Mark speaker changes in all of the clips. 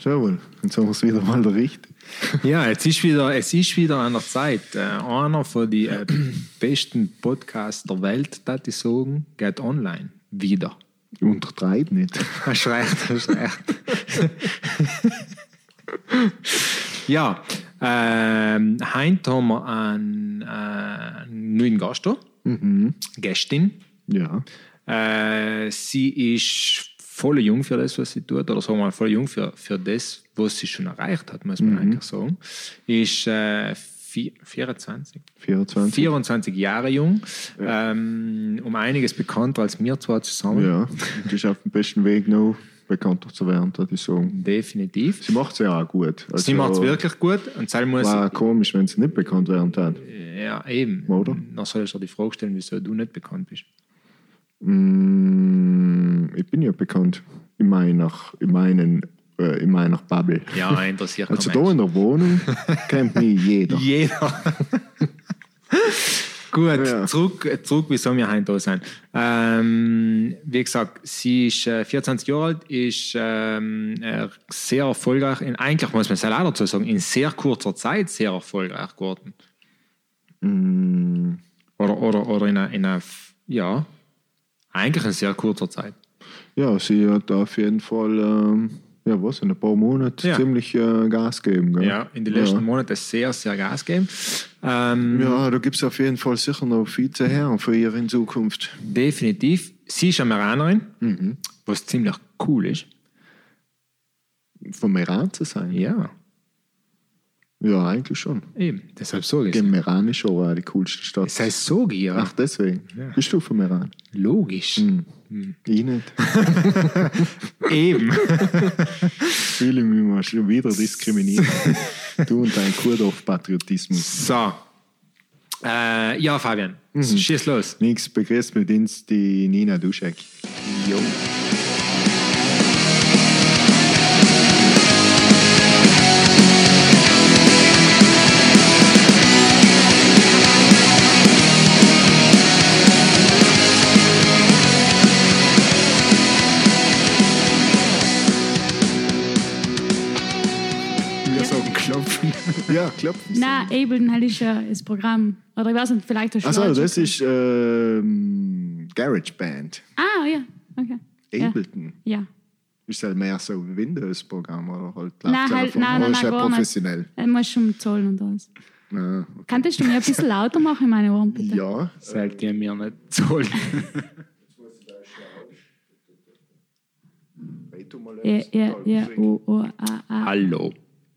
Speaker 1: Schau mal, jetzt haben wir es wieder mal richtig.
Speaker 2: Ja, jetzt ist wieder, es ist wieder an der Zeit. Äh, einer von den äh, besten Podcasts der Welt, das ich sagen, geht online. Wieder.
Speaker 1: Untertreib nicht.
Speaker 2: Hast recht, hast recht. ja, ähm, heute haben wir einen, äh, einen neuen Gast da. Gästin.
Speaker 1: Ja.
Speaker 2: Äh, sie ist voll jung für das, was sie tut, oder sagen wir mal voll jung für, für das, was sie schon erreicht hat, muss man eigentlich sagen. Ist äh, vi- 24,
Speaker 1: 24.
Speaker 2: 24 Jahre jung, ähm, um einiges bekannter als wir zwei zusammen.
Speaker 1: Ja, und ist auf dem besten Weg noch bekannter zu werden, würde ich sagen.
Speaker 2: Definitiv.
Speaker 1: Sie macht es ja auch gut. Also,
Speaker 2: Sie macht es wirklich gut und sie muss.
Speaker 1: War komisch, wenn sie nicht bekannt werden hat.
Speaker 2: Ja, eben.
Speaker 1: Oder?
Speaker 2: Dann soll ich dir die Frage stellen, wieso du nicht bekannt bist.
Speaker 1: Mm, ich bin ja bekannt in meiner, in meinen, äh, in meiner Bubble.
Speaker 2: Ja, interessiert
Speaker 1: Also da in der Wohnung kennt mich jeder.
Speaker 2: Jeder. Gut,
Speaker 1: Ja.
Speaker 2: zurück, zurück, wieso wir heute da sind. Ähm, wie gesagt, sie ist äh, 24 Jahre alt, ist ähm, äh, sehr erfolgreich, in, eigentlich muss man es leider dazu sagen, in sehr kurzer Zeit sehr erfolgreich geworden.
Speaker 1: Mm,
Speaker 2: Oder, oder, oder in einer, in einer, ja, eigentlich in sehr kurzer Zeit.
Speaker 1: ja, sie hat auf jeden Fall, ähm, ja was, in ein paar Monaten
Speaker 2: Ja.
Speaker 1: ziemlich äh, Gas gegeben. Gell?
Speaker 2: Ja, in den letzten
Speaker 1: ja.
Speaker 2: Monaten sehr, sehr Gas gegeben. Ähm,
Speaker 1: Ja, da gibt es auf jeden Fall sicher noch viel zu hören für ihr in Zukunft.
Speaker 2: Definitiv. Sie ist Amerikanerin, was ziemlich cool ist.
Speaker 1: Vom Meran zu sein?
Speaker 2: Ja,
Speaker 1: Ja, eigentlich schon.
Speaker 2: eben. Deshalb sage ich
Speaker 1: Gegen Meran ist schon auch die coolste Stadt.
Speaker 2: Das heißt so, ja.
Speaker 1: Ach, deswegen.
Speaker 2: Ja.
Speaker 1: Bist du vom Meran?
Speaker 2: Logisch.
Speaker 1: Ich nicht.
Speaker 2: Eben.
Speaker 1: Fühle mich mal schon wieder diskriminiert. du und dein Kurdorf-Patriotismus.
Speaker 2: So. Äh, ja, Fabian, schieß los.
Speaker 1: Nix, begrüßt mit uns die Nina Duschek.
Speaker 2: Jo.
Speaker 1: Ja, klopft.
Speaker 3: Nein, Ableton halt ist ja das Programm. Oder ich weiß nicht, vielleicht du
Speaker 1: Achso, das ist ähm, GarageBand.
Speaker 3: Ah, ja, okay. Ja.
Speaker 1: Ableton.
Speaker 3: Ja.
Speaker 1: Ist halt mehr so ein Windows-Programm oder halt
Speaker 3: Nein, halt, nein, nein,
Speaker 1: ist
Speaker 3: nein,
Speaker 1: ja
Speaker 3: gar nicht.
Speaker 1: professionell.
Speaker 3: Dann musst du schon zahlen und alles.
Speaker 1: Ja, okay.
Speaker 3: Könntest du mir ein bisschen lauter machen in meine Ohren, bitte?
Speaker 1: ja.
Speaker 2: Sollt ihr mir nicht zahlen.
Speaker 3: Ja, ja, ja, oh, oh, ah, ah.
Speaker 2: Hallo.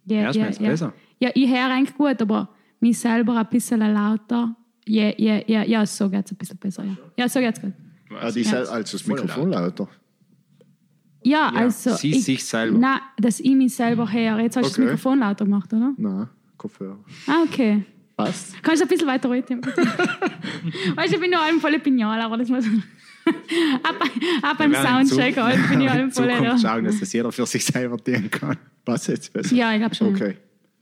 Speaker 3: Ja,
Speaker 2: du
Speaker 3: ja, ja.
Speaker 2: besser?
Speaker 3: Ja, ich höre eigentlich gut, aber mich selber ein bisschen lauter. Ja, ja, ja, ja, so geht es ein bisschen besser. Ja, ja so geht's gut.
Speaker 1: Ah, die sel- also das Mikrofon lauter.
Speaker 3: Ja,
Speaker 2: Ja,
Speaker 3: also.
Speaker 2: sie
Speaker 3: ich,
Speaker 2: sich selber.
Speaker 3: Nein, dass ich mich selber höre. Jetzt hast du
Speaker 1: Okay.
Speaker 3: das Mikrofon lauter gemacht, oder?
Speaker 1: Nein, Kopfhörer.
Speaker 3: Ah, okay.
Speaker 1: Passt.
Speaker 3: Kannst du ein bisschen weiter reden? weißt du, ich bin nur allem voll Pinal, aber das muss. ab, ab beim Soundcheck halt bin ich allem voll. Ja,
Speaker 2: schauen, dass das jeder für sich selber dienen kann.
Speaker 1: Passt jetzt besser?
Speaker 3: ja ich glaube schon.
Speaker 1: Okay.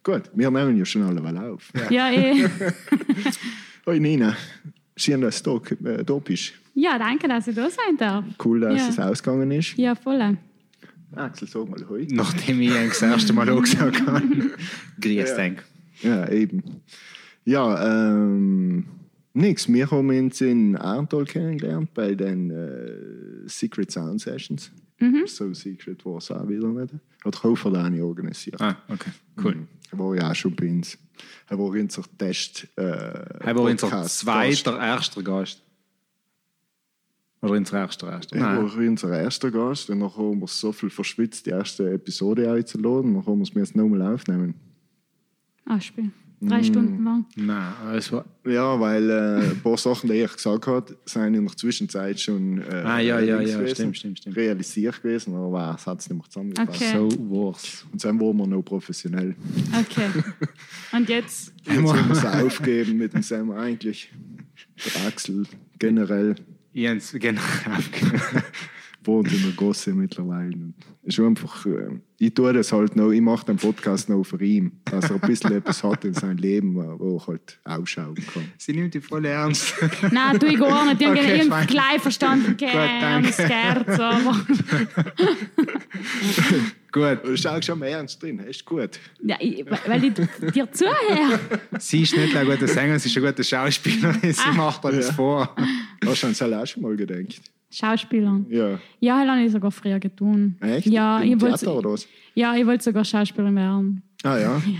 Speaker 1: Gut, wir nehmen ja schon alle mal auf.
Speaker 3: Ja, eh.
Speaker 1: Hoi Nina, schön, dass du da, da bist.
Speaker 3: ja, danke, dass ich da sein darf.
Speaker 1: Cool, dass
Speaker 3: Ja.
Speaker 1: es ausgegangen ist.
Speaker 3: Ja, voll.
Speaker 1: Axel, sag mal hoi.
Speaker 2: Nachdem ich das erste Mal auch gesagt habe. Grüß dich.
Speaker 1: Ja, eben. Ja, ähm, nix. Wir haben uns in Arntal kennengelernt bei den äh, Secret Sound Sessions. So secret war es auch wieder nicht. Hat Hoferlani organisiert.
Speaker 2: Ah, okay. Cool.
Speaker 1: Er war ja auch schon bei uns. Er war unser Test. Äh,
Speaker 2: Er war unser zweiter, erster Gast. Oder unser erster, erster.
Speaker 1: Er war unser erster Gast. Und dann haben wir so viel verschwitzt, die erste Episode einzuladen. Dann haben wir es mir jetzt nochmal aufnehmen.
Speaker 3: Ah, Spiel. Drei Stunden lang.
Speaker 2: Nein, es war.
Speaker 1: Ja, weil äh, ein paar Sachen, die ich gesagt habe, sind in der Zwischenzeit schon äh,
Speaker 2: Ah, ja, ja, ja,
Speaker 1: gewesen,
Speaker 2: stimmt, stimmt, stimmt.
Speaker 1: realisiert gewesen, aber es hat es nicht mehr zusammengepasst.
Speaker 3: Okay.
Speaker 2: So war's.
Speaker 1: Und dann waren wir noch professionell.
Speaker 3: Okay. Und jetzt?
Speaker 1: Jetzt haben wir es aufgeben mit dem Sam eigentlich. Der Axel generell
Speaker 2: Jens, genau.
Speaker 1: wohnt in der Gosse mittlerweile. Ist einfach, äh, ich tue das halt noch, ich mache den Podcast noch für ihn, dass er ein bisschen etwas hat in seinem Leben, wo er halt ausschauen kann.
Speaker 2: Sie nimmt die voll ernst.
Speaker 3: Nein, tu ich gar nicht. Die haben
Speaker 2: Okay, fein.
Speaker 3: gleich verstanden. Okay, das Scherz, aber.
Speaker 2: Gut.
Speaker 1: Du schaust schon mehr ernst drin, ist gut.
Speaker 3: Ja, ich, weil ich dir zuhöre.
Speaker 2: Sie ist nicht eine gute Sängerin, sie ist eine gute Schauspielerin. Sie
Speaker 3: Ah.
Speaker 2: macht alles
Speaker 1: Ja.
Speaker 2: vor.
Speaker 1: Hast du an das auch schon mal gedacht?
Speaker 3: Schauspieler.
Speaker 1: Ja.
Speaker 3: Ja, das habe ich sogar früher getan.
Speaker 1: Echt?
Speaker 3: Ja,
Speaker 1: Im
Speaker 3: ich
Speaker 1: Theater
Speaker 3: wollte,
Speaker 1: oder was?
Speaker 3: ja, ich wollte sogar Schauspielerin werden.
Speaker 1: Ah ja,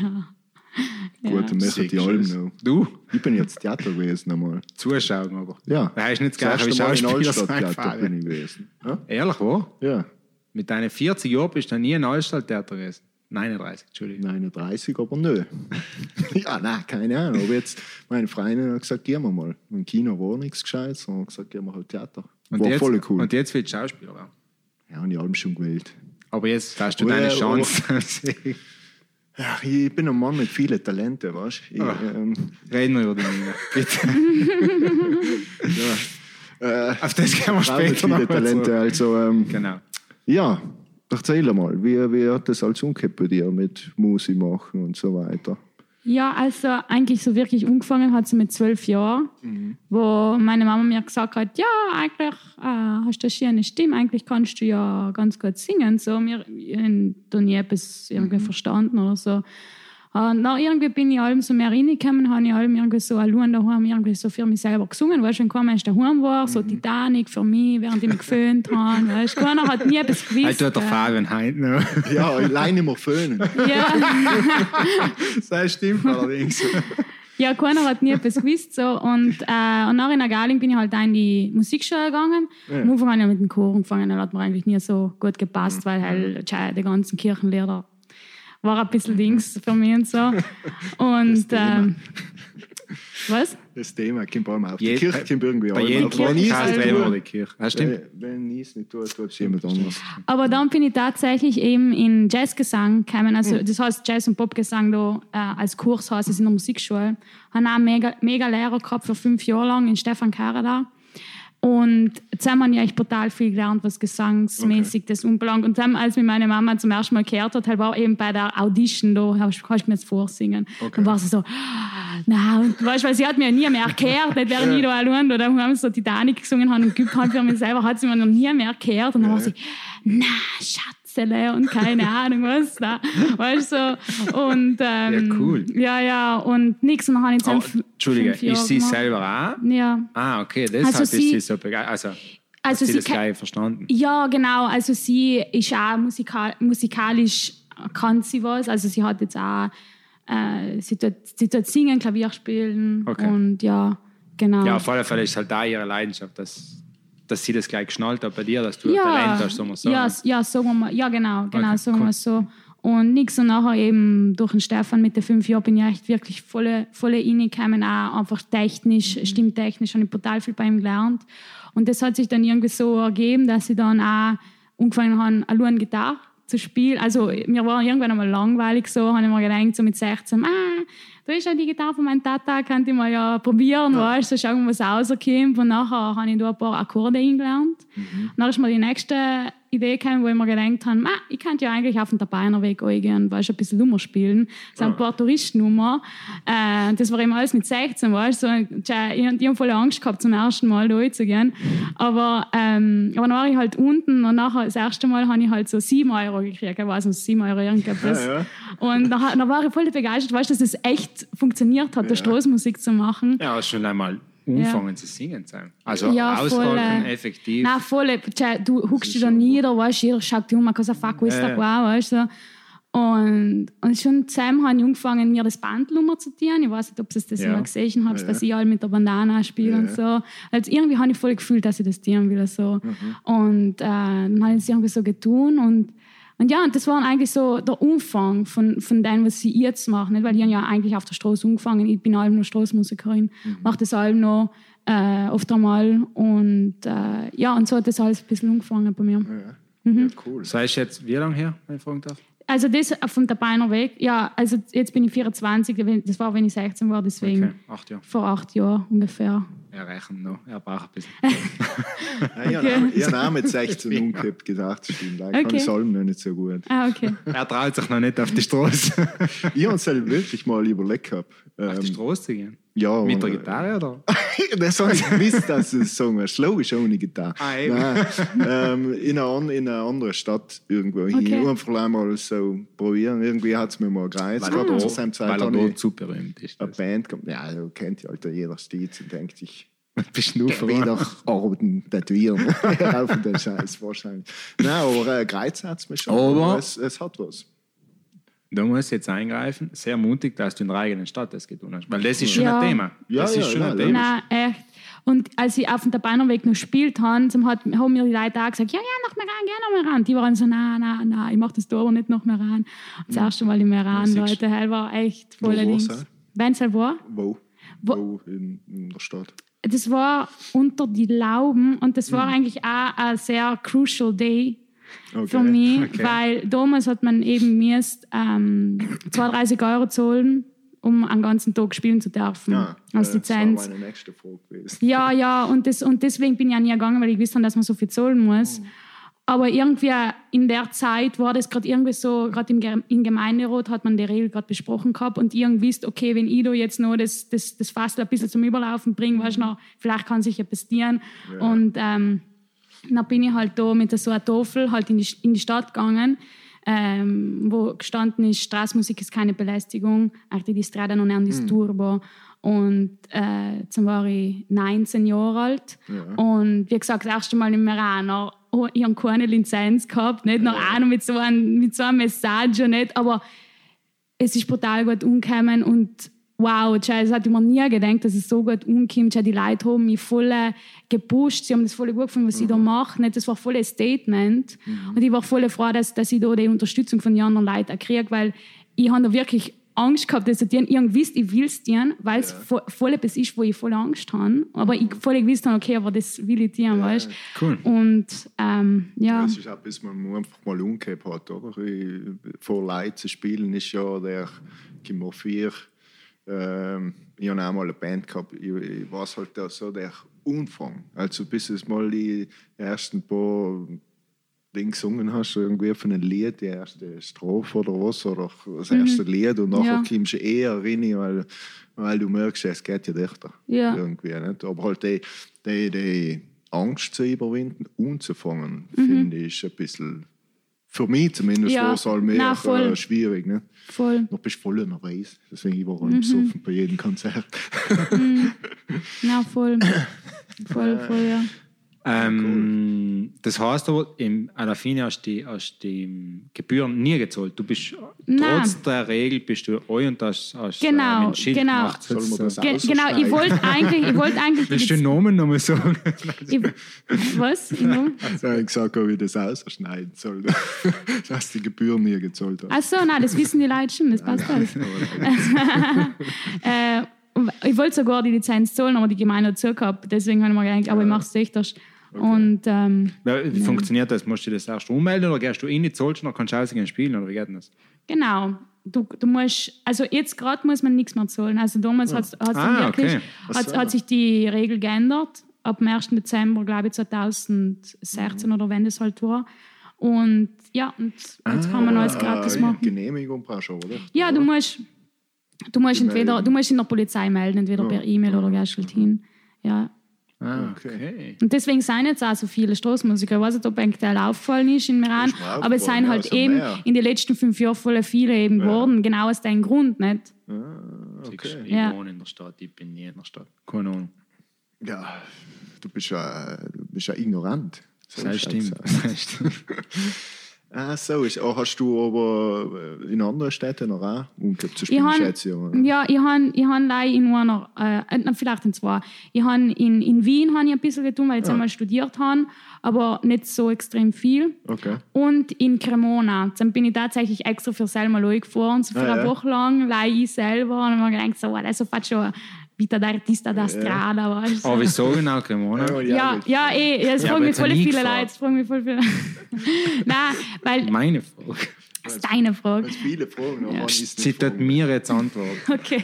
Speaker 3: Ja.
Speaker 1: gut, dann machen
Speaker 2: Sick
Speaker 1: die allem
Speaker 2: Schuss.
Speaker 1: noch.
Speaker 2: Du,
Speaker 1: Ich bin jetzt Theater gewesen einmal.
Speaker 2: zuschauen aber.
Speaker 1: Ja.
Speaker 2: Das heißt nicht das gleiche wie Schauspieler sein
Speaker 1: bin ich gewesen. Ja?
Speaker 2: Ehrlich, wo?
Speaker 1: ja.
Speaker 2: Mit deinen 40 Jahren bist du noch nie in Altstadttheater gewesen. 39, Entschuldigung.
Speaker 1: 39, aber nö. ja, nein, keine Ahnung. Aber jetzt, meine Freundin hat gesagt, gehen wir mal. Im Kino war nichts Gescheites, und hat gesagt, gehen wir halt Theater.
Speaker 2: Und
Speaker 1: war
Speaker 2: jetzt,
Speaker 1: voll cool.
Speaker 2: Und jetzt willst du Schauspieler werden.
Speaker 1: ja, und ich habe schon gewählt.
Speaker 2: Aber jetzt hast du
Speaker 1: Ja,
Speaker 2: deine
Speaker 1: aber-
Speaker 2: Chance.
Speaker 1: Ja, ich bin ein Mann mit vielen Talenten, weißt du?
Speaker 2: Ah.
Speaker 1: ähm,
Speaker 2: Reden wir über die Mine. Bitte.
Speaker 1: äh,
Speaker 2: Auf das können wir
Speaker 1: mit
Speaker 2: später noch
Speaker 1: vielen Talente. Also, ähm,
Speaker 2: Genau.
Speaker 1: ja, erzähl mal, wie, wie hat das alles umgekehrt bei dir mit Musik machen und so weiter?
Speaker 3: Ja, also eigentlich so wirklich angefangen hat sie mit zwölf Jahren, wo meine Mama mir gesagt hat, ja, eigentlich äh, hast du eine schöne Stimme, eigentlich kannst du ja ganz gut singen. So, mir ich hab da nie etwas irgendwie verstanden oder so. Und dann irgendwie bin ich allem so mehr reingekommen, habe ich allem irgendwie so allein daheim irgendwie so für mich selber gesungen, weil schon kein Mensch daheim war, so Titanic für mich, während ich mich geföhnt habe. Weißt, keiner hat nie etwas gewusst.
Speaker 2: Halt tut der. Fabian heute noch.
Speaker 1: Ja, alleine immer föhnen.
Speaker 3: Ja.
Speaker 2: Das stimmt allerdings.
Speaker 3: Ja, keiner hat nie etwas gewusst. So. Und, äh, und nach in der Galing bin ich halt in die Musikschule gegangen. Am Anfang habe ich mit dem Chor angefangen, dann hat mir eigentlich nie so gut gepasst, weil halt tja, die ganzen Kirchenlehrer war ein bisschen Dings für mich und so. Und ähm, was?
Speaker 1: Das Thema kommt bei allem auf. Die Kirche kommt irgendwie
Speaker 2: Bei jedem
Speaker 1: auf. Wenn ich es nicht tue, ich tut es jemand anderes.
Speaker 3: Aber dann bin ich tatsächlich eben in Jazzgesang gekommen. Also, das heißt Jazz- und Popgesang da, äh, als Kurs heißt es in der Musikschule. Habe auch einen mega, mega Lehrer gehabt für fünf Jahre lang in Stefan Karada. Und zusammen habe ich echt brutal viel gelernt, was gesangsmäßig das umbelangt. Und dann, als mich meine Mama zum ersten Mal gehört hat, halt war eben bei der Audition, da kannst du mir jetzt vorsingen. Dann war sie so, na, und weißt, weil sie hat mir nie mehr gehört, nicht während ich da allein da haben so Titanic gesungen haben und geübt haben für mich selber, hat sie mir noch nie mehr gehört. Und dann war sie, na, Schatzele und keine Ahnung was da. Weißt du. Und, ähm,
Speaker 2: Ja, cool.
Speaker 3: Ja, ja, und nix. Und dann habe ich
Speaker 2: Oh,
Speaker 3: fünf-
Speaker 2: Entschuldige,
Speaker 3: fünf
Speaker 2: ist sie
Speaker 3: gemacht.
Speaker 2: selber auch?
Speaker 3: Ja.
Speaker 2: Ah, okay, deshalb
Speaker 3: Also
Speaker 2: ist
Speaker 3: sie-
Speaker 2: sie so begeistert. Also,
Speaker 3: Also
Speaker 2: sie
Speaker 3: sie
Speaker 2: das gleich verstanden.
Speaker 3: Ja, genau. Also sie ist auch musikal musikalisch kann sie was. Also sie hat jetzt auch, äh, sie, tut, sie tut singen, Klavier spielen
Speaker 2: Okay.
Speaker 3: und ja, genau.
Speaker 2: Ja, auf alle Fälle ist halt da ihre Leidenschaft, dass, dass sie das gleich geschnallt hat bei dir, dass du
Speaker 3: ja,
Speaker 2: Talent hast, sagen wir so.
Speaker 3: ja, ja, sagen wir mal, ja genau, genau,
Speaker 2: Okay,
Speaker 3: sagen wir
Speaker 2: cool.
Speaker 3: so. Und nix und nachher eben durch den Stefan mit den fünf Jahren bin ich echt wirklich voll, voll reingekommen, auch einfach technisch,
Speaker 2: Mhm.
Speaker 3: stimmtechnisch, habe ich brutal viel bei ihm gelernt. Und das hat sich dann irgendwie so ergeben, dass ich dann auch angefangen habe, allein Gitarre zu spielen. Also mir war irgendwann einmal langweilig so, habe ich mir gedacht, so mit 16, ah, da ist ja die Gitarre von meinem Tata, könnte ich mal ja probieren, weißt du, schauen, was rauskommt. Und nachher habe ich da ein paar Akkorde eingelernt. Und dann ist mir die nächste Idee gekommen, wo ich mir gedacht habe, ah, ich könnte ja eigentlich auf den Tabanerweg eingehen, weißt du, ein bisschen Nummer spielen. Das sind ein paar Touristennummer. Äh, das war eben alles mit 16, weißt du. Ich, ich habe voll Angst gehabt, zum ersten Mal da einzugehen. Aber, ähm, aber dann war ich halt unten und nachher, das erste Mal habe ich halt so 7 Euro gekriegt, ich weiß nicht, 7 Euro irgendetwas.
Speaker 1: Ja, ja.
Speaker 3: Und dann, dann war ich voll begeistert, weißt du, dass es echt funktioniert hat, da Straßenmusik zu machen.
Speaker 2: Ja, schon einmal anfangen zu singen sein. Also
Speaker 3: Ja, voll,
Speaker 2: aushalten,
Speaker 3: äh,
Speaker 2: effektiv.
Speaker 3: Nein, voll. Tja, Du huckst dich da nieder, weißt du, jeder schaut dich um, cosa fa questa
Speaker 2: Ja, ja.
Speaker 3: qua, weißt du. Und, und schon zusammen habe ich angefangen, mir das Bandnummer zu tun. Ich weiß nicht, ob ihr das
Speaker 2: Ja.
Speaker 3: mal gesehen habt,
Speaker 1: Ja.
Speaker 3: dass ich all mit der Bandana spiele
Speaker 1: Ja.
Speaker 3: und so. Also irgendwie habe ich voll gefühlt, dass ich das tun will. So.
Speaker 1: Mhm.
Speaker 3: Und äh, dann habe ich es irgendwie so getan. Und, und ja, und das war eigentlich so der Umfang von, von dem, was ich jetzt mache. Nicht? Weil ich ja eigentlich auf der Straße angefangen. Ich bin allem nur Straßenmusikerin,
Speaker 1: Mhm.
Speaker 3: mache das allem noch äh, oft einmal. Und äh, ja, und so hat das alles ein bisschen angefangen bei mir.
Speaker 1: Ja,
Speaker 3: Mhm.
Speaker 1: ja cool.
Speaker 2: Das heißt jetzt, wie lange her, wenn ich fragen darf?
Speaker 3: Also das vom Tabaner Weg, ja, also jetzt bin ich 24, das war, wenn ich 16 war, deswegen
Speaker 2: Okay, acht
Speaker 3: vor acht Jahren ungefähr.
Speaker 2: Er rechnet noch, er braucht ein bisschen.
Speaker 1: Nein, ich habe ich habe auch mit 16 umgekippt gedacht, stimmt. Ich kann
Speaker 3: Okay.
Speaker 1: das allem noch nicht so gut.
Speaker 3: Ah, okay.
Speaker 2: er traut sich noch nicht auf die Straße.
Speaker 1: Ich habe es halt wirklich mal überlegt gehabt.
Speaker 2: auf die
Speaker 1: Ähm,
Speaker 2: Straße zu gehen.
Speaker 1: Ja,
Speaker 2: Mit der
Speaker 1: und,
Speaker 2: Gitarre, oder?
Speaker 1: das habe ich gewusst, dass es so ein Slow ist ohne Gitarre.
Speaker 2: Ah, eben.
Speaker 1: Nein, ähm, in, einer, an- in einer anderen Stadt irgendwo
Speaker 3: Okay.
Speaker 1: hin. Einfach mal so probieren. Irgendwie hat es mir mal gereizt.
Speaker 2: Weil,
Speaker 1: Gerade
Speaker 2: er,
Speaker 1: Zeit
Speaker 2: weil er dort zu berühmt ist.
Speaker 1: eine. Band gehabt. Ja, du kennt ja jeder Stiz und denkt sich,
Speaker 2: Bist du nur
Speaker 1: arbeiten, tätowieren. Auf den Scheiß wahrscheinlich. Nein, aber äh, gereizt hat es mich schon.
Speaker 2: Aber-
Speaker 1: es, es hat was.
Speaker 2: Da muss ich jetzt eingreifen. Sehr mutig, dass du in der eigenen Stadt das getan hast. Weil das ist schon
Speaker 3: Ja.
Speaker 2: ein Thema.
Speaker 1: Ja,
Speaker 2: das
Speaker 1: ja,
Speaker 2: ist schon
Speaker 1: ja,
Speaker 2: ein Thema.
Speaker 3: Nein, echt. Und als ich auf dem Beinerweg noch gespielt habe, haben mir die Leute auch gesagt, ja, ja, noch mehr rein, geh noch mehr rein. Die waren so, nein, nein, nein, ich mach das da aber nicht noch mehr rein. Und das erste Mal in mehr
Speaker 2: du.
Speaker 3: Leute, hell war echt voll
Speaker 1: Wo
Speaker 3: links. Wenn es halt war,
Speaker 1: Wo?
Speaker 3: Wo-
Speaker 1: Wo in, in der Stadt?
Speaker 3: Das war unter die Lauben und das
Speaker 1: Mhm.
Speaker 3: war eigentlich auch ein sehr crucial day
Speaker 1: Okay.
Speaker 3: für mich,
Speaker 2: okay.
Speaker 3: weil damals hat man eben müsst, ähm, 32 Euro zahlen, um einen ganzen Tag spielen zu dürfen
Speaker 1: Ja,
Speaker 3: als Lizenz.
Speaker 1: Das war meine nächste Frage gewesen.
Speaker 3: Ja, ja, und, das, und deswegen bin ich ja nie gegangen, weil ich wusste, dass man so viel zahlen muss. Aber irgendwie in der Zeit war das gerade irgendwie so, gerade im, Ge- im Gemeinderat hat man die Regel gerade besprochen gehabt und irgendwie wisst, okay, wenn ich da jetzt noch das, das, das Fass ein bisschen zum Überlaufen bringe, weißt du, noch, vielleicht kann sich etwas passieren. Und ähm, dann bin ich halt da mit so einer Tafel halt in die, in die Stadt gegangen, ähm, wo gestanden ist, Straßenmusik ist keine Belästigung, Arte di strada non è un disturbo. Und äh, dann war ich 19 Jahre alt. Und wie gesagt, das erste Mal in Merano, oh, ich habe keine Lizenz gehabt, nicht noch einer mit so einem, mit so einem Message, nicht, aber es ist brutal gut umgekommen und wow, das hatte ich mir nie gedacht, dass es so gut umkommt. Die Leute haben mich voll äh, gepusht, sie haben das voll gut gefunden, was ich da mache. Nicht? Das war voll ein Statement. Und ich war voll froh, dass, dass ich da die Unterstützung von den anderen Leuten auch kriege, weil ich habe da wirklich Angst gehabt, dass ich irgendwie wisst, ich will es tun, weil es voll, voll etwas ist, wo ich voll Angst habe. Aber ich voll gewusst habe, okay, aber das will ich tun, weißt
Speaker 2: Cool.
Speaker 3: Und ähm, ja.
Speaker 1: Das ist etwas, was man einfach mal umgekehrt hat. Oder? Vor Leuten zu spielen ist ja der Kimmer 4. Ähm, ich habe auch mal eine Band gehabt. Ich, ich weiß halt auch so der Umfang. Also bis es mal die ersten paar Dinge gesungen hast, irgendwie von einem Lied, die erste Strophe oder was, oder das erste Lied und nachher
Speaker 3: Ja.
Speaker 1: kommst du eher rein, weil, weil du merkst, es geht ja dichter.
Speaker 3: Ja.
Speaker 1: Irgendwie, nicht? Aber halt die, die, die Angst zu überwinden und zu fangen,
Speaker 3: Mhm.
Speaker 1: finde ich ein bisschen, für mich zumindest,
Speaker 3: Ja.
Speaker 1: war es halt mehr
Speaker 3: Na, voll.
Speaker 1: äh, schwierig. Nicht?
Speaker 3: Voll.
Speaker 1: Noch bist du voll nervös, deswegen war
Speaker 3: Mhm.
Speaker 1: ich besoffen bei jedem Konzert.
Speaker 3: Ja, voll. Voll, voll, ja.
Speaker 2: Ähm, Das heißt aber, im, an der Fine hast du die, hast die Gebühren nie gezahlt. Du bist
Speaker 3: Nein.
Speaker 2: trotz der Regel bist du eu und hast, hast
Speaker 3: Genau,
Speaker 2: äh, mit Schild
Speaker 3: genau.
Speaker 2: gemacht.
Speaker 1: Soll man das
Speaker 3: Ge genau, ich wollte eigentlich, ich wollte eigentlich
Speaker 2: Willst du den Namen nochmal sagen?
Speaker 3: ich, was? Ich
Speaker 1: habe gesagt, ob ich das ausschneiden soll. dass die Gebühren nie gezahlt hast.
Speaker 3: Ach so, nein, das wissen die Leute schon, das passt alles. ich wollte sogar die Lizenz zahlen, aber die Gemeinde hat zugehabt. Deswegen habe ich mir gedacht, aber ich mache es echt. Und ähm,
Speaker 2: Wie funktioniert das? Musst du das erst ummelden oder gehst du in die zahlst und dann kannst du ausgehen spielen? Oder wie geht das?
Speaker 3: genau, du, du musst, also jetzt gerade muss man nichts mehr zahlen. Also damals hat's, hat's dann
Speaker 2: Ah,
Speaker 3: wirklich,
Speaker 2: okay.
Speaker 3: Hat, hat sich die Regel geändert. Ab dem 1. Dezember, glaube ich, 2016 oder wenn das halt war. Und ja, und jetzt kann man alles gratis machen.
Speaker 1: Genehmigung brauchst du, oder?
Speaker 3: Ja, du musst, du musst entweder, du musst in der Polizei melden, entweder per E-Mail oder gehst halt hin. Ja.
Speaker 2: Ah,
Speaker 1: Okay.
Speaker 2: okay.
Speaker 3: Und deswegen sind jetzt auch so viele Straßenmusiker. Ich weiß nicht, ob euch der auffallen ist in Meran, aber es sind
Speaker 1: ja,
Speaker 3: halt eben
Speaker 1: mehr.
Speaker 3: in den letzten fünf Jahren voll viele eben geworden, genau aus dem Grund, nicht?
Speaker 1: Ah, okay.
Speaker 2: Ich
Speaker 3: Ja.
Speaker 2: wohne in der Stadt, ich bin nie in der Stadt. Keine Ahnung.
Speaker 1: Ja, du bist ja, du bist ja ignorant. So
Speaker 2: Das stimmt. Das stimmt.
Speaker 1: Ah, so ist. Oh, hast du aber äh, in anderen Städten noch auch umgekehrt zu spielen, schätze ich.
Speaker 3: ja, ich habe ich han leider in einer, äh, äh, vielleicht in zwei. Ich han in, in Wien han ich ein bisschen getan, weil ich
Speaker 1: Ja.
Speaker 3: einmal studiert habe, aber nicht so extrem viel.
Speaker 1: Okay.
Speaker 3: Und in Cremona. Dann bin ich tatsächlich extra für Selma Loi gefahren, so für
Speaker 1: Ah,
Speaker 3: eine
Speaker 1: ja.
Speaker 3: Woche lang, leih ich selber. Und habe mir gedacht, so, das ist schon Vita d'Artista da Strada. Weißt du?
Speaker 2: Aber wieso genau Cremona?
Speaker 3: Ja, ja, eh, das
Speaker 2: Ja,
Speaker 3: fragen
Speaker 2: aber
Speaker 3: mich
Speaker 2: jetzt
Speaker 3: voll
Speaker 2: hab ich
Speaker 3: viele
Speaker 2: gefragt.
Speaker 3: Leute. Das fragen mich voll viele. Nein, weil,
Speaker 2: Meine Frage.
Speaker 3: das ist deine Frage.
Speaker 1: Jetzt viele Fragen, aber
Speaker 3: Ja.
Speaker 1: fragen.
Speaker 2: mir jetzt antworten.
Speaker 3: Okay.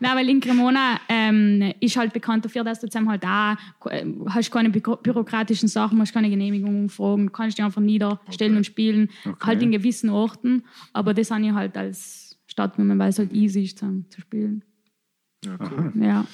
Speaker 3: Nein, weil in Cremona ähm, ist halt bekannt dafür, dass du zusammen halt auch äh, hast keine büro- bürokratischen Sachen, hast keine Genehmigungen fragen, du kannst dich einfach niederstellen
Speaker 1: Okay.
Speaker 3: und spielen,
Speaker 2: Okay.
Speaker 3: halt in gewissen Orten. Aber das habe ich halt als Stadt weil es halt easy ist zu spielen.
Speaker 1: Ja, cool.
Speaker 3: Ja.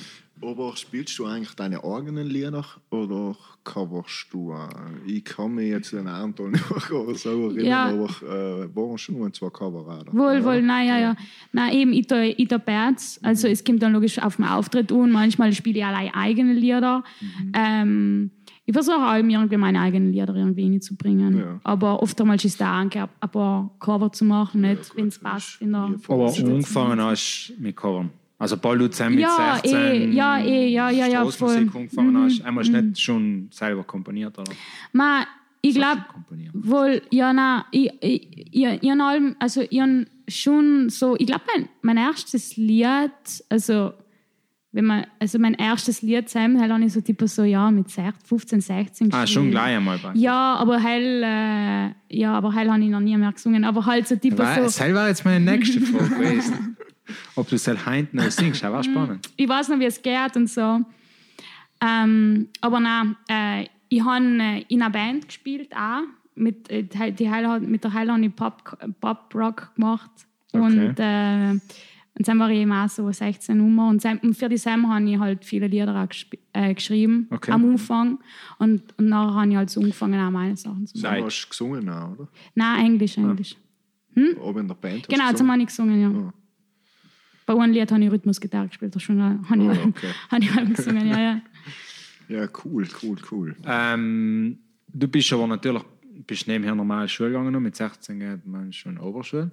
Speaker 1: Aber spielst du eigentlich deine eigenen Lieder oder coverst du? Äh, ich kann mich jetzt an Anton oder so erinnern,
Speaker 3: Ja.
Speaker 1: aber äh, waren schon nur zwei Cover, oder?
Speaker 3: Wohl, wohl, nein, ja, ja. Nein, eben, ich tue, ich tue Bands. Also, es kommt dann logisch auf den Auftritt an. Manchmal spiele ich allein eigene Lieder. Ähm, ich versuche auch irgendwie meine eigenen Lieder irgendwie reinzubringen.
Speaker 1: Ja.
Speaker 3: Aber oftmals ist da auch ein paar Cover zu machen, nicht, wenn es passt. In der
Speaker 2: Aber angefangen hast mit Covern. Also du zusammen mit
Speaker 3: Ja,
Speaker 2: 16
Speaker 3: eh, ja, eh, ja, ja, ja,
Speaker 2: Straßenmusik angefangen
Speaker 3: Mhm,
Speaker 2: hast. Einmal du nicht schon selber komponiert, oder?
Speaker 3: Ma, ich glaube, wohl, ja, nein, ich, ich, ich, ich allem, also ich schon so, ich glaube, mein, mein erstes Lied, also, wenn man, also mein erstes Lied zusammen, halt habe ich so tipo so, ja, mit 16, 15, 16
Speaker 2: Ah, schon gleich einmal bei.
Speaker 3: Ja, aber heil, äh, ja, aber heil habe ich noch nie mehr gesungen, aber halt so tipo
Speaker 2: Weil,
Speaker 3: so,
Speaker 2: Das war jetzt meine nächste Frage gewesen. Ob du es halt heint noch singst, das war spannend.
Speaker 3: ich weiß noch, wie es geht und so. Ähm, aber nein, äh, ich habe äh, in einer Band gespielt auch. Mit, äh, die, Heil, mit der Heil habe ich Pop, Pop Rock gemacht. Und, äh, und dann war ich eben auch so 16 Nummer. Und, Sam, und für die Sam habe ich halt viele Lieder auch äh, geschrieben
Speaker 2: Okay.
Speaker 3: am Anfang. Und, und nachher habe ich halt so angefangen, auch meine Sachen zu machen.
Speaker 1: Du hast gesungen, auch, oder?
Speaker 3: Nein, Englisch, Englisch.
Speaker 1: Aber in der Band hast
Speaker 3: Genau,
Speaker 1: du
Speaker 3: jetzt habe ich gesungen, ja.
Speaker 1: Ah.
Speaker 3: Bei einem Lied habe ich Rhythmusgitarre gespielt, das schon, habe ich,
Speaker 1: Ah, okay.
Speaker 3: habe ich halt gesungen, ja, ja.
Speaker 1: Ja, cool, cool, cool.
Speaker 2: Ähm, du bist aber natürlich bist nebenher normal Schule gegangen. Mit 16 geht man schon Oberschule.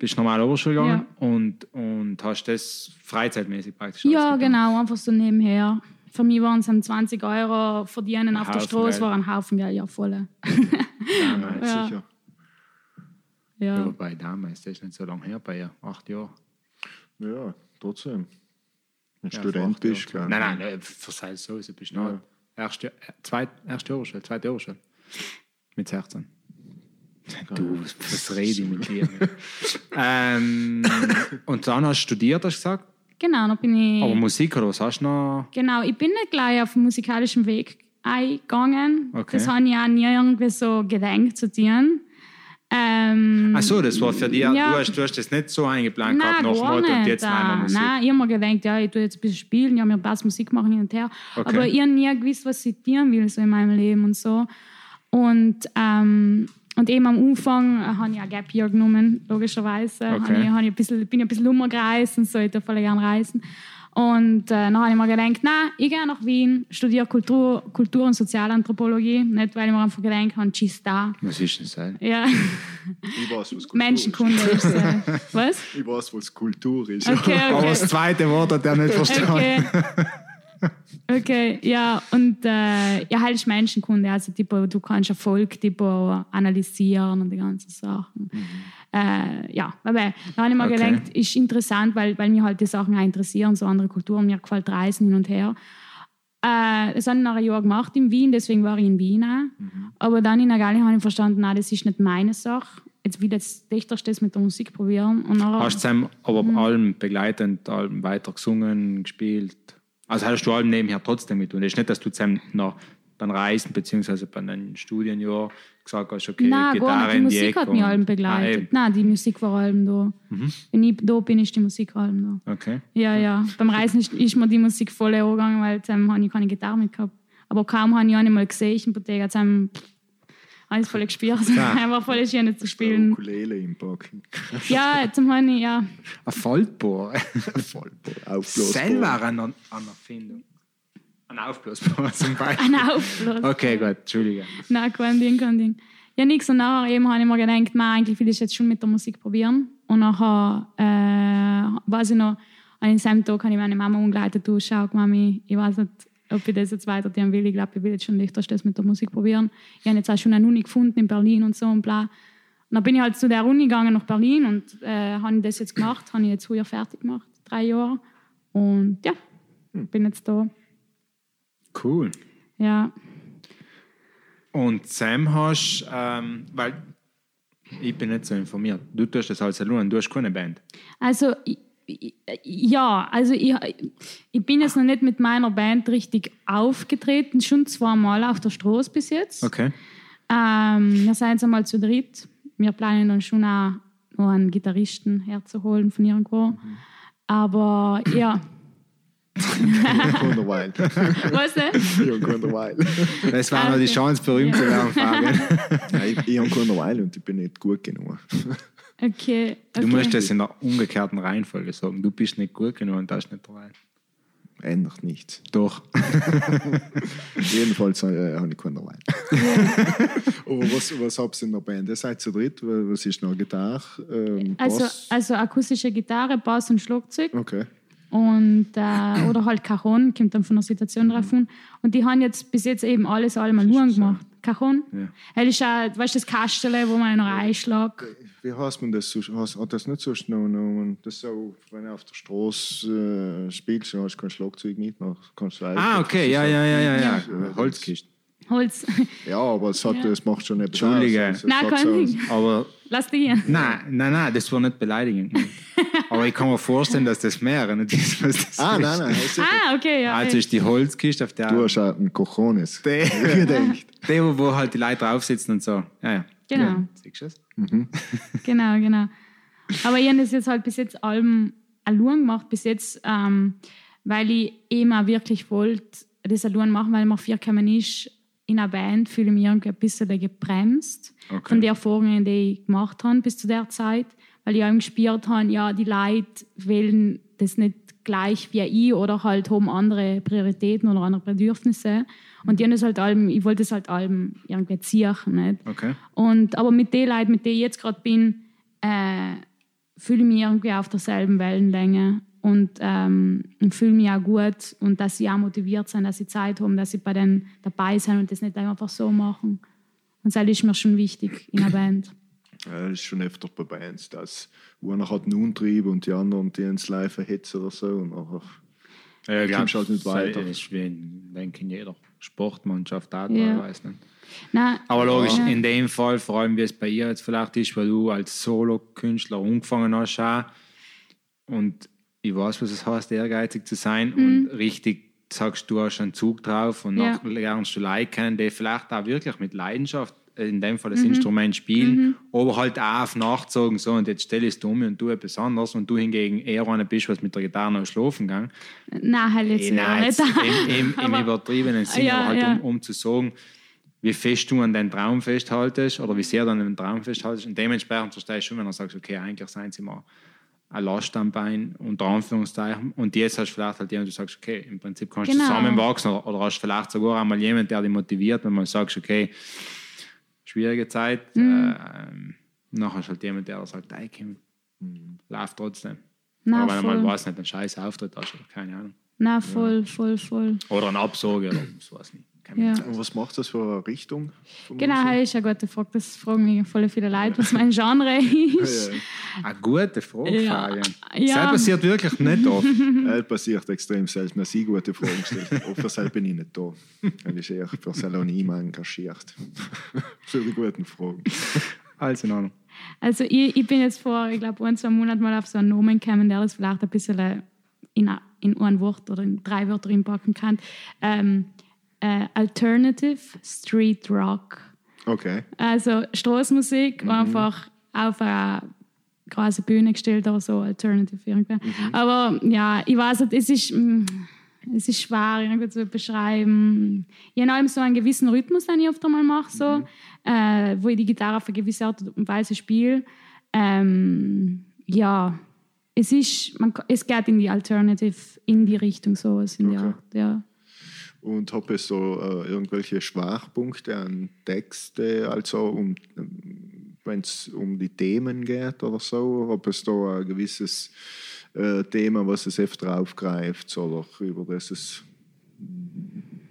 Speaker 2: Bist normal Oberschule gegangen und, und hast das freizeitmäßig praktisch
Speaker 3: Ja, genau, einfach so nebenher. Für mich waren es dann 20 Euro verdienen auf der
Speaker 2: Haufen
Speaker 3: Straße,
Speaker 2: Geld.
Speaker 3: war ein Haufen Geld, ja, voll.
Speaker 1: Ja,
Speaker 3: Ja.
Speaker 1: sicher.
Speaker 2: Ja.
Speaker 3: Ja.
Speaker 2: Wobei damals, das ist nicht so lange her, bei ihr, acht Jahre.
Speaker 1: Ja, trotzdem. Ein
Speaker 2: Ja,
Speaker 1: Student bist,
Speaker 2: Jahren.
Speaker 1: gell?
Speaker 2: Nein, nein, nein, für sei es so, du bist noch erste, äh, zweit, erste Oberschule, zweite Oberschule. Mit 16. Du, was rede ich mit dir? ähm, und dann hast du studiert, hast du gesagt?
Speaker 3: Genau, dann bin ich.
Speaker 2: Aber Musik oder was hast du noch?
Speaker 3: Genau, ich bin nicht gleich auf den musikalischen Weg eingegangen.
Speaker 2: Okay.
Speaker 3: Das habe ich auch nie irgendwie so gedenkt zu tun. Ähm,
Speaker 2: Ach so, das war für dich,
Speaker 3: Ja.
Speaker 2: du, hast, du hast das nicht so eingeplant
Speaker 3: Nein,
Speaker 2: gehabt, nach Motto, und jetzt wir
Speaker 3: Äh,
Speaker 2: Musik.
Speaker 3: Nein, ich habe mir gedacht, ja, ich tue jetzt ein bisschen spielen, ja, mir passt Musik machen hin und her.
Speaker 2: Okay.
Speaker 3: Aber ich habe nie gewusst, was ich tun will so in meinem Leben und so. Und, ähm, und eben am Anfang äh, habe ich ein Gap Year genommen, logischerweise.
Speaker 2: Okay.
Speaker 3: Ich, ich ein bisschen, bin ich ein bisschen umgereist und so, ich darf voll gerne reisen. Und äh, dann habe ich mir gedacht, nein, ich gehe nach Wien, studiere Kultur, Kultur- und Sozialanthropologie. Nicht, weil ich mir einfach gedacht habe, tschüss da.
Speaker 2: Was ist denn das?
Speaker 3: Ja,
Speaker 1: Ich weiß, was Kultur
Speaker 3: Menschenkunde ist. Äh, was?
Speaker 1: ist. Ich weiß, was Kultur ist.
Speaker 3: Okay,
Speaker 2: Aber
Speaker 3: okay.
Speaker 2: das zweite Wort hat er nicht verstanden.
Speaker 3: Okay. Okay, ja, und äh, ja, halt ist Menschenkunde, also tipo, du kannst Erfolg tipo, analysieren und die ganzen Sachen. Äh, ja, aber da habe ich mir
Speaker 2: Okay.
Speaker 3: gedacht, ist interessant, weil, weil mir halt die Sachen auch interessieren, so andere Kulturen, mir gefällt Reisen hin und her. Äh, das habe ich nach einem Jahr gemacht in Wien, deswegen war ich in Wien auch. Aber dann in der Galli habe ich verstanden, nein, das ist nicht meine Sache. Jetzt will jetzt Dichterst das mit der Musik probieren. Und nachher,
Speaker 2: Hast du aber
Speaker 3: Mhm.
Speaker 2: allem begleitend, allem weiter gesungen, gespielt? Also hast du allem nebenher trotzdem mit und es ist nicht, dass du zusammen noch beim Reisen bzw. bei einem Studienjahr gesagt hast, okay,
Speaker 3: Nein, gar nicht. Die
Speaker 2: die
Speaker 3: Musik hat mich allem
Speaker 2: Ah,
Speaker 3: begleitet.
Speaker 2: eben.
Speaker 3: Nein, die Musik war allem da. Wenn ich da bin, ist die Musik allem da.
Speaker 2: okay.
Speaker 3: Ja, ja. Beim Reisen ist, ist mir die Musik voll angegangen, weil dann habe ich keine Gitarre mit gehabt. Aber kaum habe ich eine mal gesehen jetzt habe ich es voll gespielt.
Speaker 2: Ja.
Speaker 3: Einfach voll schön zu spielen.
Speaker 1: Ukulele im Parking.
Speaker 3: Ja, jetzt habe ich, ja.
Speaker 2: Ein Faltbohr.
Speaker 1: Voll aufblasbar.
Speaker 2: Selber eine Anerfindung. Ein Aufblasbohr zum Beispiel.
Speaker 3: Ein Aufblas.
Speaker 2: Okay, gut, Entschuldige.
Speaker 3: Nein, kein Ding, kein Ding. Ja, nichts. Und nachher eben habe ich mir gedacht, man, eigentlich will ich jetzt schon mit der Musik probieren. Und nachher, äh, weiß ich noch, an demselben Tag habe ich meine Mama umgeleitet, du, schau, Mami, ich weiß nicht, ob ich das jetzt weiter tun will. Ich glaube, ich will jetzt schon öfters das mit der Musik probieren. Ich habe jetzt auch schon eine Uni gefunden in Berlin und so und bla. Und dann bin ich halt zu der Uni gegangen nach Berlin und äh, habe das jetzt gemacht, habe ich jetzt früher fertig gemacht, drei Jahre. Und ja, bin jetzt da.
Speaker 2: Cool.
Speaker 3: Ja,
Speaker 2: Und Sam hast, ähm, weil ich bin nicht so informiert. Du tust das als allein, du hast keine Band.
Speaker 3: Also ja, also ich, ich bin jetzt noch nicht mit meiner Band richtig aufgetreten, schon zweimal auf der Straße bis jetzt.
Speaker 2: Okay.
Speaker 3: Ähm, wir sind jetzt einmal zu dritt. Wir planen dann schon auch noch einen Gitarristen herzuholen von irgendwo. Aber ja,
Speaker 1: keine Weile.
Speaker 3: Was denn?
Speaker 1: Ich habe keine Weile.
Speaker 2: Das war noch die. Chance, berühmt zu werden, Fabian.
Speaker 1: Ja, ich ich habe keine Weile und ich bin nicht gut genug.
Speaker 3: Okay. okay.
Speaker 2: Du musst das in der umgekehrten Reihenfolge sagen. Du bist nicht gut genug und das ist nicht dabei.
Speaker 1: Ändert nichts.
Speaker 2: Doch.
Speaker 1: Jedenfalls äh, habe ich keine Weile. Aber was, was habt ihr in der Band? Ihr seid zu dritt. Was ist noch? Gitarre? Ähm,
Speaker 3: Also,
Speaker 1: Bass?
Speaker 3: also akustische Gitarre, Bass und Schlagzeug.
Speaker 1: Okay.
Speaker 3: Und, äh, oder halt Cajon, kommt dann von der Situation drauf an. Und die haben jetzt bis jetzt eben alles allemal nur gemacht. Cajon.
Speaker 2: Ja.
Speaker 3: Das ist auch, weißt du, das Kastel, wo man noch einschlägt.
Speaker 1: Wie heißt man das? sonst? Hat das nicht so schnell genommen? Das so, wenn du auf der Straße äh, spielst, hast du kein Schlagzeug mit. Dann kannst du
Speaker 2: Ah, okay, ja, ja, ja, ja. ja. Holzkiste.
Speaker 3: Holz.
Speaker 1: Ja, aber es, hat,
Speaker 3: Ja.
Speaker 1: es macht schon etwas
Speaker 2: Entschuldige.
Speaker 1: aus. Also, es
Speaker 3: Nein,
Speaker 1: hat
Speaker 3: kein
Speaker 1: so-
Speaker 3: Ding.
Speaker 2: Aber
Speaker 3: Lass dich hier.
Speaker 2: nein, nein, nein, das war nicht beleidigend. Aber ich kann mir vorstellen, dass das mehrere nicht ist, was das
Speaker 1: Ah,
Speaker 2: ist.
Speaker 1: nein, nein. du-
Speaker 3: Ah, okay, ja.
Speaker 2: Also ist die Holzkiste auf der.
Speaker 1: Du hast auch einen Cojones.
Speaker 2: der, wo- halt die Leute drauf sitzen und so. Ja, ja.
Speaker 3: Genau.
Speaker 2: Ja, siehst du das?
Speaker 3: Genau, genau. Aber ich habe das jetzt halt bis jetzt allem allein gemacht, bis jetzt, ähm, weil ich eben auch wirklich wollte, das allein machen, weil man vier gekommen ist in einer Band, fühle ich mich irgendwie ein bisschen gebremst
Speaker 2: Okay.
Speaker 3: von den Erfahrungen, die ich gemacht habe bis zu der Zeit, weil ich eben gespürt habe, ja, die Leute wählen das nicht gleich wie ich oder halt haben andere Prioritäten oder andere Bedürfnisse. Und die haben das halt allem, ich wollte das halt allem irgendwie ziehen, nicht?
Speaker 2: Okay.
Speaker 3: Und, aber mit den Leuten, mit denen ich jetzt gerade bin, äh, fühle ich mich irgendwie auf derselben Wellenlänge und, ähm, fühle mich auch gut und dass sie auch motiviert sind, dass sie Zeit haben, dass sie bei denen dabei sind und das nicht einfach so machen. Und das ist mir schon wichtig in einer Band.
Speaker 1: Ja, das ist schon öfter bei Bands, dass einer hat einen Untrieb und die anderen, die ins Live erhitzen oder so. Und nachher
Speaker 2: Ja, ich
Speaker 1: kommst halt nicht weiter.
Speaker 2: Das ist wie in, denke ich, in jeder Sportmannschaft auch
Speaker 3: Ja.
Speaker 2: teilweise. nicht?
Speaker 3: Nein,
Speaker 2: Aber logisch,
Speaker 3: Ja.
Speaker 2: in dem Fall, vor allem wie es bei ihr jetzt vielleicht ist, weil du als Solo-Künstler angefangen hast auch, und ich weiß, was es heißt, ehrgeizig zu sein und richtig sagst, du hast einen Zug drauf und
Speaker 3: Mhm. Ja.
Speaker 2: dann lernst du Leute kennen, die vielleicht auch wirklich mit Leidenschaft äh, in dem Fall das
Speaker 3: Mhm.
Speaker 2: Instrument spielen, aber halt auch auf Nacht sagen, so und jetzt stell es du um und du etwas anderes und du hingegen eher einer bist, was mit der Gitarre noch schlafen gegangen.
Speaker 3: nein, halt jetzt ja
Speaker 2: nein,
Speaker 3: nicht.
Speaker 2: jetzt im, im, im
Speaker 3: Aber-
Speaker 2: übertriebenen Sinne,
Speaker 3: Ja,
Speaker 2: aber halt
Speaker 3: ja.
Speaker 2: um, um zu sagen, wie fest du an deinen Traum festhaltest oder wie sehr du an den Traum festhaltest. Und dementsprechend verstehst du schon, wenn du sagst, okay, eigentlich seien sie mal eine Last am Bein, unter Anführungszeichen. Und jetzt hast du vielleicht halt jemanden, du sagst, okay, im Prinzip kannst du
Speaker 3: Genau.
Speaker 2: zusammenwachsen oder, oder hast vielleicht sogar einmal jemanden, der dich motiviert, wenn man sagst, okay, schwierige Zeit.
Speaker 3: Mhm.
Speaker 2: Äh, nachher hast du halt jemand, der sagt, hey, Kim, lauf trotzdem.
Speaker 3: Nein,
Speaker 2: oder wenn man
Speaker 3: voll.
Speaker 2: weiß nicht, einen scheiß Auftritt hast oder keine Ahnung.
Speaker 3: Nein, voll, voll, voll.
Speaker 2: Oder eine Absage oder so was nicht.
Speaker 3: Ja.
Speaker 1: Und was macht das für eine Richtung?
Speaker 3: Genau,
Speaker 1: Musik?
Speaker 3: das ist eine gute Frage. Das fragen mich voll viele Leute, was mein Genre ist.
Speaker 2: Eine gute Frage,
Speaker 3: Ja.
Speaker 2: Fabian.
Speaker 3: Ja.
Speaker 2: Das passiert wirklich nicht oft.
Speaker 1: ja. Es passiert extrem selten, dass ich gute Fragen stelle. Selber bin ich nicht da. Er ist eher für Salonime engagiert. für die guten Fragen.
Speaker 2: Alles in Ordnung.
Speaker 3: Also ich, ich bin jetzt vor, ich glaube, ein, zwei Monaten mal auf so einen Nomen gekommen, der das vielleicht ein bisschen in, in ein Wort oder in drei Wörter reinpacken kann. Ähm, äh, Alternative Street Rock.
Speaker 1: Okay.
Speaker 3: Also Straßenmusik, einfach auf eine große Bühne gestellt oder so, Alternative irgendwie. Aber ja, ich weiß nicht, es ist, mm, es ist schwer irgendwie zu beschreiben. Habe allem so einen gewissen Rhythmus, den ich oft einmal mache, so, äh, wo ich die Gitarre auf eine gewisse Art und Weise spiele. Ähm, ja, es ist, man, es geht in die Alternative, in die Richtung sowas in
Speaker 1: Okay.
Speaker 3: Art, ja.
Speaker 1: Und habe so äh, irgendwelche Schwachpunkte an Texte, also um, wenn es um die Themen geht oder so, ob es da ein gewisses äh, Thema, was es öfter aufgreift oder über das es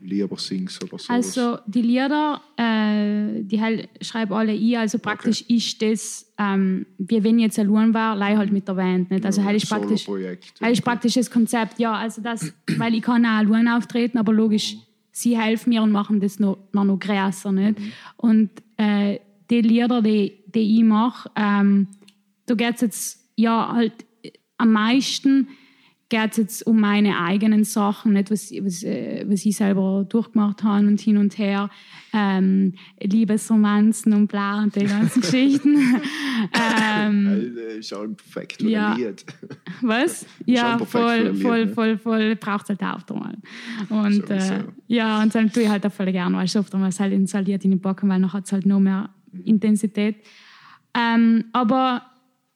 Speaker 1: lieber singst oder so.
Speaker 3: Also die Lieder, äh, die halt schreibe alle ich, also praktisch ist das, ähm, wie wenn ich jetzt allein war, leih halt mit der Band. Nicht? Also halt ist praktisch, halt ist praktisch das Konzept, ja, also das, weil ich kann auch allein auftreten, aber logisch, sie helfen mir und machen das noch, noch, noch größer. Nicht? Und äh, die Lieder, die, die ich mache, ähm, da geht es jetzt ja halt äh, am meisten geht es jetzt um meine eigenen Sachen, nicht was, was, äh, was ich selber durchgemacht habe und hin und her. Ähm, Liebesromanzen und bla und die ganzen Geschichten. ähm,
Speaker 1: ist auch perfekt
Speaker 3: ja. Was? Ja, voll, voll, voll, voll, braucht es halt auch mal. Und äh, ja, und dann tue ich halt auch voll gerne, weil es oftmals halt installiert in den Backen, weil dann hat es halt noch mehr Intensität. Ähm, aber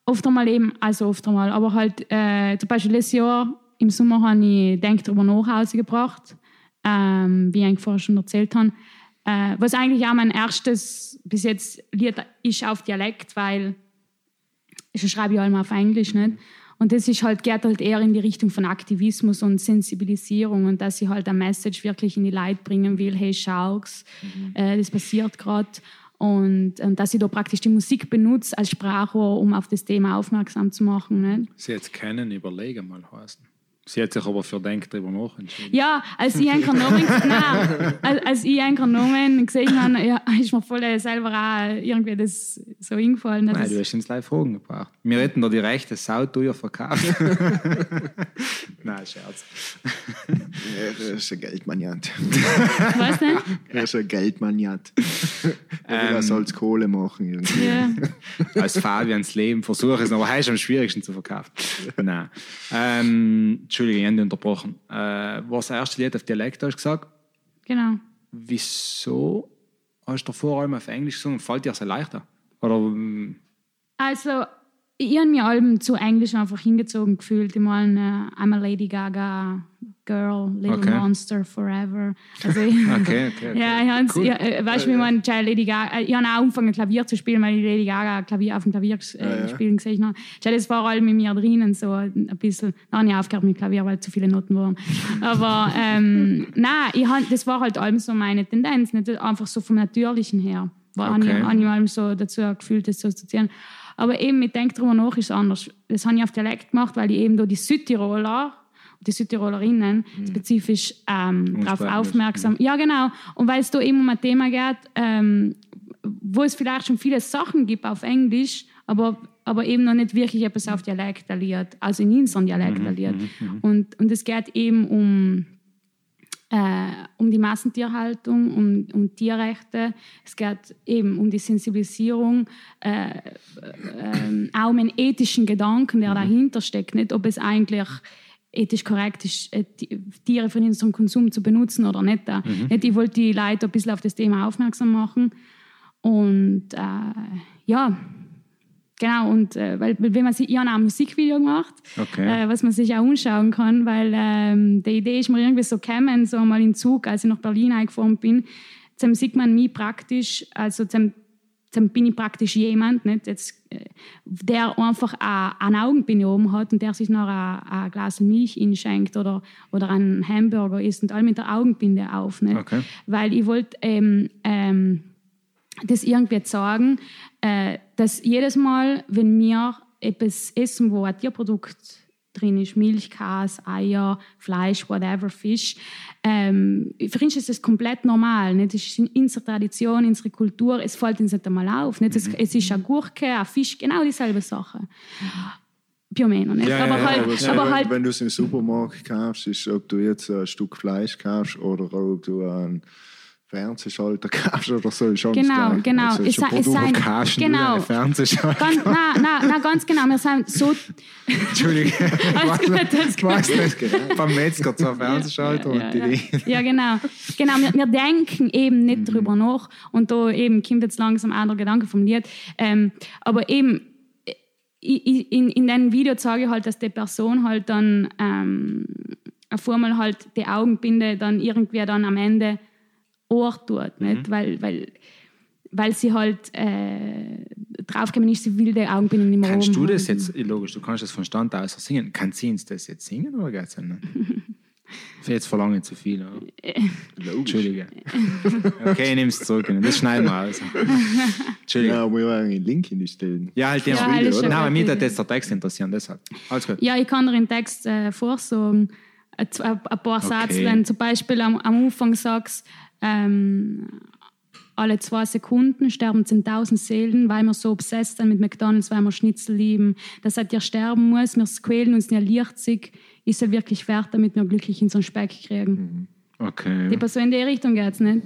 Speaker 3: oft einmal eben, also oft einmal, aber halt äh, zum Beispiel letztes Jahr im Sommer habe ich Denk drüber nach Hause gebracht, ähm, wie ich vorher schon erzählt habe. Äh, was eigentlich auch mein erstes bis jetzt Lied ist auf Dialekt, weil ich schreibe ja immer auf Englisch nicht. Und das ist halt, geht halt eher in die Richtung von Aktivismus und Sensibilisierung und dass ich halt eine Message wirklich in die Leute bringen will, hey, schau's, mhm. äh, das passiert gerade. Und, und, dass ich da praktisch die Musik benutze als Sprachrohr, um auf das Thema aufmerksam zu machen. Nicht?
Speaker 2: Sie jetzt kennen, überlegen mal heißen. Sie hat sich aber für Denk darüber nach entschieden.
Speaker 3: Ja, als ich einen Nomen, nein, als, als ich einen Nomen gesehen habe, ja, ist mir voll selber auch irgendwie das so eingefallen.
Speaker 2: Nein, du hast uns live Fragen gebracht. Wir hätten da die Rechte sau teuer verkauft. nein, Scherz.
Speaker 1: Ja, er ist ein Geldmaniat.
Speaker 3: Was denn?
Speaker 1: Er ist ein Geldmaniat. Er das als Kohle machen. Irgendwie.
Speaker 3: Ja.
Speaker 2: Als Fabians Leben versuche es, aber er ist am schwierigsten zu verkaufen. Nein. Ähm, Entschuldigung, ich habe unterbrochen. Äh, was das erste Lied auf Dialekt hast du gesagt?
Speaker 3: Genau.
Speaker 2: Wieso hast du vor allem auf Englisch gesungen? Fällt dir das leichter? Oder, ähm,
Speaker 3: Also, ich habe mir Alben zu Englisch einfach hingezogen gefühlt. Ich meine, I'm a Lady Gaga Girl, Little
Speaker 2: Okay.
Speaker 3: Monster Forever. Also, ich,
Speaker 2: okay, okay, okay.
Speaker 3: Ja, ich hab's,
Speaker 2: Cool.
Speaker 3: ja, äh, weißt du, wie man Lady Gaga, äh, ich habe auch angefangen Klavier zu spielen, weil ich Lady Gaga Klavier auf dem Klavier äh,
Speaker 1: Ja, ja.
Speaker 3: spielen gesehen habe. Tja, das war allem mit mir drinnen, so ein bisschen. Dann habe ich aufgehört mit Klavier, weil zu viele Noten waren. Aber ähm, nein, ich hab, das war halt allem so meine Tendenz, nicht einfach so vom Natürlichen her. War
Speaker 2: Okay.
Speaker 3: habe ich allem so dazu gefühlt, das so zu ziehen. Aber eben, mit Denk drüber nach ist es anders. Das habe ich auf Dialekt gemacht, weil ich eben da die Südtiroler, die Südtirolerinnen spezifisch ähm, darauf aufmerksam. Ja, genau. Und weil es da eben um ein Thema geht, ähm, wo es vielleicht schon viele Sachen gibt auf Englisch, aber, aber eben noch nicht wirklich etwas auf Dialekt alliert, also in unserem Dialekt alliert. Und, und es geht eben um, äh, um die Massentierhaltung, um, um Tierrechte. Es geht eben um die Sensibilisierung, äh, äh, auch um einen ethischen Gedanken, der dahinter steckt. Nicht, ob es eigentlich ethisch korrekt ist, äh, Tiere für unseren Konsum zu benutzen oder nicht. Äh, nicht ich wollte die Leute ein bisschen auf das Thema aufmerksam machen. Und äh, ja, genau. Und äh, weil, weil wenn man sich, ich habe auch ein Musikvideo gemacht,
Speaker 2: Okay.
Speaker 3: äh, was man sich auch anschauen kann, weil ähm, die Idee ist mir irgendwie so gekommen, so mal in Zug, als ich nach Berlin eingefahren bin. Dann sieht man mich praktisch, also dann, dann bin ich praktisch jemand, nicht? Jetzt, äh, der einfach a- eine Augenbinde oben hat und der sich noch ein, ein Glas Milch einschenkt oder, oder einen Hamburger isst und all mit der Augenbinde auf. Nicht?
Speaker 2: Okay.
Speaker 3: Weil ich wollte ähm, ähm, das irgendwie sagen, äh, dass jedes Mal, wenn wir etwas essen, wo ein Tierprodukt drin ist, Milch, Käse, Eier, Fleisch, whatever, Fisch, ähm, für uns ist das komplett normal. Nicht? Das ist in unserer Tradition, unsere Kultur, es fällt uns nicht einmal auf. Nicht? Es, es ist eine Gurke, ein Fisch, genau dieselbe Sache. Biomeno, nicht?
Speaker 2: Ja,
Speaker 3: aber
Speaker 2: ja,
Speaker 3: halt,
Speaker 1: Aber, so,
Speaker 3: aber
Speaker 1: wenn,
Speaker 3: halt
Speaker 1: wenn du es im Supermarkt kaufst, ist, ob du jetzt ein Stück Fleisch kaufst oder ob du einen Fernsehschalter kaufst oder so, ist
Speaker 3: Genau,
Speaker 1: Gleiche.
Speaker 3: genau.
Speaker 1: Also,
Speaker 3: Es
Speaker 1: ein
Speaker 3: es
Speaker 2: Kasten,
Speaker 3: genau.
Speaker 2: Fernsehschalter.
Speaker 3: ganz, nein, nein, nein, ganz genau. Wir sind so
Speaker 2: Entschuldigung.
Speaker 3: Alles gut, alles
Speaker 2: Ich weiß nicht. Beim Metzger zwei Fernsehschalter
Speaker 3: ja,
Speaker 2: und die
Speaker 3: ja,
Speaker 2: die.
Speaker 3: ja, genau. genau wir, wir denken eben nicht drüber nach. Und da eben kommt jetzt langsam auch der Gedanke vom Lied. Ähm, aber eben, ich- ich- in, in dem Video zeige ich halt, dass die Person halt dann ähm, auf einmal halt die Augenbinde dann irgendwie dann am Ende Ohr tut. Nicht? Weil, weil, weil sie halt äh, draufgekommen ist, sie will die Augenbinde nicht mehr
Speaker 2: Kannst
Speaker 3: oben
Speaker 2: du das jetzt, logisch, du kannst das von Stand aus singen. Kann sie uns das jetzt singen oder geht es nicht? Jetzt verlange ich zu viel. Oder? Entschuldige. Okay, ich nehme es zurück. Das schneiden wir aus. Entschuldige.
Speaker 1: Ja, aber wir werden einen Link in die stellen.
Speaker 2: Ja, halt den
Speaker 3: Ja,
Speaker 2: Video,
Speaker 3: alles
Speaker 2: oder? Nein, aber mich
Speaker 3: ja.
Speaker 2: jetzt der Text interessieren, deshalb. Alles gut.
Speaker 3: Ja, ich kann dir den Text äh, vorsagen. Ein, zwei- ein paar
Speaker 2: Okay.
Speaker 3: Sätze, wenn zum Beispiel am, am Anfang sagst, ähm, alle zwei Sekunden sterben 10.000 Seelen, weil wir so obsessed sind mit McDonalds, weil wir Schnitzel lieben. Dass seit ihr sterben muss, wir quälen uns nicht lichtzig ist es wirklich wert, damit wir glücklich in so einen Speck kriegen.
Speaker 2: Okay.
Speaker 3: Die Person in die Richtung geht es nicht.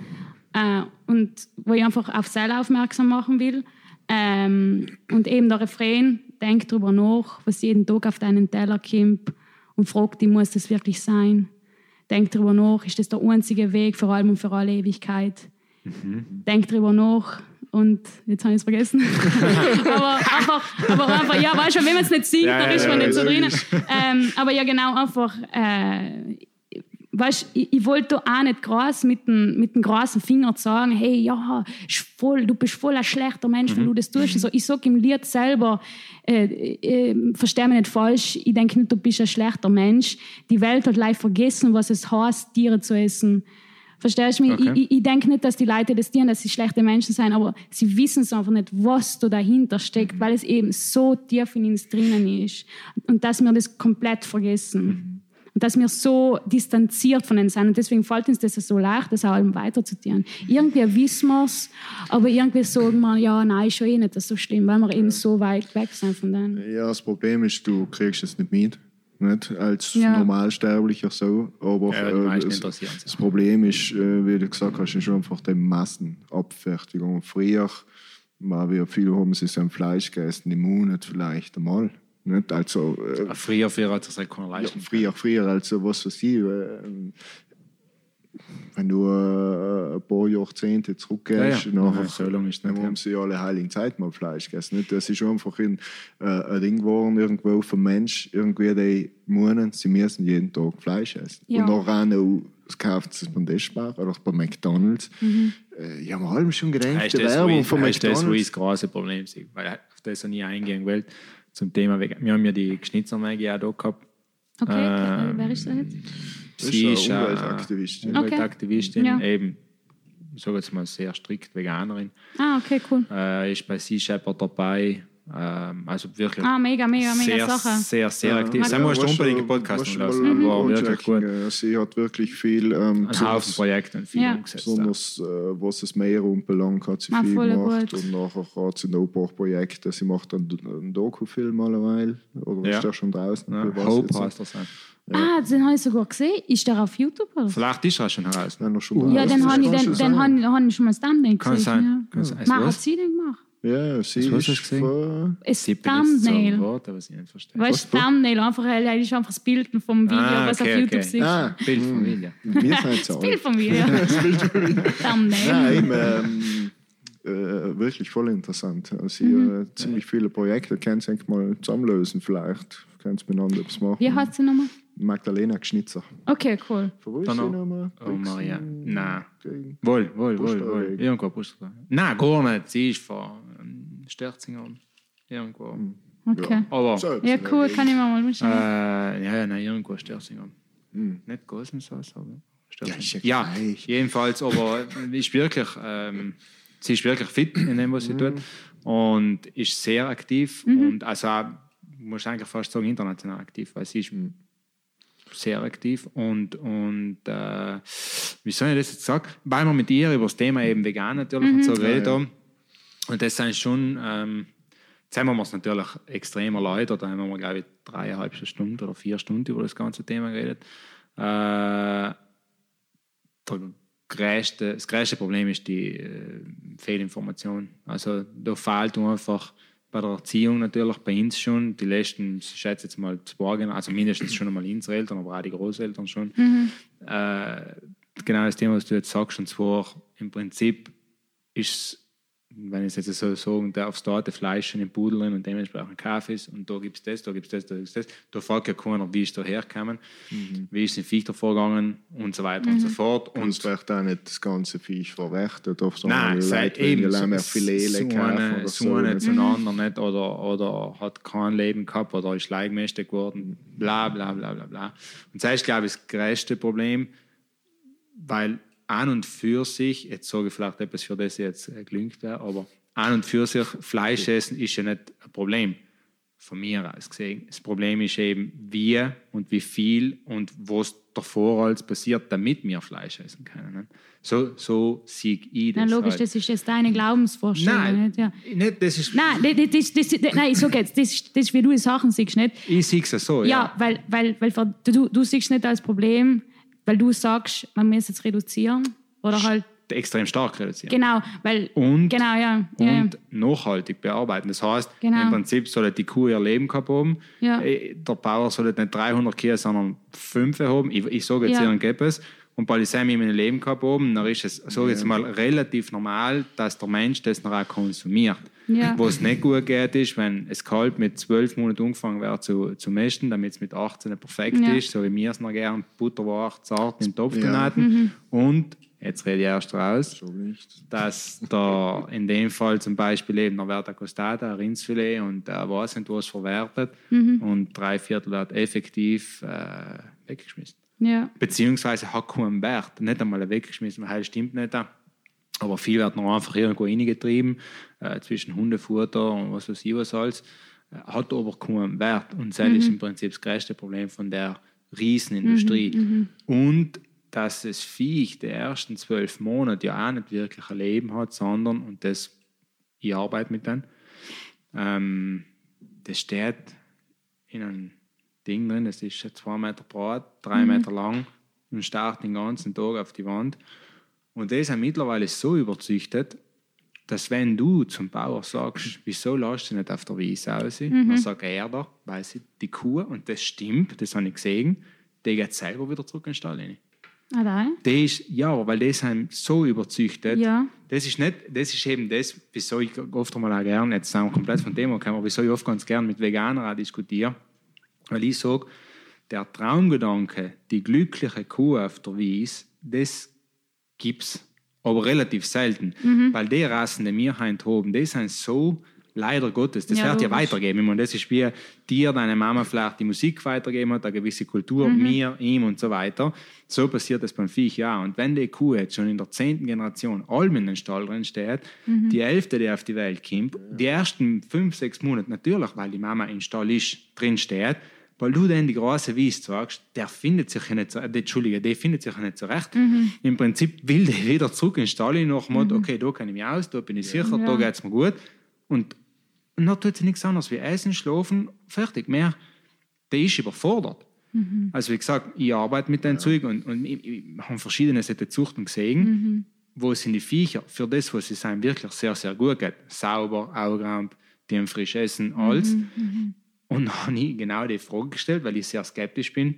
Speaker 3: Äh, und wo ich einfach auf selber aufmerksam machen will. Ähm, und eben der Refrain, denk drüber nach, was jeden Tag auf deinen Teller kommt und frag dich, muss das wirklich sein? Denk drüber nach, ist das der einzige Weg, vor allem und für alle Ewigkeit? Denk drüber nach und jetzt habe ich es vergessen. aber, einfach, aber einfach, ja, weißt du, wenn man es nicht singt,
Speaker 2: Ja,
Speaker 3: dann ist man
Speaker 2: ja,
Speaker 3: nicht so drin. Ähm, aber ja, genau, einfach, äh, weißt, ich, ich wollte auch nicht groß mit dem, mit dem großen Finger sagen, hey, ja, voll, du bist voll ein schlechter Mensch, wenn du das tust. Also, ich sage im Lied selber, äh, äh, versteh mich nicht falsch, ich denke nicht, du bist ein schlechter Mensch. Die Welt hat leider vergessen, was es heißt, Tiere zu essen. Verstehst du mich?
Speaker 2: Okay.
Speaker 3: Ich, ich, ich denke nicht, dass die Leute das tun, dass sie schlechte Menschen sind, aber sie wissen es einfach nicht, was da dahinter steckt, weil es eben so tief in uns drinnen ist. Und dass wir das komplett vergessen. Und dass wir so distanziert von ihnen sind. Und deswegen fällt uns das so leicht, das auch weiterzutun. Irgendwie wissen wir es, aber irgendwie sagen wir, ja, nein, ist schon eh nicht so schlimm, weil wir eben so weit weg sind von denen.
Speaker 1: Ja, das Problem ist, du kriegst es nicht mit. Nicht? Als
Speaker 3: Ja.
Speaker 1: Normalsterblicher so. Aber
Speaker 2: Ja, meisten
Speaker 1: das, das Problem ist, äh, wie du gesagt hast, ist einfach die Massenabfertigung. Früher, mal wie viele haben sie sein Fleisch gegessen, im Monat vielleicht einmal. Nicht? Also, äh,
Speaker 2: Früher, früher hat es sich keiner leisten.
Speaker 1: früher, früher, also was weiß ich, äh, wenn du äh, ein paar Jahrzehnte zurückgehst,
Speaker 2: Ja, ja.
Speaker 1: nachher,
Speaker 2: Ja, so ist nicht
Speaker 1: dann haben sie alle heiligen Zeit mal Fleisch gegessen. Nicht? Das ist einfach ein, äh, ein Ding geworden, irgendwo vom Mensch, irgendwie die meinen, sie müssen jeden Tag Fleisch essen.
Speaker 3: Ja.
Speaker 1: Und nachher noch kauft es beim Deschbar oder bei McDonalds. Äh, ja, wir haben schon gedacht, die
Speaker 2: das,
Speaker 1: Werbung von
Speaker 2: heißt das,
Speaker 1: McDonalds.
Speaker 2: das große Problem ist, weil auf das ich nie eingehen will, zum Thema, Vegan- wir haben ja die Geschnitzermäge auch da gehabt.
Speaker 3: Okay,
Speaker 2: Ähm,
Speaker 3: wer ist das jetzt?
Speaker 1: Ist
Speaker 2: Sie
Speaker 1: eine
Speaker 2: ist äh,
Speaker 1: Umweltaktivistin.
Speaker 3: Okay.
Speaker 2: Umweltaktivistin,
Speaker 3: Ja.
Speaker 2: eben, ich sage jetzt mal sehr strikt Veganerin,
Speaker 3: Ah, okay, cool.
Speaker 2: äh, ist bei Sea Shepherd dabei, also wirklich
Speaker 3: Ah, mega, mega, mega
Speaker 2: sehr,
Speaker 3: Sache.
Speaker 2: sehr, sehr aktiv.
Speaker 3: Ja,
Speaker 2: Sen musst du
Speaker 1: was
Speaker 2: unbedingt den Podcast
Speaker 1: was
Speaker 2: lassen,
Speaker 1: mal
Speaker 2: war wirklich gut.
Speaker 1: Äh, Sie hat wirklich viel, ähm,
Speaker 2: Ein Haufen Projekte und viel
Speaker 3: Ja.
Speaker 2: umgesetzt. ja.
Speaker 1: besonders äh, was das Meer anbelangt, hat sie
Speaker 3: Ah,
Speaker 1: viel gemacht.
Speaker 3: gut.
Speaker 1: Und nachher hat sie noch ein paar Projekte. Sie macht einen, einen Dokufilm alleweil. Oder
Speaker 2: Ja.
Speaker 1: ist der schon draußen?
Speaker 2: Ja, Hope heißt das. ja.
Speaker 3: Ah, den habe ich sogar gesehen. Ist der auf YouTube? Oder?
Speaker 2: Vielleicht ist er schon heraus.
Speaker 1: Nein, noch schon
Speaker 3: Ja,
Speaker 1: draußen.
Speaker 3: den habe ich, den,
Speaker 1: schon
Speaker 3: den schon mal das Thumbnail
Speaker 2: Kann
Speaker 3: gesehen.
Speaker 2: sein.
Speaker 3: Ja.
Speaker 2: Kann sein.
Speaker 3: Man, hat
Speaker 2: was?
Speaker 3: sie den gemacht?
Speaker 1: Ja, sie
Speaker 2: Was du
Speaker 1: ist
Speaker 2: gesehen?
Speaker 1: von...
Speaker 3: Das
Speaker 2: Tippen ist so ein
Speaker 3: Thumbnail.
Speaker 2: Wort, was ich nicht verstehe.
Speaker 3: Weißt du, Thumbnail, einfach, ist einfach das Bild vom Video,
Speaker 2: Ah,
Speaker 3: was
Speaker 2: okay,
Speaker 3: auf YouTube
Speaker 2: okay.
Speaker 3: siehst.
Speaker 1: Ah,
Speaker 2: Bild von Familie.
Speaker 1: wir sind so
Speaker 3: Bild
Speaker 1: alt.
Speaker 3: vom Video. Thumbnail.
Speaker 1: Nein, ähm, äh, wirklich voll interessant. Also sie
Speaker 3: Mhm.
Speaker 1: äh, ziemlich viele Projekte. Können Sie eigentlich mal zusammenlösen vielleicht. Können Sie miteinander etwas machen.
Speaker 3: Wie heißt sie nochmal?
Speaker 1: Magdalena Gschnitzer.
Speaker 3: Okay, cool.
Speaker 1: Von wo ist
Speaker 2: Dann
Speaker 1: sie
Speaker 2: noch-
Speaker 1: nochmal?
Speaker 2: Oh, Maria. Nein. Wohl, wohl, wohl, wohl.
Speaker 1: Buchstabe.
Speaker 2: Irgendwo Buchstabe. Nein, gar nicht. Sie ist von Sterzinger. Irgendwo.
Speaker 3: Okay.
Speaker 2: Aber,
Speaker 1: So,
Speaker 3: Ja, cool, kann ich mir mal
Speaker 2: äh,
Speaker 3: anschauen.
Speaker 2: ja, ja, nein, irgendwo Sterzinger. Nicht Gosenshaus, aber
Speaker 1: ist ja
Speaker 2: ja,
Speaker 1: gleich.
Speaker 2: jedenfalls, aber ist wirklich, ähm, sie ist wirklich fit in dem, was sie tut und ist sehr aktiv und also auch, muss eigentlich fast sagen international aktiv, weil sie ist sehr aktiv und, und äh, wie soll ich das jetzt sagen, weil wir mit ihr über das Thema eben vegan natürlich und so geredet
Speaker 1: Ja, ja.
Speaker 2: haben und das sind schon ähm, Jetzt haben wir es natürlich extrem erläutert. Da haben wir, glaube ich, dreieinhalb Stunden oder vier Stunden über das ganze Thema geredet. Äh, größte, das größte Problem ist die äh, Fehlinformation. Also da fehlt einfach bei der Erziehung natürlich bei uns schon, die letzten, ich schätze jetzt mal zwei Generationen, also mindestens schon einmal unsere Eltern, aber auch die Großeltern schon. Äh, genau das Thema, was du jetzt sagst, und zwar im Prinzip ist wenn ich es jetzt so sagen darf, da hat Fleisch in den Pudel drin und dementsprechend Kaffee ist und da gibt es das, da gibt es das, da gibt es das. Da fragt ja keiner, wie ist da hergekommen, wie ist es in Viech vorgegangen und so weiter und so fort.
Speaker 1: Und
Speaker 2: Und
Speaker 1: es wird auch nicht das ganze Fisch verwertet. Auf so
Speaker 2: Nein, seit eben so,
Speaker 1: Filet
Speaker 2: so, eine,
Speaker 1: oder
Speaker 2: so
Speaker 1: so.
Speaker 2: eine
Speaker 1: nicht?
Speaker 2: zueinander nicht oder, oder hat kein Leben gehabt oder ist Leihgemästet geworden, bla bla bla bla bla. Und das ist, glaube ich, das größte Problem, weil an und für sich, jetzt sage ich vielleicht etwas, für das ich jetzt äh, gelüngt wäre, aber an und für sich Fleisch essen ist ja nicht ein Problem. von mir aus gesehen. Das Problem ist eben, wie und wie viel und was davor alles passiert, damit wir Fleisch essen können. Ne? So, so sehe ich das.
Speaker 3: Na, logisch,
Speaker 2: halt.
Speaker 3: das ist jetzt deine Glaubensvorstellung.
Speaker 2: Nein,
Speaker 3: Nicht? Ja.
Speaker 2: nicht, das ist,
Speaker 3: Nein, das, das, das, nein, so geht's. Das, ist- das ist, wie du die Sachen siehst, nicht?
Speaker 2: ich sehe es so, ja.
Speaker 3: Ja, weil, weil, weil du, du siehst nicht als Problem, weil du sagst, man muss jetzt reduzieren. Oder halt,
Speaker 2: Extrem stark reduzieren.
Speaker 3: genau, weil,
Speaker 2: Und,
Speaker 3: genau, ja. ja, ja.
Speaker 2: und nachhaltig bearbeiten. Das heißt,
Speaker 3: Genau.
Speaker 2: im Prinzip soll die Kuh ihr Leben gehabt haben.
Speaker 3: Ja.
Speaker 2: Eh, Der Bauer soll nicht 300 Kühe, sondern 5 haben. Ich, ich sage jetzt
Speaker 3: Ja.
Speaker 2: ein Gäbes. Und Sammy in meinem Leben gehabt haben, dann ist es, sage jetzt mal, relativ normal, dass der Mensch das noch auch konsumiert.
Speaker 3: Ja.
Speaker 2: Wo es nicht gut geht, ist, wenn es kalt mit 12 Monaten angefangen wird zu, zu mästen, damit es mit 18 perfekt
Speaker 3: Ja.
Speaker 2: ist, so wie wir es noch gern, butterweich, zart in den Topf
Speaker 1: Ja.
Speaker 3: Mhm.
Speaker 2: Und, jetzt rede ich erst raus,
Speaker 1: So
Speaker 2: dass da in dem Fall zum Beispiel eben der Verta Costata, ein Rindsfilet und der weiß nicht was verwertet und drei Viertel wird effektiv äh, weggeschmissen.
Speaker 3: Ja.
Speaker 2: Beziehungsweise hat keinen Wert, nicht einmal weggeschmissen, weil das stimmt nicht. Aber viel wird noch einfach irgendwo reingetrieben, äh, zwischen Hundefutter und was weiß ich was alles, äh, hat aber keinen Wert. Und das ist im Prinzip das größte Problem von der Riesenindustrie. Und dass das Viech die ersten zwölf Monate ja auch nicht wirklich ein Leben hat, sondern, und das, ich arbeite mit denen, ähm, das steht in einem Ding drin, das ist zwei Meter breit, drei Meter lang und starrt den ganzen Tag auf die Wand. Und die sind mittlerweile so überzüchtet, dass wenn du zum Bauer sagst, wieso lässt du nicht auf der Wiese aus, dann sagt er da, weiß ich, die Kuh, und das stimmt, das habe ich gesehen, die geht selber wieder zurück in den Stall rein.
Speaker 3: Ah, da,
Speaker 2: Die ist, ja, weil die sind so überzüchtet.
Speaker 3: Ja.
Speaker 2: Das ist nicht, das ist eben das, wieso ich oft mal auch gerne, jetzt sind wir komplett Thema gekommen, aber wieso ich oft ganz gerne mit Veganern auch diskutiere. Weil ich sage, der Traumgedanke, die glückliche Kuh auf der Wiese, das gibt es, aber relativ selten.
Speaker 3: Mhm.
Speaker 2: Weil die Rassen, die wir heute haben, die sind so, leider Gottes, das
Speaker 3: Ja,
Speaker 2: wird ja weitergeben. Meine, das ist wie dir, deine Mama vielleicht die Musik weitergeben hat, eine gewisse Kultur,
Speaker 3: Mhm.
Speaker 2: mir, ihm und so weiter. So passiert das beim Viech ja. Und wenn die Kuh jetzt schon in der zehnten Generation allem in den Stall drin steht,
Speaker 3: Mhm.
Speaker 2: die elfte, die auf die Welt kommt, die ersten fünf, sechs Monate natürlich, weil die Mama im Stall ist, drin steht, weil du dann die große Wiese sagst, der findet sich ja nicht so, äh, Entschuldige, der findet sich ja nicht zurecht.
Speaker 3: Mhm.
Speaker 2: Im Prinzip will der wieder zurück in hin, nach dem Motto, okay, da kann ich mich aus, da bin ich sicher, da
Speaker 3: Ja.
Speaker 2: geht es mir gut. Und, und dann tut sie nichts anderes wie essen, schlafen, fertig. Mehr, der ist überfordert.
Speaker 3: Mhm.
Speaker 2: Also wie gesagt, ich arbeite mit den Zeug und, und ich, ich habe verschiedene Sorten Zuchten gesehen,
Speaker 3: Mhm.
Speaker 2: wo sind die Viecher für das, was sie sind, wirklich sehr, sehr gut geht. Sauber, Augenramp, die haben frisch essen, alles. Und dann habe ich genau die Frage gestellt, weil ich sehr skeptisch bin.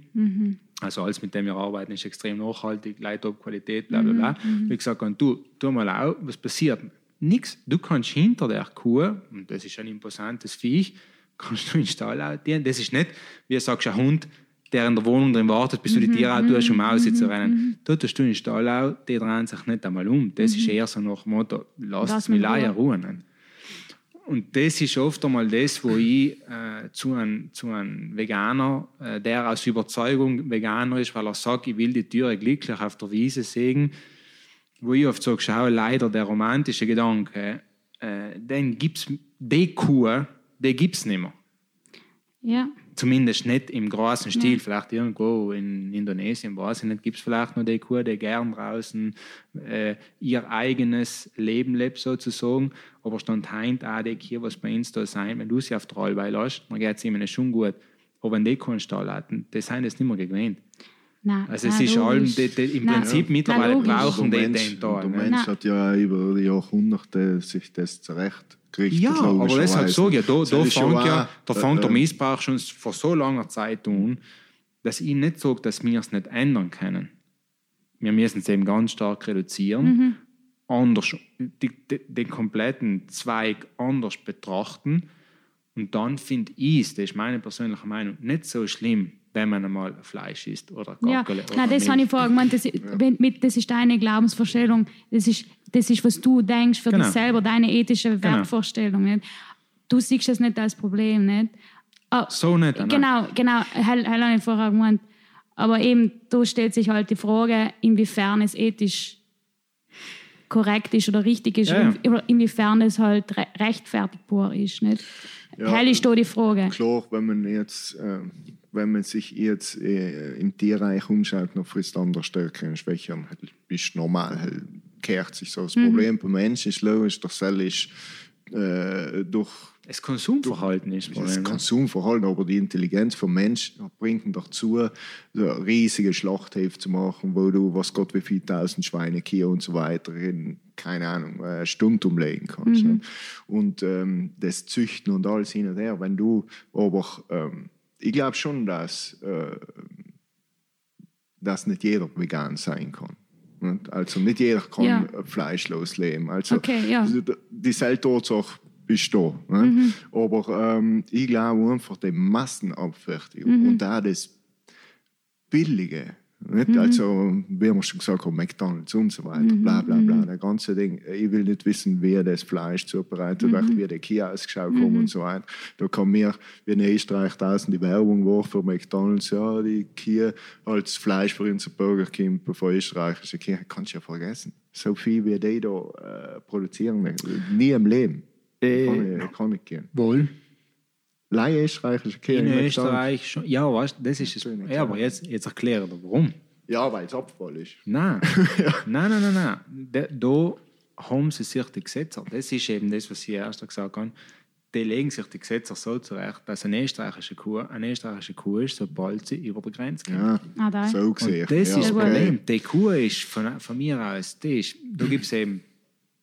Speaker 2: Also alles, mit dem wir arbeiten, ist extrem nachhaltig, Leitop-Qualität, bla bla bla. Wie gesagt, und du, tu mal auch, was passiert? Nichts. Du kannst hinter der Kuh, und das ist ein imposantes Viech, kannst du in den Stall outdienen. Das ist nicht, wie du sagst, ein Hund, der in der Wohnung drin wartet, bis du die Tiere auch tust, um raus zu rennen. Da tust du in den Stall auch, die drehen sich nicht einmal um. Das ist eher so nach dem Motto, lass
Speaker 3: Lass
Speaker 2: mich leider ruhen. Und das ist oft einmal das, wo ich äh, zu einem zu einem Veganer, äh, der aus Überzeugung Veganer ist, weil er sagt, ich will die Tiere glücklich auf der Wiese sehen, wo ich oft sage, schau, leider der romantische Gedanke, äh, den gibt's, die Kuh, die gibt es nicht mehr.
Speaker 3: Ja.
Speaker 2: Zumindest nicht im großen Stil. Vielleicht irgendwo in Indonesien, weiß ich nicht, gibt es vielleicht noch die Kuh, die gern draußen äh, ihr eigenes Leben lebt, sozusagen. Aber stand heint auch die Kuh, was bei uns da sein, wenn du sie auf der Rollbei lässt, dann geht es ihnen schon gut. Aber wenn die keinen Stall hatten, die sind das nicht mehr gewöhnt.
Speaker 3: Nein,
Speaker 2: Also es ist allem, die, die, im
Speaker 3: Nein.
Speaker 2: Prinzip
Speaker 3: Ja.
Speaker 2: mittlerweile brauchen die
Speaker 1: der Mensch,
Speaker 2: den da.
Speaker 1: der
Speaker 2: ne?
Speaker 1: Mensch
Speaker 3: Nein.
Speaker 1: hat ja über die Jahrhunderte sich das zurechtgerichtet.
Speaker 2: Ja, aber deshalb sage ich, da, da fängt, ja,
Speaker 1: auch,
Speaker 2: da
Speaker 1: äh,
Speaker 2: fängt der Missbrauch schon vor so langer Zeit an, dass ich nicht sage, dass wir es nicht ändern können. Wir müssen es eben ganz stark reduzieren, anders, die, die, den kompletten Zweig anders betrachten und dann finde ich es, das ist meine persönliche Meinung, nicht so schlimm, wenn man einmal Fleisch isst oder
Speaker 3: Ja,
Speaker 2: Gackerle oder
Speaker 3: nein, das habe ich vorher gemeint. Das, mit, das ist deine Glaubensvorstellung. Das ist, das ist, was du denkst für
Speaker 2: Genau.
Speaker 3: dich selber, deine ethische Wertvorstellung. Nicht? Du siehst das nicht als Problem. Nicht? Ah,
Speaker 2: So nicht, nein.
Speaker 3: Genau, genau. Hell habe ich vorher gemeint. Aber eben, da stellt sich halt die Frage, inwiefern es ethisch korrekt ist oder richtig ist,
Speaker 2: Ja, ja.
Speaker 3: in- inwiefern es halt re rechtfertigbar ist. Nicht?
Speaker 1: Ja.
Speaker 3: Hell ist da die Frage.
Speaker 1: Klar, wenn man jetzt, äh, wenn man sich jetzt äh, im Tierreich umschaut, dann frisst andere Stärke und Schwächen, halt, ist normal, halt, kehrt sich so. Das Problem beim Menschen ist logisch, dass Zell ist äh, durch
Speaker 2: Das Konsumverhalten ist das Problem.
Speaker 1: Konsumverhalten, aber die Intelligenz vom Mensch bringt ihn dazu, riesige Schlachthöfe zu machen, wo du, was Gott wie viele tausend Schweine, Kühe und so weiter in, keine Ahnung, eine Stunde umlegen kannst. Ne? Und ähm, das Züchten und alles hin und her. Wenn du aber, ähm, ich glaube schon, dass, äh, dass nicht jeder vegan sein kann. Also nicht jeder kann
Speaker 3: Ja.
Speaker 1: fleischlos leben. Also
Speaker 3: Okay, ja.
Speaker 1: die Selbstursache ist da. Ne? Aber ähm, ich glaube einfach, die Massenabfertigung und auch das Billige. Nicht? Also, wie wir schon gesagt haben, McDonalds und so weiter, bla bla bla, das ganze Ding. Ich will nicht wissen, wie das Fleisch zubereitet wird, wie der Kia ausgeschaut hat und so weiter. Da kann mir, wie in Österreich tausend die Werbung war für McDonalds, ja, die Kia als Fleisch für unsere Burger kommt, bevor österreichische Kia, kannst du ja vergessen. So viel, wie die da äh, produzieren, nie im Leben.
Speaker 2: Äh,
Speaker 1: kann, ich, kann ich gehen.
Speaker 2: Wohl.
Speaker 1: Leih österreichische Kia
Speaker 2: In. Österreich schon. Ja, weißt du, das ist es. Ja, aber jetzt, jetzt erkläre dir, warum.
Speaker 1: Ja, weil es Abfall ist.
Speaker 2: Nein. nein, nein, nein, nein. Da, da haben sie sich die Gesetze. Das ist eben das, was Sie erst gesagt haben. Die legen sich die Gesetze so zurecht, dass eine österreichische Kuh eine österreichische Kuh ist, sobald sie über die Grenze kommt.
Speaker 1: Ja,
Speaker 3: Ah,
Speaker 1: so gesehen.
Speaker 2: Und das
Speaker 1: ja,
Speaker 2: ist das
Speaker 3: okay.
Speaker 2: Problem. Die Kuh ist von, von mir aus, die ist, da gibt es eben,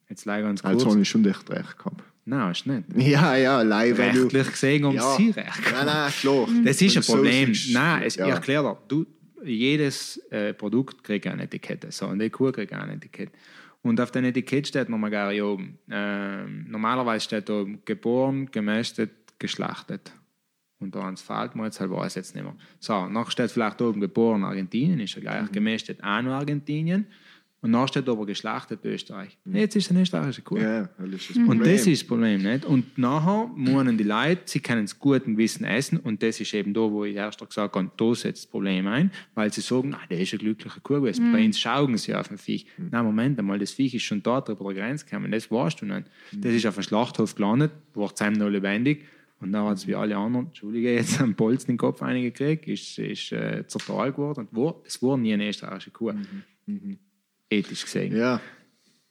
Speaker 2: jetzt leider ganz kurz.
Speaker 1: Also habe ich schon echt recht gehabt.
Speaker 2: Nein, ist nicht.
Speaker 1: Ja, ja, leider. weil du-
Speaker 2: Rechtlich gesehen haben
Speaker 1: ja.
Speaker 2: sie recht.
Speaker 1: Nein, nein, klar.
Speaker 2: Das ist ein Problem.
Speaker 1: so
Speaker 2: Nein, es,
Speaker 1: ja.
Speaker 2: ich erkläre dir. Du, jedes äh, Produkt kriegt eine Etikette. So, und die Kuh kriegt eine Etikette. Und auf dem Etikett steht nochmal gar hier oben. Ähm, normalerweise steht oben geboren, gemästet, geschlachtet. Und da ans fällt mir jetzt halt weiß jetzt nicht mehr. So, nachher steht vielleicht oben geboren Argentinien, ist ja gleich. Gemästet auch noch Argentinien. Und nachher steht aber geschlachtet Österreich. Jetzt ist es eine österreichische Kuh.
Speaker 1: Ja, das ist das.
Speaker 2: Und das ist das Problem. Nicht? Und nachher meinen die Leute, sie können es guten Wissen essen. Und das ist eben da, wo ich erst gesagt habe, da setzt das Problem ein, weil sie sagen, ah, der ist eine glückliche Kuh gewesen. Bei uns schauen sie auf ein Viech. Nein, Moment einmal, das Viech ist schon dort über die Grenze gekommen. Das weißt du nicht. Das ist auf einem Schlachthof gelandet, wird es noch lebendig. Und dann hat es wie alle anderen, Entschuldige, jetzt einen Bolzen in den Kopf eingekriegt, ist, ist äh, zerteilt geworden. Und war, es war nie eine österreichische Kuh. Ethisch gesehen
Speaker 1: Ja,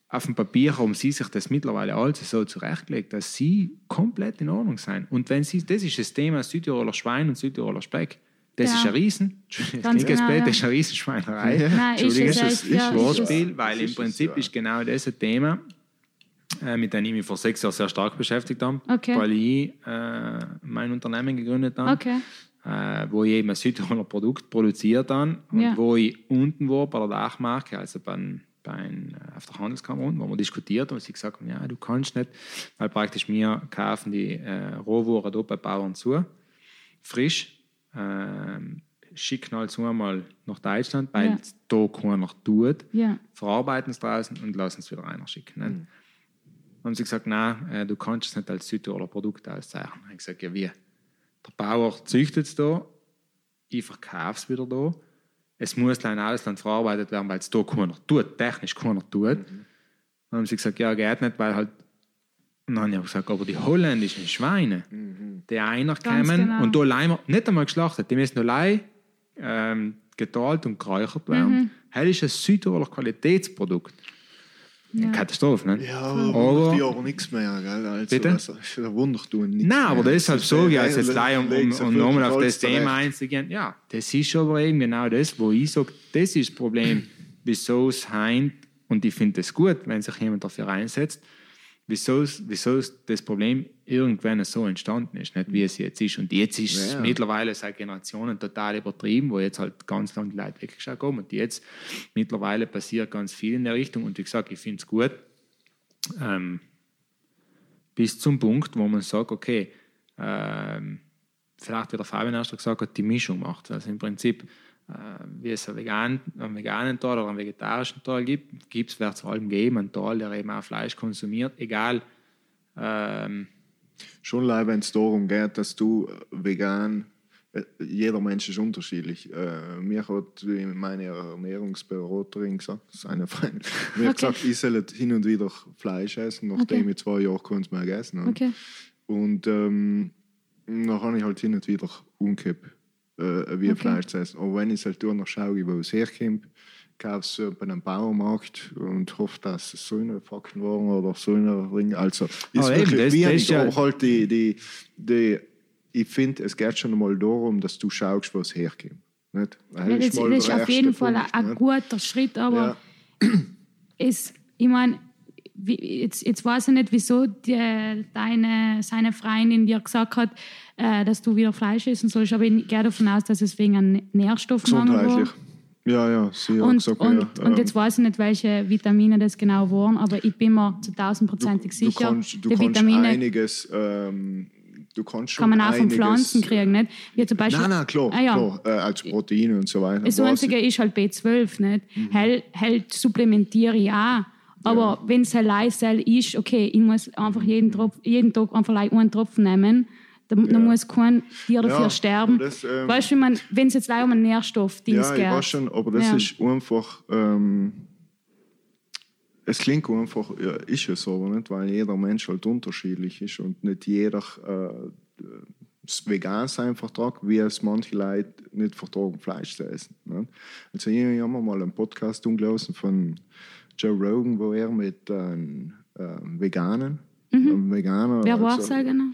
Speaker 2: auf dem Papier haben sie sich das mittlerweile alles so zurechtgelegt, dass sie komplett in Ordnung sind. Und wenn sie, das ist das Thema Südtiroler Schwein und Südtiroler Speck. Das
Speaker 3: Ja.
Speaker 2: ist ein Riesen, Entschuldigung,
Speaker 3: Ganz genau,
Speaker 2: blöd,
Speaker 3: ja.
Speaker 2: das ist eine Riesenschweinerei.
Speaker 3: Nein, ist
Speaker 2: Entschuldige,
Speaker 3: es
Speaker 2: das ist
Speaker 3: ja,
Speaker 2: ein
Speaker 3: ist
Speaker 2: Wortspiel,
Speaker 1: es.
Speaker 2: weil im
Speaker 1: ist es,
Speaker 2: Prinzip
Speaker 1: ja.
Speaker 2: ist genau das ein Thema, äh, mit dem ich mich vor sechs Jahren sehr stark beschäftigt habe,
Speaker 3: Okay.
Speaker 2: weil ich äh, mein Unternehmen gegründet habe
Speaker 3: Okay.
Speaker 2: Äh, wo ich eben ein Südtiroler Produkt produziert habe und
Speaker 3: Ja.
Speaker 2: wo ich unten war bei der Dachmarke, also beim, beim, äh, auf der Handelskammer unten, wo wir diskutiert haben und sie gesagt haben, ja, du kannst nicht, weil praktisch wir kaufen die äh, Rohwaren dort bei Bauern zu, frisch, ähm, schicken halt so einmal nach Deutschland, weil
Speaker 3: Ja.
Speaker 2: es da keiner tut,
Speaker 3: Ja.
Speaker 2: verarbeiten es draußen und lassen es wieder reinschicken. Nicht?
Speaker 1: Mhm.
Speaker 2: Haben sie gesagt, nein, äh, du kannst es nicht als Südtiroler Produkt auszeichnen. Dann habe ich gesagt, ja wie? Der Bauer züchtet es da, ich verkaufe es wieder da. Es muss in Ausland verarbeitet werden, weil es da keiner tut, technisch keiner tut.
Speaker 1: Mhm.
Speaker 2: Dann haben sie gesagt, ja, geht nicht, weil halt. Und dann habe ich gesagt, aber die holländischen Schweine, die einer
Speaker 3: Ganz
Speaker 2: kommen
Speaker 3: genau.
Speaker 2: und da leider nicht einmal geschlachtet, die müssen nur allein ähm, getalt und geräuchert werden.
Speaker 3: Mhm.
Speaker 2: Das ist ein Südtiroler Qualitätsprodukt.
Speaker 3: Ja.
Speaker 2: Katastrophe, nicht?
Speaker 1: ja
Speaker 2: Aber-
Speaker 1: aber die aber nichts mehr, gell? Also,
Speaker 2: Bitte?
Speaker 1: Also, da wundert du nichts
Speaker 2: Nein, aber deshalb
Speaker 1: ist
Speaker 2: sage ich,
Speaker 1: der-
Speaker 2: als jetzt gleich, um, um, um nochmal auf das Thema einzugehen, ja, das ist aber eben genau das, wo ich sage, das ist das Problem, wieso es heint, und ich finde es gut, wenn sich jemand dafür einsetzt, wieso es, wieso es das Problem irgendwann so entstanden ist, nicht wie es jetzt ist. Und jetzt ist es
Speaker 1: Ja.
Speaker 2: mittlerweile seit Generationen total übertrieben, wo jetzt halt ganz lange die Leute weggeschaut haben. Und jetzt mittlerweile passiert ganz viel in der Richtung. Und wie gesagt, ich finde es gut, ähm, bis zum Punkt, wo man sagt, okay, ähm, vielleicht wie der Fabian erst gesagt hat, die Mischung macht. Also im Prinzip, wie es einen veganen, einen veganen Teil oder einen vegetarischen Teil gibt, gibt es, wird es vor allem geben, einen Teil, der eben auch Fleisch konsumiert, egal. Ähm,
Speaker 1: Schon allein, wenn es darum geht, dass du vegan, äh, jeder Mensch ist unterschiedlich. Äh, mir hat meine Ernährungsberaterin gesagt, das ist eine Freundin, mir hat
Speaker 3: Okay.
Speaker 1: gesagt, ich soll hin und wieder Fleisch essen, nachdem
Speaker 3: Okay.
Speaker 1: ich zwei Jahre keins mehr gegessen habe.
Speaker 3: Okay.
Speaker 1: Und ähm, dann habe ich halt hin und wieder umgekippt, äh, wie
Speaker 3: Okay.
Speaker 1: Fleisch zu essen. Aber wenn ich halt durch noch schaue, wo es herkommt, kaufe es äh, bei einem Bauernmarkt und hoffe, dass es so eine Fakten waren oder so eine Ring. Also, ist
Speaker 2: eben,
Speaker 1: wirklich
Speaker 2: das- das ist ja-
Speaker 1: aber halt die, die, die, ich finde, es geht schon einmal darum, dass du schaust, wo es herkommt. Nicht?
Speaker 3: Ja, das, das
Speaker 1: mal
Speaker 3: ist auf jeden Fall
Speaker 1: Punkt,
Speaker 3: ein, ein guter Schritt, aber
Speaker 1: Ja.
Speaker 3: es, ich meine, wie- jetzt, jetzt weiß ich nicht, wieso die, deine, seine Freundin dir gesagt hat, äh, dass du wieder Fleisch essen sollst, aber ich gehe davon aus, dass es wegen einem Nährstoffmangel war.
Speaker 1: Ja, ja, sie hat
Speaker 3: Und,
Speaker 1: gesagt,
Speaker 3: und,
Speaker 1: ja,
Speaker 3: und
Speaker 1: ähm,
Speaker 3: jetzt weiß ich nicht, welche Vitamine das genau waren, aber ich bin mir zu tausendprozentig
Speaker 1: du
Speaker 3: sicher,
Speaker 1: kannst, du
Speaker 3: die
Speaker 1: kannst
Speaker 3: Vitamine
Speaker 1: einiges, ähm, du kannst schon
Speaker 3: kann man auch von Pflanzen kriegen, nicht? Wie zum Beispiel,
Speaker 1: Nein, nein, klar,
Speaker 3: Ah, ja.
Speaker 1: klar äh, als Proteine und so weiter.
Speaker 3: Das Einzige ist halt B12, nicht?
Speaker 1: Mhm.
Speaker 3: Hell, hell supplementiere ich auch. Aber wenn es ein Leisel ist, okay, ich muss einfach jeden, Tropf, jeden Tag einfach einen Tropfen nehmen, dann, dann muss kein Tier dafür
Speaker 1: Ja,
Speaker 3: sterben.
Speaker 1: das, ähm,
Speaker 3: weißt du, wenn es jetzt leider um einen Nährstoffdings
Speaker 1: Ja, ich
Speaker 3: geht.
Speaker 1: weiß schon, aber das
Speaker 3: Ja.
Speaker 1: ist einfach. Ähm, es klingt einfach, ja, ist es aber nicht, weil jeder Mensch halt unterschiedlich ist und nicht jeder äh, das Vegan-Sein vertragt, wie es manche Leute nicht vertragen, Fleisch zu essen. Nicht? Also, ich habe mal einen Podcast umgelesen von Joe Rogan, wo er mit einem äh, Veganen, einem Veganer.
Speaker 3: Mhm. Wer war es genau?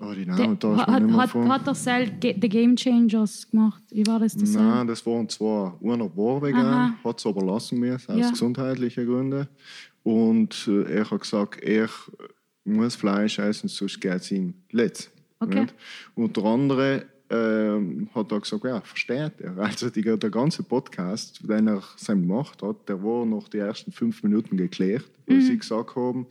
Speaker 1: Oh, die Namen da ist mir
Speaker 3: hat, hat,
Speaker 1: vor.
Speaker 3: hat er selbst The Game Changers gemacht? Wie war das? das
Speaker 1: Nein, das waren zwar einer war vegan, hat es aber lassen müssen, aus
Speaker 3: Ja.
Speaker 1: gesundheitlichen Gründen. Und äh, er hat gesagt, er muss Fleisch essen, sonst geht es ihm letzt.
Speaker 3: Okay.
Speaker 1: Nicht? Und der andere ähm, hat er gesagt, ja, versteht er. Also die, der ganze Podcast, den er sein gemacht hat, der war nach den ersten fünf Minuten geklärt, wo
Speaker 3: Mhm.
Speaker 1: sie gesagt haben,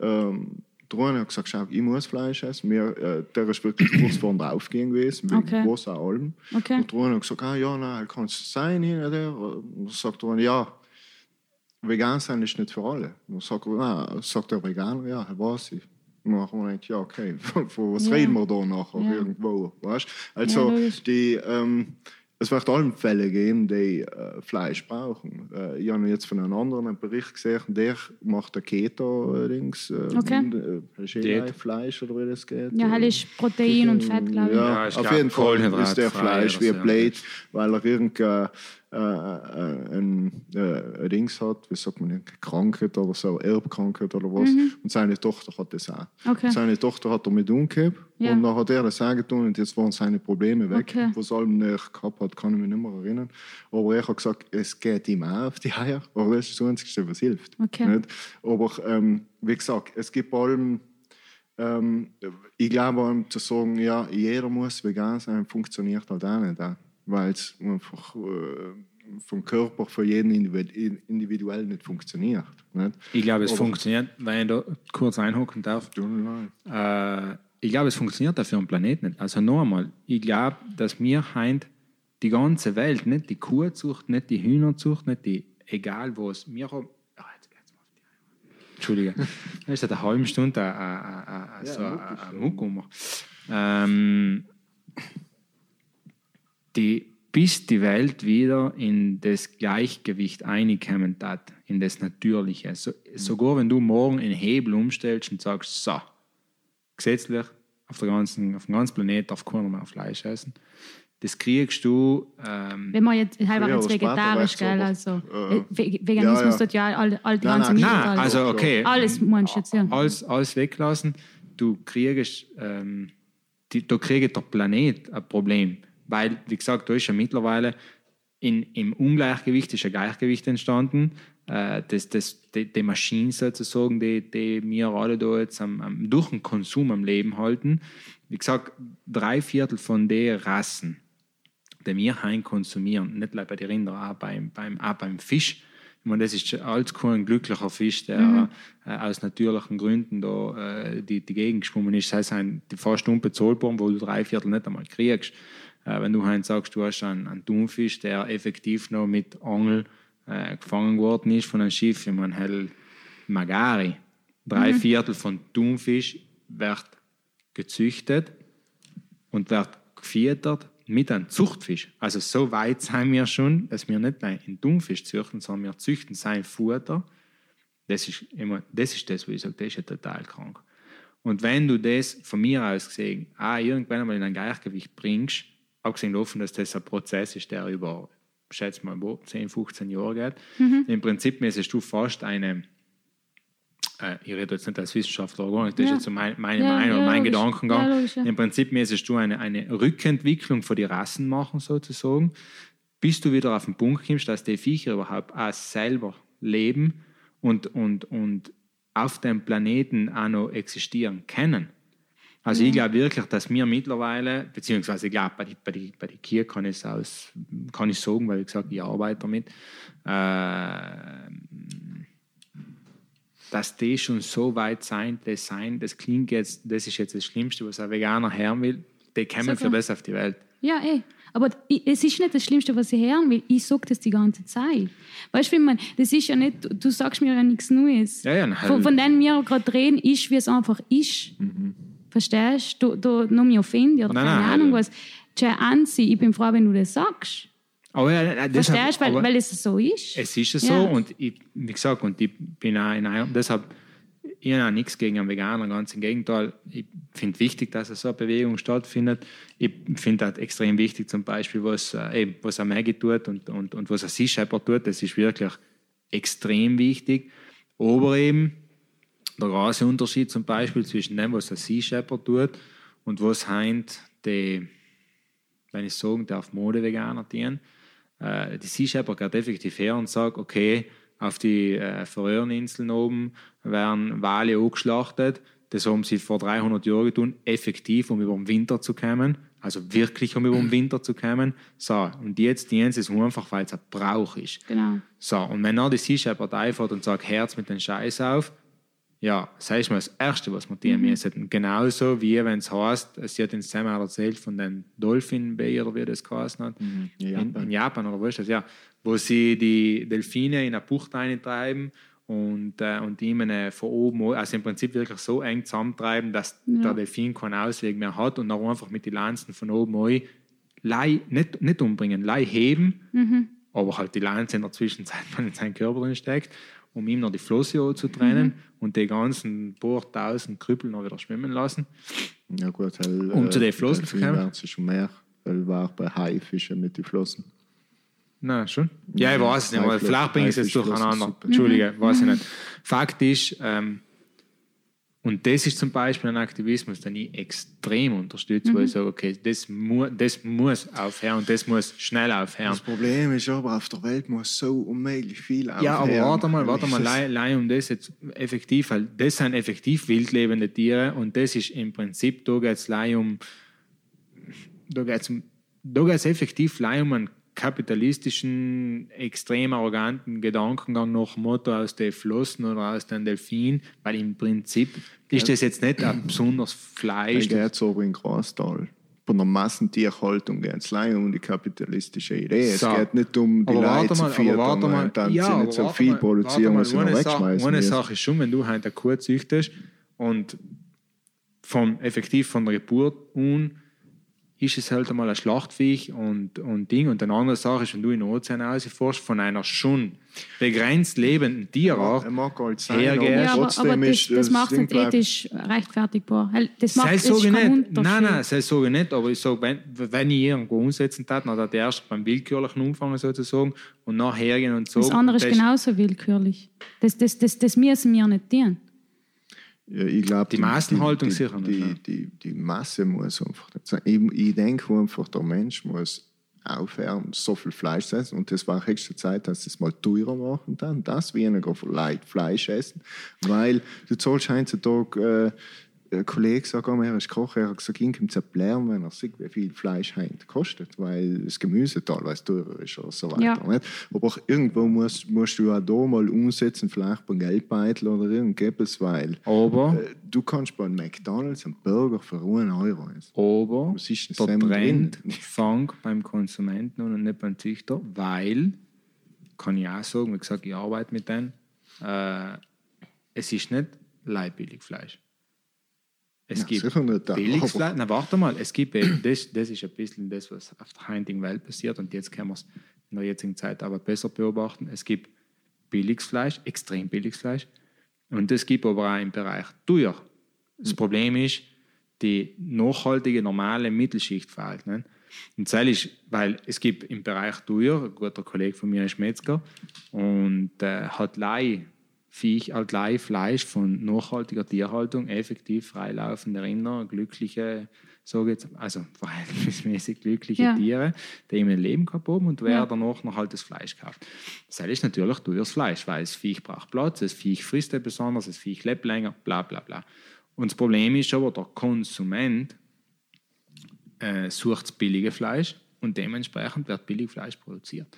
Speaker 1: ähm, der eine hat gesagt, schau, ich muss Fleisch essen. Mir, äh, der ist wirklich kurz vor dem Draufgehen gewesen, wegen
Speaker 3: Okay.
Speaker 1: großer Alben.
Speaker 3: Okay.
Speaker 1: Und der eine hat gesagt, ah, ja, nein, kann es sein, oder der. Und sagt der eine, ja, vegan sein ist nicht für alle. Und sagt, er, nein, sagt der Veganer, ja, weiß ich. Und haben wir gedacht, ja, okay, von was
Speaker 3: Ja.
Speaker 1: reden wir da nachher
Speaker 3: Ja.
Speaker 1: irgendwo? Weißt?
Speaker 3: Ja,
Speaker 1: Also,
Speaker 3: logisch.
Speaker 1: die, ähm, es wird allen Fälle geben, die äh, Fleisch brauchen. Äh, ich habe jetzt von einem anderen einen Bericht gesehen, der macht ein Keto-Dings. Äh,
Speaker 3: Okay.
Speaker 1: äh, ist eh
Speaker 2: Diät.
Speaker 1: Fleisch oder wie das geht.
Speaker 3: Ja, hell ist Protein und Fett, glaube ich.
Speaker 1: Ja,
Speaker 2: Ja, ich
Speaker 1: auf jeden Fall ist der Fleisch wie ein Blade, weil er irgendein äh, äh, ein, äh, Dings hat, wie sagt man, eine Krankheit oder so, Erbkrankheit oder was. Und seine Tochter hat das auch.
Speaker 3: Mhm. Okay.
Speaker 1: Seine Tochter hat damit umgekehrt
Speaker 3: Ja.
Speaker 1: und dann hat er das auch getan und jetzt waren seine Probleme weg.
Speaker 3: Okay.
Speaker 1: Was allem er gehabt hat, kann ich mich nicht mehr erinnern. Aber er hat gesagt, es geht ihm auch auf die Eier, aber das ist das Einzige, was hilft.
Speaker 3: Okay.
Speaker 1: Nicht? Aber ähm, wie gesagt, es gibt allem ähm, ich glaube, um zu sagen, ja, jeder muss vegan sein, funktioniert halt auch nicht. auch, Weil es einfach äh, vom Körper für jeden individu- individuell nicht funktioniert. Nicht?
Speaker 2: Ich glaube, es
Speaker 1: Aber-
Speaker 2: funktioniert, wenn ich da kurz einhocken darf. Äh, ich glaube, es funktioniert auf dem Planeten nicht. Also noch einmal, ich glaube, dass wir heint die ganze Welt, nicht die Kuhzucht, nicht die Hühnerzucht, nicht die, egal was, wir haben. Ah. Entschuldige. Da ist seit einer halben Stunde ein, ein, ein, so ein, ein Muck um. Ähm, die, bis die Welt wieder in das Gleichgewicht einkommen hat, in das Natürliche. So, sogar wenn du morgen einen Hebel umstellst und sagst, so, gesetzlich auf, der ganzen, auf dem ganzen Planeten darf keiner mehr Fleisch essen, das kriegst du ähm,
Speaker 3: Wenn man jetzt
Speaker 1: oder später
Speaker 3: vegetarisch, gell, also
Speaker 1: äh,
Speaker 3: Ve- Veganismus
Speaker 1: ja, ja.
Speaker 3: tut ja all, all die
Speaker 1: Nein,
Speaker 3: ganze
Speaker 1: nein.
Speaker 2: Nein, also okay.
Speaker 3: Alles meinst du jetzt, ja.
Speaker 2: alles, alles weglassen. Du kriegst, ähm, die, da kriegt der Planet ein Problem. Weil, wie gesagt, da ist ja mittlerweile in, im Ungleichgewicht ist ein Gleichgewicht entstanden. Äh, das, das, die, die Maschinen sozusagen, die, die wir alle da jetzt am, am, durch den Konsum am Leben halten. Wie gesagt, drei Viertel von den Rassen, die wir heim konsumieren, nicht nur bei den Rindern, auch beim, beim, auch beim Fisch. Ich meine, das ist alles kein glücklicher Fisch, der äh, aus natürlichen Gründen da äh, die, die Gegend geschwommen ist. Das heißt, die fast unbezahlbar, wo du drei Viertel nicht einmal kriegst. Äh, wenn du heim sagst, du hast einen, einen Thunfisch, der effektiv noch mit Angel äh, gefangen worden ist von einem Schiff, ich meine, hell Magari. Drei Viertel von Thunfisch wird gezüchtet und wird gefüttert mit einem Zuchtfisch. Also so weit sind wir schon, dass wir nicht einen Dummfisch züchten, sondern wir züchten sein Futter. Das ist, immer, das ist das, wo ich sage, das ist ja total krank. Und wenn du das von mir aus gesehen auch irgendwann einmal in ein Gleichgewicht bringst, abgesehen davon, dass das ein Prozess ist, der über, schätze mal, 10, 15 Jahre geht, mhm. im Prinzip müsstest du fast eine, äh, ich rede jetzt nicht als Wissenschaftler, das ja. ist jetzt so mein, meine ja, Meinung, ja, mein logisch. Gedankengang. Logisch, Im Prinzip müsstest du eine, eine Rückentwicklung von den Rassen machen, sozusagen, bis du wieder auf den Punkt kommst, dass die Viecher überhaupt auch selber leben und, und, und auf dem Planeten auch noch existieren können. Also ja. ich glaube wirklich, dass wir mittlerweile, beziehungsweise ich glaube, bei bei bei die Kier kann ich es kann ich sagen, weil ich gesagt ich arbeite damit, äh, dass die schon so weit sein, das sein, das klingt jetzt, das ist jetzt das Schlimmste, was ein Veganer hören will, die kommen für das auf die Welt.
Speaker 3: Ja, eh. Aber es ist nicht das Schlimmste, was ich hören will. Ich sage das die ganze Zeit. Weißt du, man, das ist ja nicht, du sagst mir ja nichts Neues.
Speaker 2: Ja, ja,
Speaker 3: von, von dem wir gerade reden, ist, wie es einfach ist. Mhm. Verstehst du? Du, noch mich offende oder nein, keine nein, Ahnung was. Tja, Ansi, ich bin froh, wenn du das sagst.
Speaker 2: Aber ja,
Speaker 3: deshalb, Verstehst du, weil, weil es so ist?
Speaker 2: Es ist so und ich, wie gesagt, und ich bin auch in einem, deshalb ich habe auch nichts gegen einen Veganer, ganz im Gegenteil. Ich finde wichtig, dass so eine Bewegung stattfindet. Ich finde auch extrem wichtig, zum Beispiel, was, äh, was ein Maggie tut und, und, und was ein Sea Shepherd tut. Das ist wirklich extrem wichtig. Aber eben der große Unterschied zum Beispiel zwischen dem, was ein Sea Shepherd tut und was heint die, wenn ich sagen darf, Mode-Veganer dienen. Äh, die Sea Shepherd geht effektiv her und sagt, okay, auf die äh, Färöerinseln oben werden Wale angeschlachtet. Das haben sie vor 300 Jahren getan, effektiv, um über den Winter zu kommen. Also wirklich, um über den Winter zu kommen. So, und jetzt dienen sie es einfach, weil es ein Brauch ist.
Speaker 3: Genau.
Speaker 2: So, und wenn dann die Sea Shepherd einfährt und sagt, Herz mit den Scheiß auf, ja, das ist mal das Erste, was wir tun mhm. müssen. Genauso wie wenn es heißt, sie hat uns zusammen erzählt von den Dolphin Bay oder wie das geheißen hat, mhm. Japan. In, in, Japan oder wo ist das? Ja, wo sie die Delfine in eine Bucht eintreiben und, äh, und die ihnen von oben, also im Prinzip wirklich so eng zusammentreiben, dass ja. der Delfin keinen Ausweg mehr hat und dann einfach mit den Lanzen von oben ein, lei, nicht, nicht umbringen, lei heben, mhm. aber halt die Lanze in der Zwischenzeit in seinen Körper drin steckt, um ihm noch die Flosse zu trennen mhm. und die ganzen paar tausend Krüppel noch wieder schwimmen lassen.
Speaker 1: Ja gut, weil,
Speaker 2: um äh, zu den Flossen zu kommen.
Speaker 1: schon mehr, weil war bei Haifischen mit den Flossen.
Speaker 2: Na, schon? Ja, ich weiß es nicht, aber vielleicht bringe ich es jetzt durcheinander. Entschuldige, mhm. weiß ich nicht. Fakt ist, ähm, und das ist zum Beispiel ein Aktivismus, den ich extrem unterstütze, mhm. weil ich sage, okay, das, mu das muss aufhören und das muss schnell aufhören. Das
Speaker 1: Problem ist aber, auf der Welt muss so unmöglich viel aufhören.
Speaker 2: Ja, aber warte mal, warte mal, leih, um das jetzt effektiv, weil das sind effektiv wildlebende Tiere und das ist im Prinzip, da geht es um, da geht es da geht's effektiv um einen kapitalistischen, extrem arroganten Gedankengang nach Motto aus den Flossen oder aus den Delfinen, weil im Prinzip ist das jetzt nicht ein besonders Fleisch.
Speaker 1: Da geht aber in Grastal. Bei der Massentierhaltung geht es um die kapitalistische Idee. So. Es geht nicht um die aber Leute zu füttern und dann ja, sie nicht so viel mal, produzieren, was sie noch wegschmeißen
Speaker 2: Eine Sache ist schon, wenn du halt eine Kuh züchtest und von, effektiv von der Geburt an ist es halt einmal ein Schlachtviech und, und Ding. Und eine andere Sache ist, wenn du in den Ozean rausfährst, von einer schon begrenzt lebenden Tierart ja,
Speaker 1: mag halt sein, hergehst.
Speaker 3: Ja, aber, aber das, das macht es nicht ethisch rechtfertigbar. Das macht
Speaker 2: es nicht. Nein, nein, das sage ich nicht. Aber ich sage, wenn, wenn ich irgendwo umsetzen darf, dann hat er erst beim willkürlichen umfangen sozusagen und nachher hergehen und so.
Speaker 3: Das andere ist genauso willkürlich. Das, das, das, das müssen wir nicht tun.
Speaker 1: Ja, ich glaube,
Speaker 2: die Massenhaltung
Speaker 1: die,
Speaker 2: sicher
Speaker 1: nicht. Die, die, die, Masse muss einfach. Ich, ich denke einfach, der Mensch muss aufhören, so viel Fleisch zu essen. Und das war höchste Zeit, dass sie es mal teurer machen dann. Das weniger Fleisch essen. Weil du zahlst heutzutage äh, ein Kollege sagt einmal, er ist Koch, er hat gesagt, ihm kommt es erklären, wenn er sieht, wie viel Fleisch heint kostet, weil das Gemüse teilweise teurer ist oder so weiter. Ja. Aber irgendwo musst, musst du auch da mal umsetzen, vielleicht beim Geldbeutel oder irgendetwas, weil
Speaker 2: Aber,
Speaker 1: äh, du kannst bei McDonalds einen Burger für 1 Euro essen.
Speaker 2: Aber Was ist der Trend fängt beim Konsumenten und nicht beim Züchter, weil, kann ich auch sagen, wie gesagt, ich arbeite mit denen, äh, es ist nicht leibbillig Fleisch. Es
Speaker 1: Ja,
Speaker 2: gibt Billigfleisch. Na, warte mal, es gibt eben, das, das ist ein bisschen das, was auf der heutigen Welt passiert und jetzt können wir es in der jetzigen Zeit aber besser beobachten. Es gibt billiges Fleisch, extrem billiges Fleisch und es gibt aber auch im Bereich teuer. Das
Speaker 1: Hm.
Speaker 2: Problem ist, die nachhaltige, normale Mittelschicht fehlt. Ne? Und das ist, weil es gibt im Bereich teuer, ein guter Kollege von mir ist Metzger und äh, hat Leih Viech, halt Leih Fleisch von nachhaltiger Tierhaltung, effektiv freilaufende Rinder, glückliche, so jetzt, also verhältnismäßig glückliche
Speaker 3: Ja.
Speaker 2: Tiere, die ihm ein Leben gehabt haben und wer
Speaker 3: Ja.
Speaker 2: danach noch halt das Fleisch kauft. Das ist natürlich teures Fleisch, weil das Viech braucht Platz, das Viech frisst ja besonders, das Viech lebt länger, bla bla bla. Und das Problem ist aber, der Konsument äh, sucht das billige Fleisch und dementsprechend wird billig Fleisch produziert.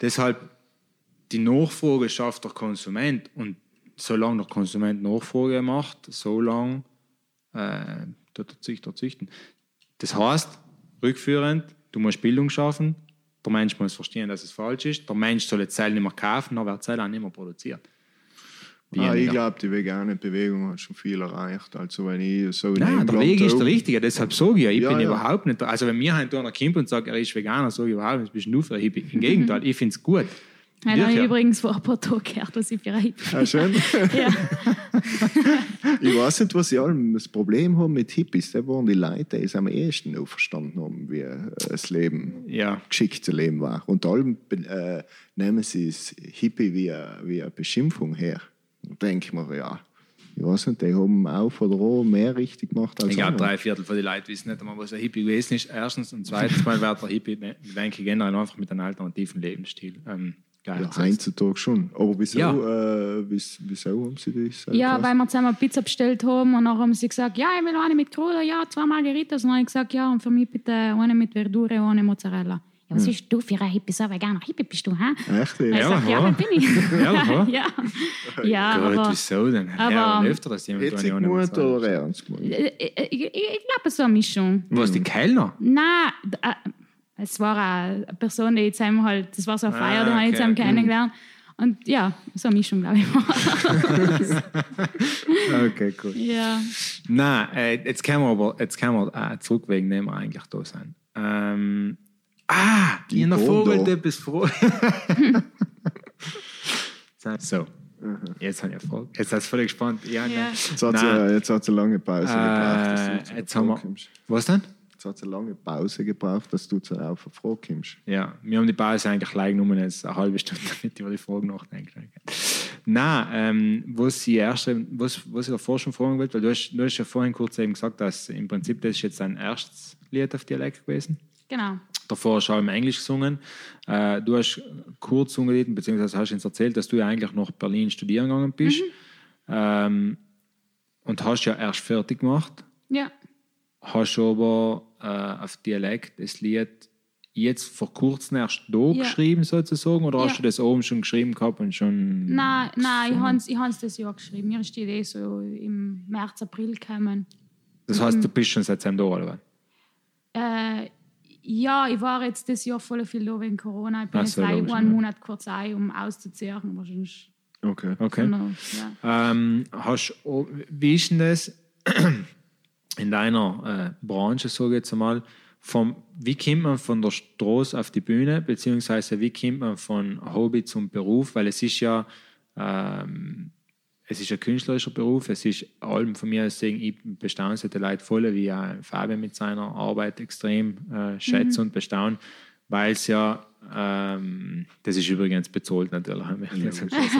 Speaker 2: Deshalb die Nachfrage schafft der Konsument und solange der Konsument Nachfrage macht, solange äh, tut der Züchter züchten. Das heißt, rückführend, du musst Bildung schaffen, der Mensch muss verstehen, dass es falsch ist, der Mensch soll jetzt Zell nicht mehr kaufen, dann wird Zell auch nicht mehr produziert.
Speaker 1: Ah, ich glaube, die vegane Bewegung hat schon viel erreicht. Also wenn ich so in
Speaker 2: Nein, der Weg ist der richtige, deshalb sage ich ja, ich
Speaker 1: Ja,
Speaker 2: bin
Speaker 1: ja.
Speaker 2: überhaupt nicht, also wenn mir halt einer kommt und sagt, er ist Veganer, sage ich überhaupt nicht, bist du für ein Hippie? Im Gegenteil, ich finde es gut.
Speaker 3: Ja, habe ich
Speaker 2: Wirklich.
Speaker 3: übrigens vor ein paar Tagen gehört, was ich für ein Hippie
Speaker 1: Ah, schön.
Speaker 3: ja.
Speaker 1: Ich weiß nicht, was sie allem das Problem haben mit Hippies. Da waren die Leute, die es am ehesten noch verstanden haben, wie äh, das Leben,
Speaker 2: Ja.
Speaker 1: geschickte Leben war. Und allem äh, nehmen sie das Hippie wie eine, wie eine Beschimpfung her. Da denke ich mir, ja, ich weiß nicht, die haben auf oder an mehr richtig gemacht als
Speaker 2: Ich glaube, drei Viertel von den Leuten wissen nicht einmal, was ein Hippie gewesen ist. Erstens und zweitens mal wird der Hippie, ne, denke ich, generell einfach mit einem alternativen Lebensstil ähm,
Speaker 1: Ja,
Speaker 2: gleichgesetzt.
Speaker 1: heutzutage schon. Aber wieso,
Speaker 2: Ja.
Speaker 1: äh, wieso, wieso haben sie das? äh,
Speaker 3: ja, weil wir zusammen Pizza bestellt haben und dann haben sie gesagt, ja, ich will eine mit Kruder, ja, zwei Margaritas. Und dann habe ich gesagt, ja, und für mich bitte eine mit Verdure, eine Mozzarella. Ja, was bist du für ein Hippie? So veganer Hippie bist du, hä?
Speaker 1: Echt?
Speaker 3: Ich
Speaker 1: Ja.
Speaker 3: sag, ja,
Speaker 2: ja.
Speaker 3: das bin ich.
Speaker 2: Ja,
Speaker 3: ja. ja,
Speaker 2: Gut,
Speaker 3: aber
Speaker 2: wieso denn?
Speaker 3: aber-
Speaker 2: ja, öfter, dass jemand
Speaker 1: Hitzig
Speaker 2: Massage-
Speaker 1: oder ernst gemeint?
Speaker 3: äh, äh, ich, ich, ich glaube, so eine Mischung.
Speaker 2: Was, die Kellner?
Speaker 3: Nein, äh, es war eine Person, die jetzt einmal halt, das war so eine Feier,
Speaker 2: Ah,
Speaker 3: die habe ich jetzt
Speaker 2: okay,
Speaker 3: einmal
Speaker 2: okay.
Speaker 3: kennengelernt. Und ja, so eine Mischung, glaube ich.
Speaker 2: Okay, cool.
Speaker 3: ja.
Speaker 2: Nein, äh, jetzt können wir aber jetzt können wir, äh, zurück wegen dem wir eigentlich da sein. Ähm, ah,
Speaker 1: Die
Speaker 2: in der. Vogel etwas froh. so, jetzt habe ich Frage. Jetzt hast du völlig gespannt. Ja, nein.
Speaker 1: Jetzt hat, sie, jetzt hat sie eine lange Pause gebraucht,
Speaker 2: Äh,
Speaker 1: zu
Speaker 2: jetzt haben wir. Was denn?
Speaker 1: Jetzt hat eine lange Pause gebraucht, dass du zu auf eine Frage kommst.
Speaker 2: Ja, wir haben die Pause eigentlich gleich genommen, jetzt eine halbe Stunde, damit ich über die Frage nachdenken kann. Nein, ähm, was, ich erst, was, was ich davor schon fragen wollte, weil du hast, du hast ja vorhin kurz eben gesagt, dass im Prinzip das ist jetzt dein erstes Lied auf Dialekt gewesen.
Speaker 3: Genau.
Speaker 2: Davor hast du auch im Englisch gesungen. Äh, du hast kurz gesungen, beziehungsweise hast uns erzählt, dass du ja eigentlich nach Berlin studieren gegangen bist. Ähm, und hast ja erst fertig gemacht.
Speaker 3: Ja.
Speaker 2: Hast aber äh, auf Dialekt das Lied jetzt vor kurzem erst da
Speaker 3: Ja.
Speaker 2: geschrieben, sozusagen? Oder hast
Speaker 3: Ja.
Speaker 2: du das oben schon geschrieben gehabt und schon.
Speaker 3: Nein, nein, ich habe es ich hab's das Jahr geschrieben. Mir ist die Idee so im März, April gekommen.
Speaker 2: Das heißt, du bist schon seit seinem da, oder was?
Speaker 3: Äh, ja, ich war jetzt das Jahr voll viel da wegen Corona. Ich bin
Speaker 2: Ach
Speaker 3: jetzt
Speaker 2: so,
Speaker 3: einen
Speaker 2: ja.
Speaker 3: Monat kurz ein, um sonst
Speaker 1: Okay.
Speaker 2: Okay.
Speaker 3: noch, ja.
Speaker 2: Ähm, hast, wie ist denn das in deiner äh, Branche, sage ich jetzt einmal, vom, wie kommt man von der Straße auf die Bühne, beziehungsweise wie kommt man von Hobby zum Beruf, weil es ist ja, ähm, es ist ein künstlerischer Beruf, es ist allem von mir aus sagen, ich bestaune die Leute voll, wie Fabian mit seiner Arbeit extrem äh, schätze und bestaune, weil es ja, ähm, das ist übrigens bezahlt natürlich,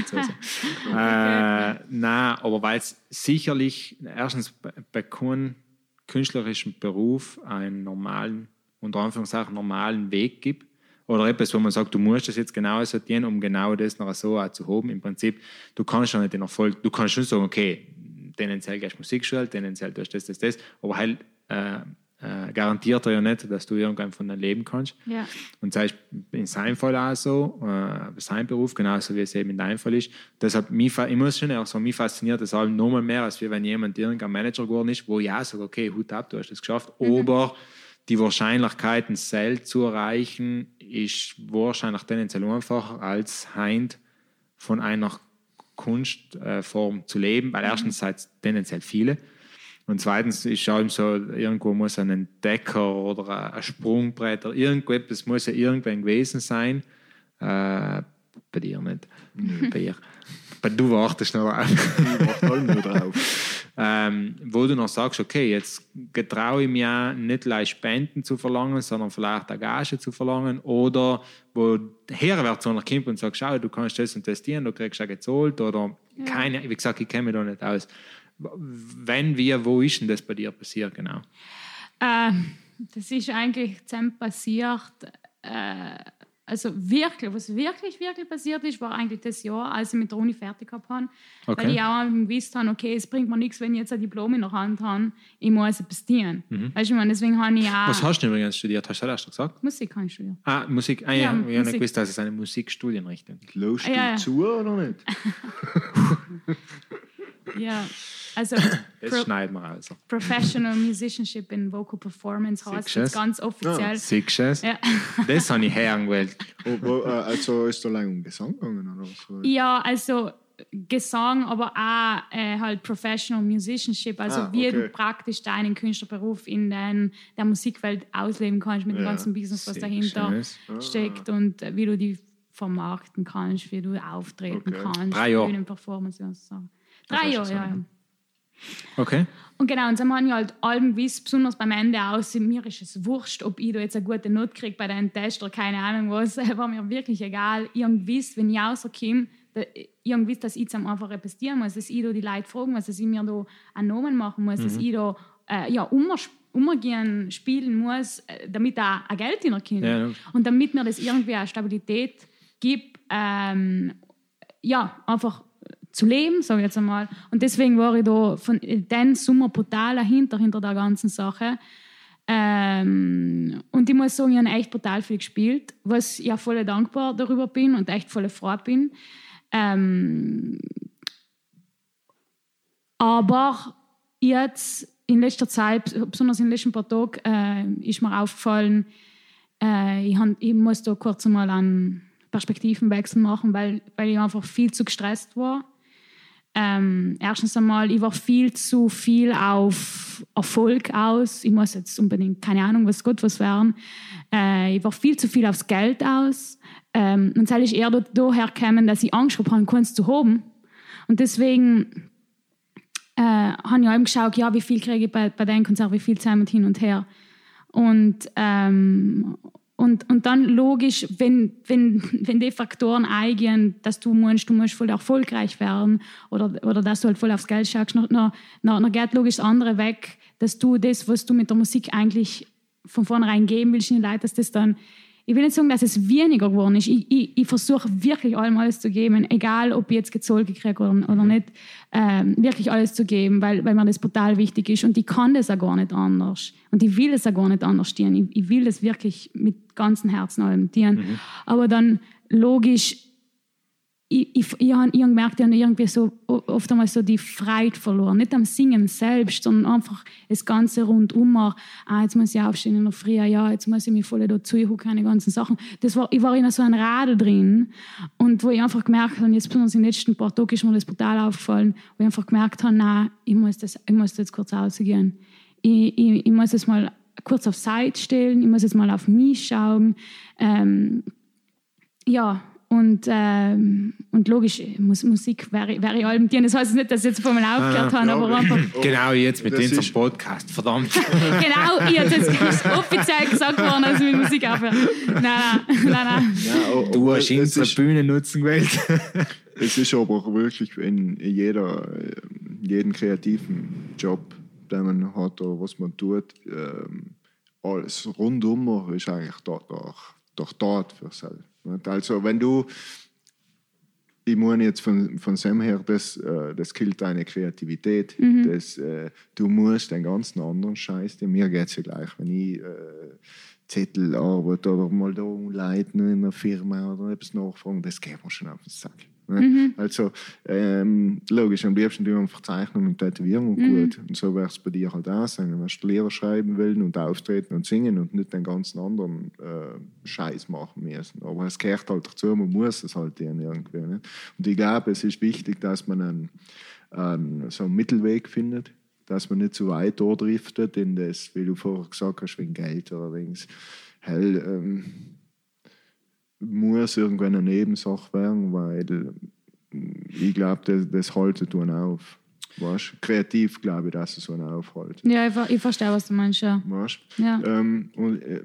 Speaker 2: sagen. äh, nein, aber weil es sicherlich erstens bei, bei keinem künstlerischen Beruf einen normalen, unter Anführungszeichen normalen Weg gibt. Oder etwas, wo man sagt, du musst das jetzt genau sortieren, um genau das noch so auch zu haben. Im Prinzip, du kannst schon nicht den Erfolg, du kannst schon sagen, okay, tendenziell gehst du Musikschule, tendenziell tust du das, das, das, aber halt äh, äh, garantiert er ja nicht, dass du irgendwann von deinem leben kannst.
Speaker 3: Ja.
Speaker 2: Und das ist in seinem Fall auch so, äh, sein Beruf, genauso wie es eben in deinem Fall ist. Deshalb, mich, ich muss schon auch sagen, mich fasziniert das allem nochmal mehr, als wenn jemand irgendein Manager geworden ist, wo auch sage, okay, Hut ab, du hast es geschafft, aber die Wahrscheinlichkeit, ein Sell zu erreichen, ist wahrscheinlich tendenziell einfacher als Heint von einer Kunstform zu leben, weil erstens seid es tendenziell viele Und zweitens ist allem so, irgendwo muss ein Entdecker oder ein Sprungbrett oder irgendetwas muss ja irgendwann gewesen sein. Äh, bei dir nicht. Bei ihr. Bei du wartest noch drauf.
Speaker 1: Ich warte halt nur drauf.
Speaker 2: ähm, wo du noch sagst, okay, jetzt getraue ich mir auch nicht gleich Spenden zu verlangen, sondern vielleicht eine Gage zu verlangen oder wo herwärts zu einer kommt und sagt, schau, du kannst das und das dienen, du kriegst auch gezahlt oder keine, wie gesagt, ich kenne mich da nicht aus. Wenn, wie, wo ist denn das bei dir passiert, genau?
Speaker 3: Äh, das ist eigentlich zusammen passiert. Äh, also wirklich, was wirklich, wirklich passiert ist, war eigentlich das Jahr, als ich mit der Uni fertig gehabt habe.
Speaker 2: Okay.
Speaker 3: Weil ich auch gewusst habe, okay, es bringt mir nichts, wenn ich jetzt ein Diplom in der Hand habe, ich muss etwas dienen. Weißt du, ich meine, deswegen habe ich auch
Speaker 2: Mhm. Was hast du übrigens studiert? Hast du das erst gesagt?
Speaker 3: Musik habe ich studiert.
Speaker 2: Ah, Musik. Ah, ja,
Speaker 3: Ja,
Speaker 2: ich habe nicht
Speaker 3: Musik.
Speaker 2: gewusst, dass es eine Musikstudienrichtung ist.
Speaker 1: Lässt du
Speaker 3: Ja, ja.
Speaker 1: zu oder nicht?
Speaker 3: Ja, also
Speaker 2: Das
Speaker 3: Pro
Speaker 2: schneiden wir also.
Speaker 3: Professional Musicianship in Vocal Performance heißt
Speaker 2: Siehst es?
Speaker 3: ganz offiziell.
Speaker 2: Siehst du es?
Speaker 3: Ja.
Speaker 2: Das habe ich hören gewählt.
Speaker 1: Wo, äh, also ist da lang um Gesang gegangen oder was?
Speaker 3: Ja, also Gesang, aber auch äh, halt Professional Musicianship, also
Speaker 1: Ah,
Speaker 3: wie
Speaker 1: okay.
Speaker 3: du praktisch deinen Künstlerberuf in den, der Musikwelt ausleben kannst mit dem
Speaker 1: Ja,
Speaker 3: ganzen Business, was
Speaker 2: sehr
Speaker 3: dahinter
Speaker 2: schönes.
Speaker 3: steckt und äh, wie du die vermarkten kannst, wie du auftreten
Speaker 1: Okay.
Speaker 3: kannst,
Speaker 2: Drei Jahre.
Speaker 3: Bühnenperformance und so. Drei Jahre, ja. ja.
Speaker 2: Okay.
Speaker 3: Und genau, und so haben wir halt Alben gewiss, besonders beim Ende aus, mir ist es wurscht, ob ich da jetzt eine gute Note kriege bei deinem Test oder keine Ahnung was, war mir wirklich egal. Ich habe gewusst, wenn ich rauskomme, ich habe gewusst, dass ich jetzt einfach repetieren muss, dass ich da die Leute fragen muss, dass ich mir da einen Namen machen muss, dass ich da äh, ja, immer, umgehen spielen muss, äh, damit da ein Geld hineinkommt.
Speaker 2: Ja, ja.
Speaker 3: Und damit mir das irgendwie eine Stabilität gibt, ähm, ja, einfach zu leben, sage ich jetzt einmal. Und deswegen war ich da von den Sommer brutal dahinter, hinter der ganzen Sache. Ähm, und ich muss sagen, ich habe echt brutal viel gespielt, was ich ja voll dankbar darüber bin und echt voll Freude bin. Ähm, aber jetzt in letzter Zeit, besonders in den letzten paar Tagen, äh, ist mir aufgefallen, äh, ich, han, ich muss da kurz mal einen Perspektivenwechsel machen, weil, weil ich einfach viel zu gestresst war. Ähm, erstens einmal, ich war viel zu viel auf Erfolg aus. Ich muss jetzt unbedingt, keine Ahnung, was Gott was werden. Äh, ich war viel zu viel aufs Geld aus. Ähm, und das ist eher da- daher gekommen, dass ich Angst habe, keins zu haben. Und deswegen äh, habe ich eben geschaut, ja, wie viel kriege ich bei, bei deinem Konzert, wie viel Zeit mit hin und her. Und, ähm, und, und dann logisch, wenn, wenn, wenn die Faktoren eingehen, dass du meinst, du musst voll erfolgreich werden oder, oder dass du halt voll aufs Geld schaust, dann, dann, dann geht logisch das andere weg, dass du das, was du mit der Musik eigentlich von vornherein geben willst, in die Leute, dass das dann ich will nicht sagen, dass es weniger geworden ist. Ich, ich, ich versuche wirklich allem alles zu geben, egal ob ich jetzt gezahlt gekriegt oder, oder nicht, ähm, wirklich alles zu geben, weil, weil mir das brutal wichtig ist. Und ich kann das auch gar nicht anders. Und ich will das auch gar nicht anders dienen. Ich, ich will das wirklich mit ganzem Herzen allem dienen. Aber dann logisch, ich, ich, ich habe gemerkt, ich habe irgendwie so oft einmal so die Freude verloren. Nicht am Singen selbst, sondern einfach das Ganze rundum. Ah, jetzt muss ich aufstehen in der Früh, ja, jetzt muss ich mich voll dazu hucken, die ganzen Sachen. Das war, ich war in so einem Radl drin und wo ich einfach gemerkt habe, jetzt besonders in den letzten paar Tagen ist mir das brutal aufgefallen, wo ich einfach gemerkt habe, nein, ich muss, das, ich muss jetzt kurz rausgehen. Ich, ich, ich muss jetzt mal kurz auf Seite stellen, ich muss jetzt mal auf mich schauen. Ähm, ja, und, ähm, und logisch, Mus Musik wäre, wäre allem dienen. Das heißt nicht, dass ich jetzt vorher mal aufgehört habe,
Speaker 1: ja,
Speaker 3: aber einfach,
Speaker 2: Genau jetzt mit
Speaker 1: Das ist-
Speaker 2: Podcast. Verdammt.
Speaker 3: genau, ich habe jetzt ist offiziell gesagt worden, dass ich mit Musik aufhöre. Nein, nein, nein, nein.
Speaker 1: Ja, oh,
Speaker 2: Du
Speaker 1: oh,
Speaker 2: hast unsere
Speaker 1: ist,
Speaker 2: Bühne nutzen gewählt.
Speaker 1: es ist aber wirklich in jeder, äh, jeden kreativen Job, den man hat oder was man tut, ähm, alles rundum ist eigentlich dort, doch, doch dort für sich. Also wenn du, ich meine jetzt von, von Sam her, das, äh, das killt deine Kreativität. Das, äh, du musst den ganzen anderen Scheiß, mir geht es ja gleich, wenn ich äh, Zettel arbeite oder mal da leiten in einer Firma oder etwas nachfragen, das geht mir schon auf den Sack. Ne? Also ähm, logisch, am liebsten tun wir einfach zeichnen und tätowieren und gut. Und so wäre es bei dir halt auch sein. Wenn du Lehrer schreiben will und auftreten und singen und nicht den ganzen anderen äh, Scheiß machen müssen. Aber es gehört halt dazu, man muss es halt dann irgendwie. Ne? Und ich glaube, es ist wichtig, dass man einen, einen, so einen Mittelweg findet dass man nicht zu weit driftet in das, wie du vorher gesagt hast, wegen Geld oder Dings. Hell, ähm, muss irgendwann eine Nebensache werden, weil ich glaube, das, das haltet tun auf. Weißt? Kreativ glaube ich, dass es so aufhält.
Speaker 3: Ja, ich, ich, verstehe, was du meinst. Ja.
Speaker 1: Weißt? Ja. Ähm, und, äh,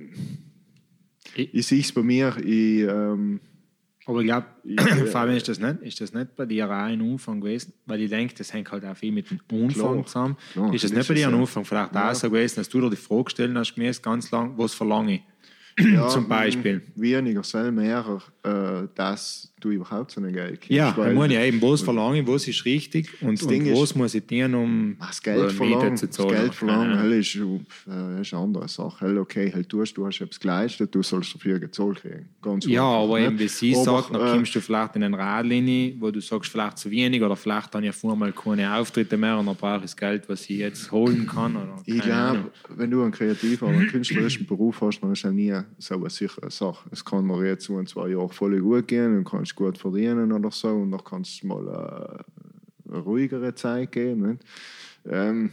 Speaker 1: ich, ich sehe es bei mir, ich, ähm,
Speaker 2: aber ich glaube, äh, Fabian, ist das, nicht, ist das nicht bei dir auch ein Umfang gewesen? Weil ich denke, das hängt halt auch viel mit dem Umfang klar, zusammen. Klar, ist das nicht bei dir ein Umfang? Vielleicht ja. auch so gewesen, dass du dir die Frage gestellt hast, ganz lang, was verlange ich? Ja, zum Beispiel.
Speaker 1: Weniger, soll mehr, äh, dass du überhaupt so ein Geld
Speaker 2: kriegst. Ja, ich meine ja eben, was verlange ich, was ist richtig und, und was ist, muss ich tun, um
Speaker 1: das Geld verlangen, zu zahlen. Das Geld verlangen ja. ist, äh, ist eine andere Sache. Okay, tust, du hast etwas geleistet, du sollst dafür gezahlt kriegen.
Speaker 2: Ganz ja, aber eben, wie sie aber, sagt, dann äh, kommst du vielleicht in eine Radlinie, wo du sagst, vielleicht zu wenig oder vielleicht dann ja vorher keine Auftritte mehr und dann brauche ich das Geld, was ich jetzt holen kann. Oder,
Speaker 1: ich glaube, wenn du einen kreativen oder einen künstlerischen Beruf hast, dann ist ja nie so eine sichere Sache. Es kann mir jetzt so ein, zwei Jahre voll gut gehen und kannst gut verdienen oder so und dann kannst du mal eine, eine ruhigere Zeit geben. Ähm,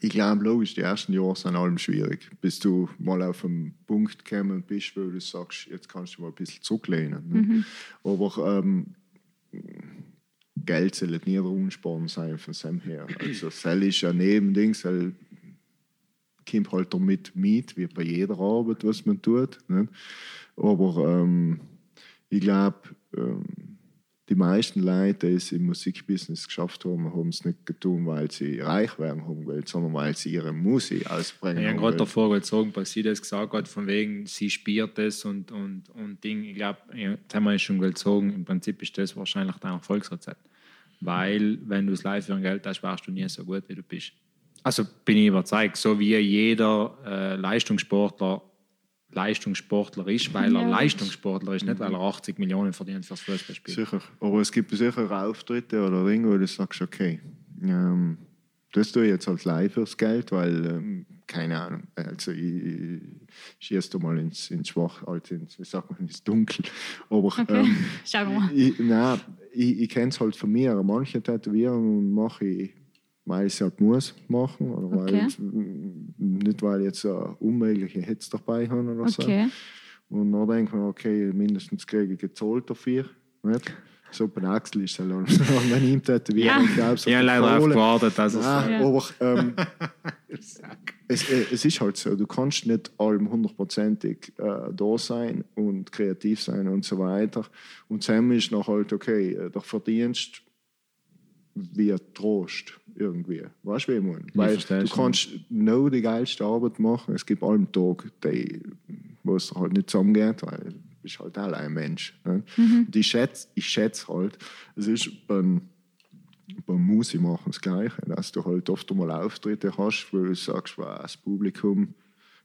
Speaker 1: ich glaube, logisch, die ersten Jahre sind allem schwierig, bis du mal auf einen Punkt gekommen bist, wo du sagst, jetzt kannst du mal ein bisschen zurücklehnen. Mhm. Aber ähm, Geld soll nicht nie der Unsporn sein von dem her. Also, das ist ja Nebending, soll kommt halt damit mit, wie bei jeder Arbeit, was man tut. Nicht? Aber ähm, ich glaube, ähm, die meisten Leute, die es im Musikbusiness geschafft haben, haben es nicht getan, weil sie reich werden haben wollen, sondern weil sie ihre Musik ausbringen.
Speaker 2: Ich habe gerade davor sagen, weil sie das gesagt hat, von wegen, sie spielt das und, und, und Ding. Ich glaube, das haben wir schon gesagt, im Prinzip ist das wahrscheinlich dein Erfolgsrezept. Weil, wenn du es live für ein Geld hast, warst du nie so gut, wie du bist. Also bin ich überzeugt, so wie jeder äh, Leistungssportler Leistungssportler ist, weil er ja. Leistungssportler ist, nicht weil er 80 Millionen verdient fürs Fußballspiel.
Speaker 1: Sicher, aber es gibt sicher Auftritte oder Dinge, wo du sagst, okay, ähm, das tue ich jetzt als live fürs Geld, weil, ähm, keine Ahnung, also ich, schieße mal ins, ins Schwach, also ins, wie sagt man, ins Dunkel. Aber okay. ähm, Schau mal. Ich, nein, ich, ich kenne es halt von mir. Manche Tätowierungen mache ich weil ich es halt muss machen oder okay. weil ich, nicht weil ich jetzt eine unmögliche Hetze dabei habe oder okay. so. Und dann denke ich mir, okay, mindestens kriege ich gezahlt dafür. Nicht? So bei Axel ist es halt wenn ihm tätowieren,
Speaker 2: ja. glaube so Ja, leider auf gewartet, dass es
Speaker 1: ja. Aber ähm, es, äh, es, ist halt so, du kannst nicht allem hundertprozentig äh, da sein und kreativ sein und so weiter. Und Sam ist noch halt, okay, äh, der Verdienst wie Trost irgendwie. Weißt du, wie ich meine? Weil du kannst noch die geilste Arbeit machen. Es gibt allem Tag, die, wo es halt nicht zusammengeht, weil du bist halt auch ein Mensch. Ne? Mhm. Ich schätze, ich schätze halt, es ist beim, beim Musik machen das Gleiche, dass du halt oft mal Auftritte hast, wo du sagst, wow, das Publikum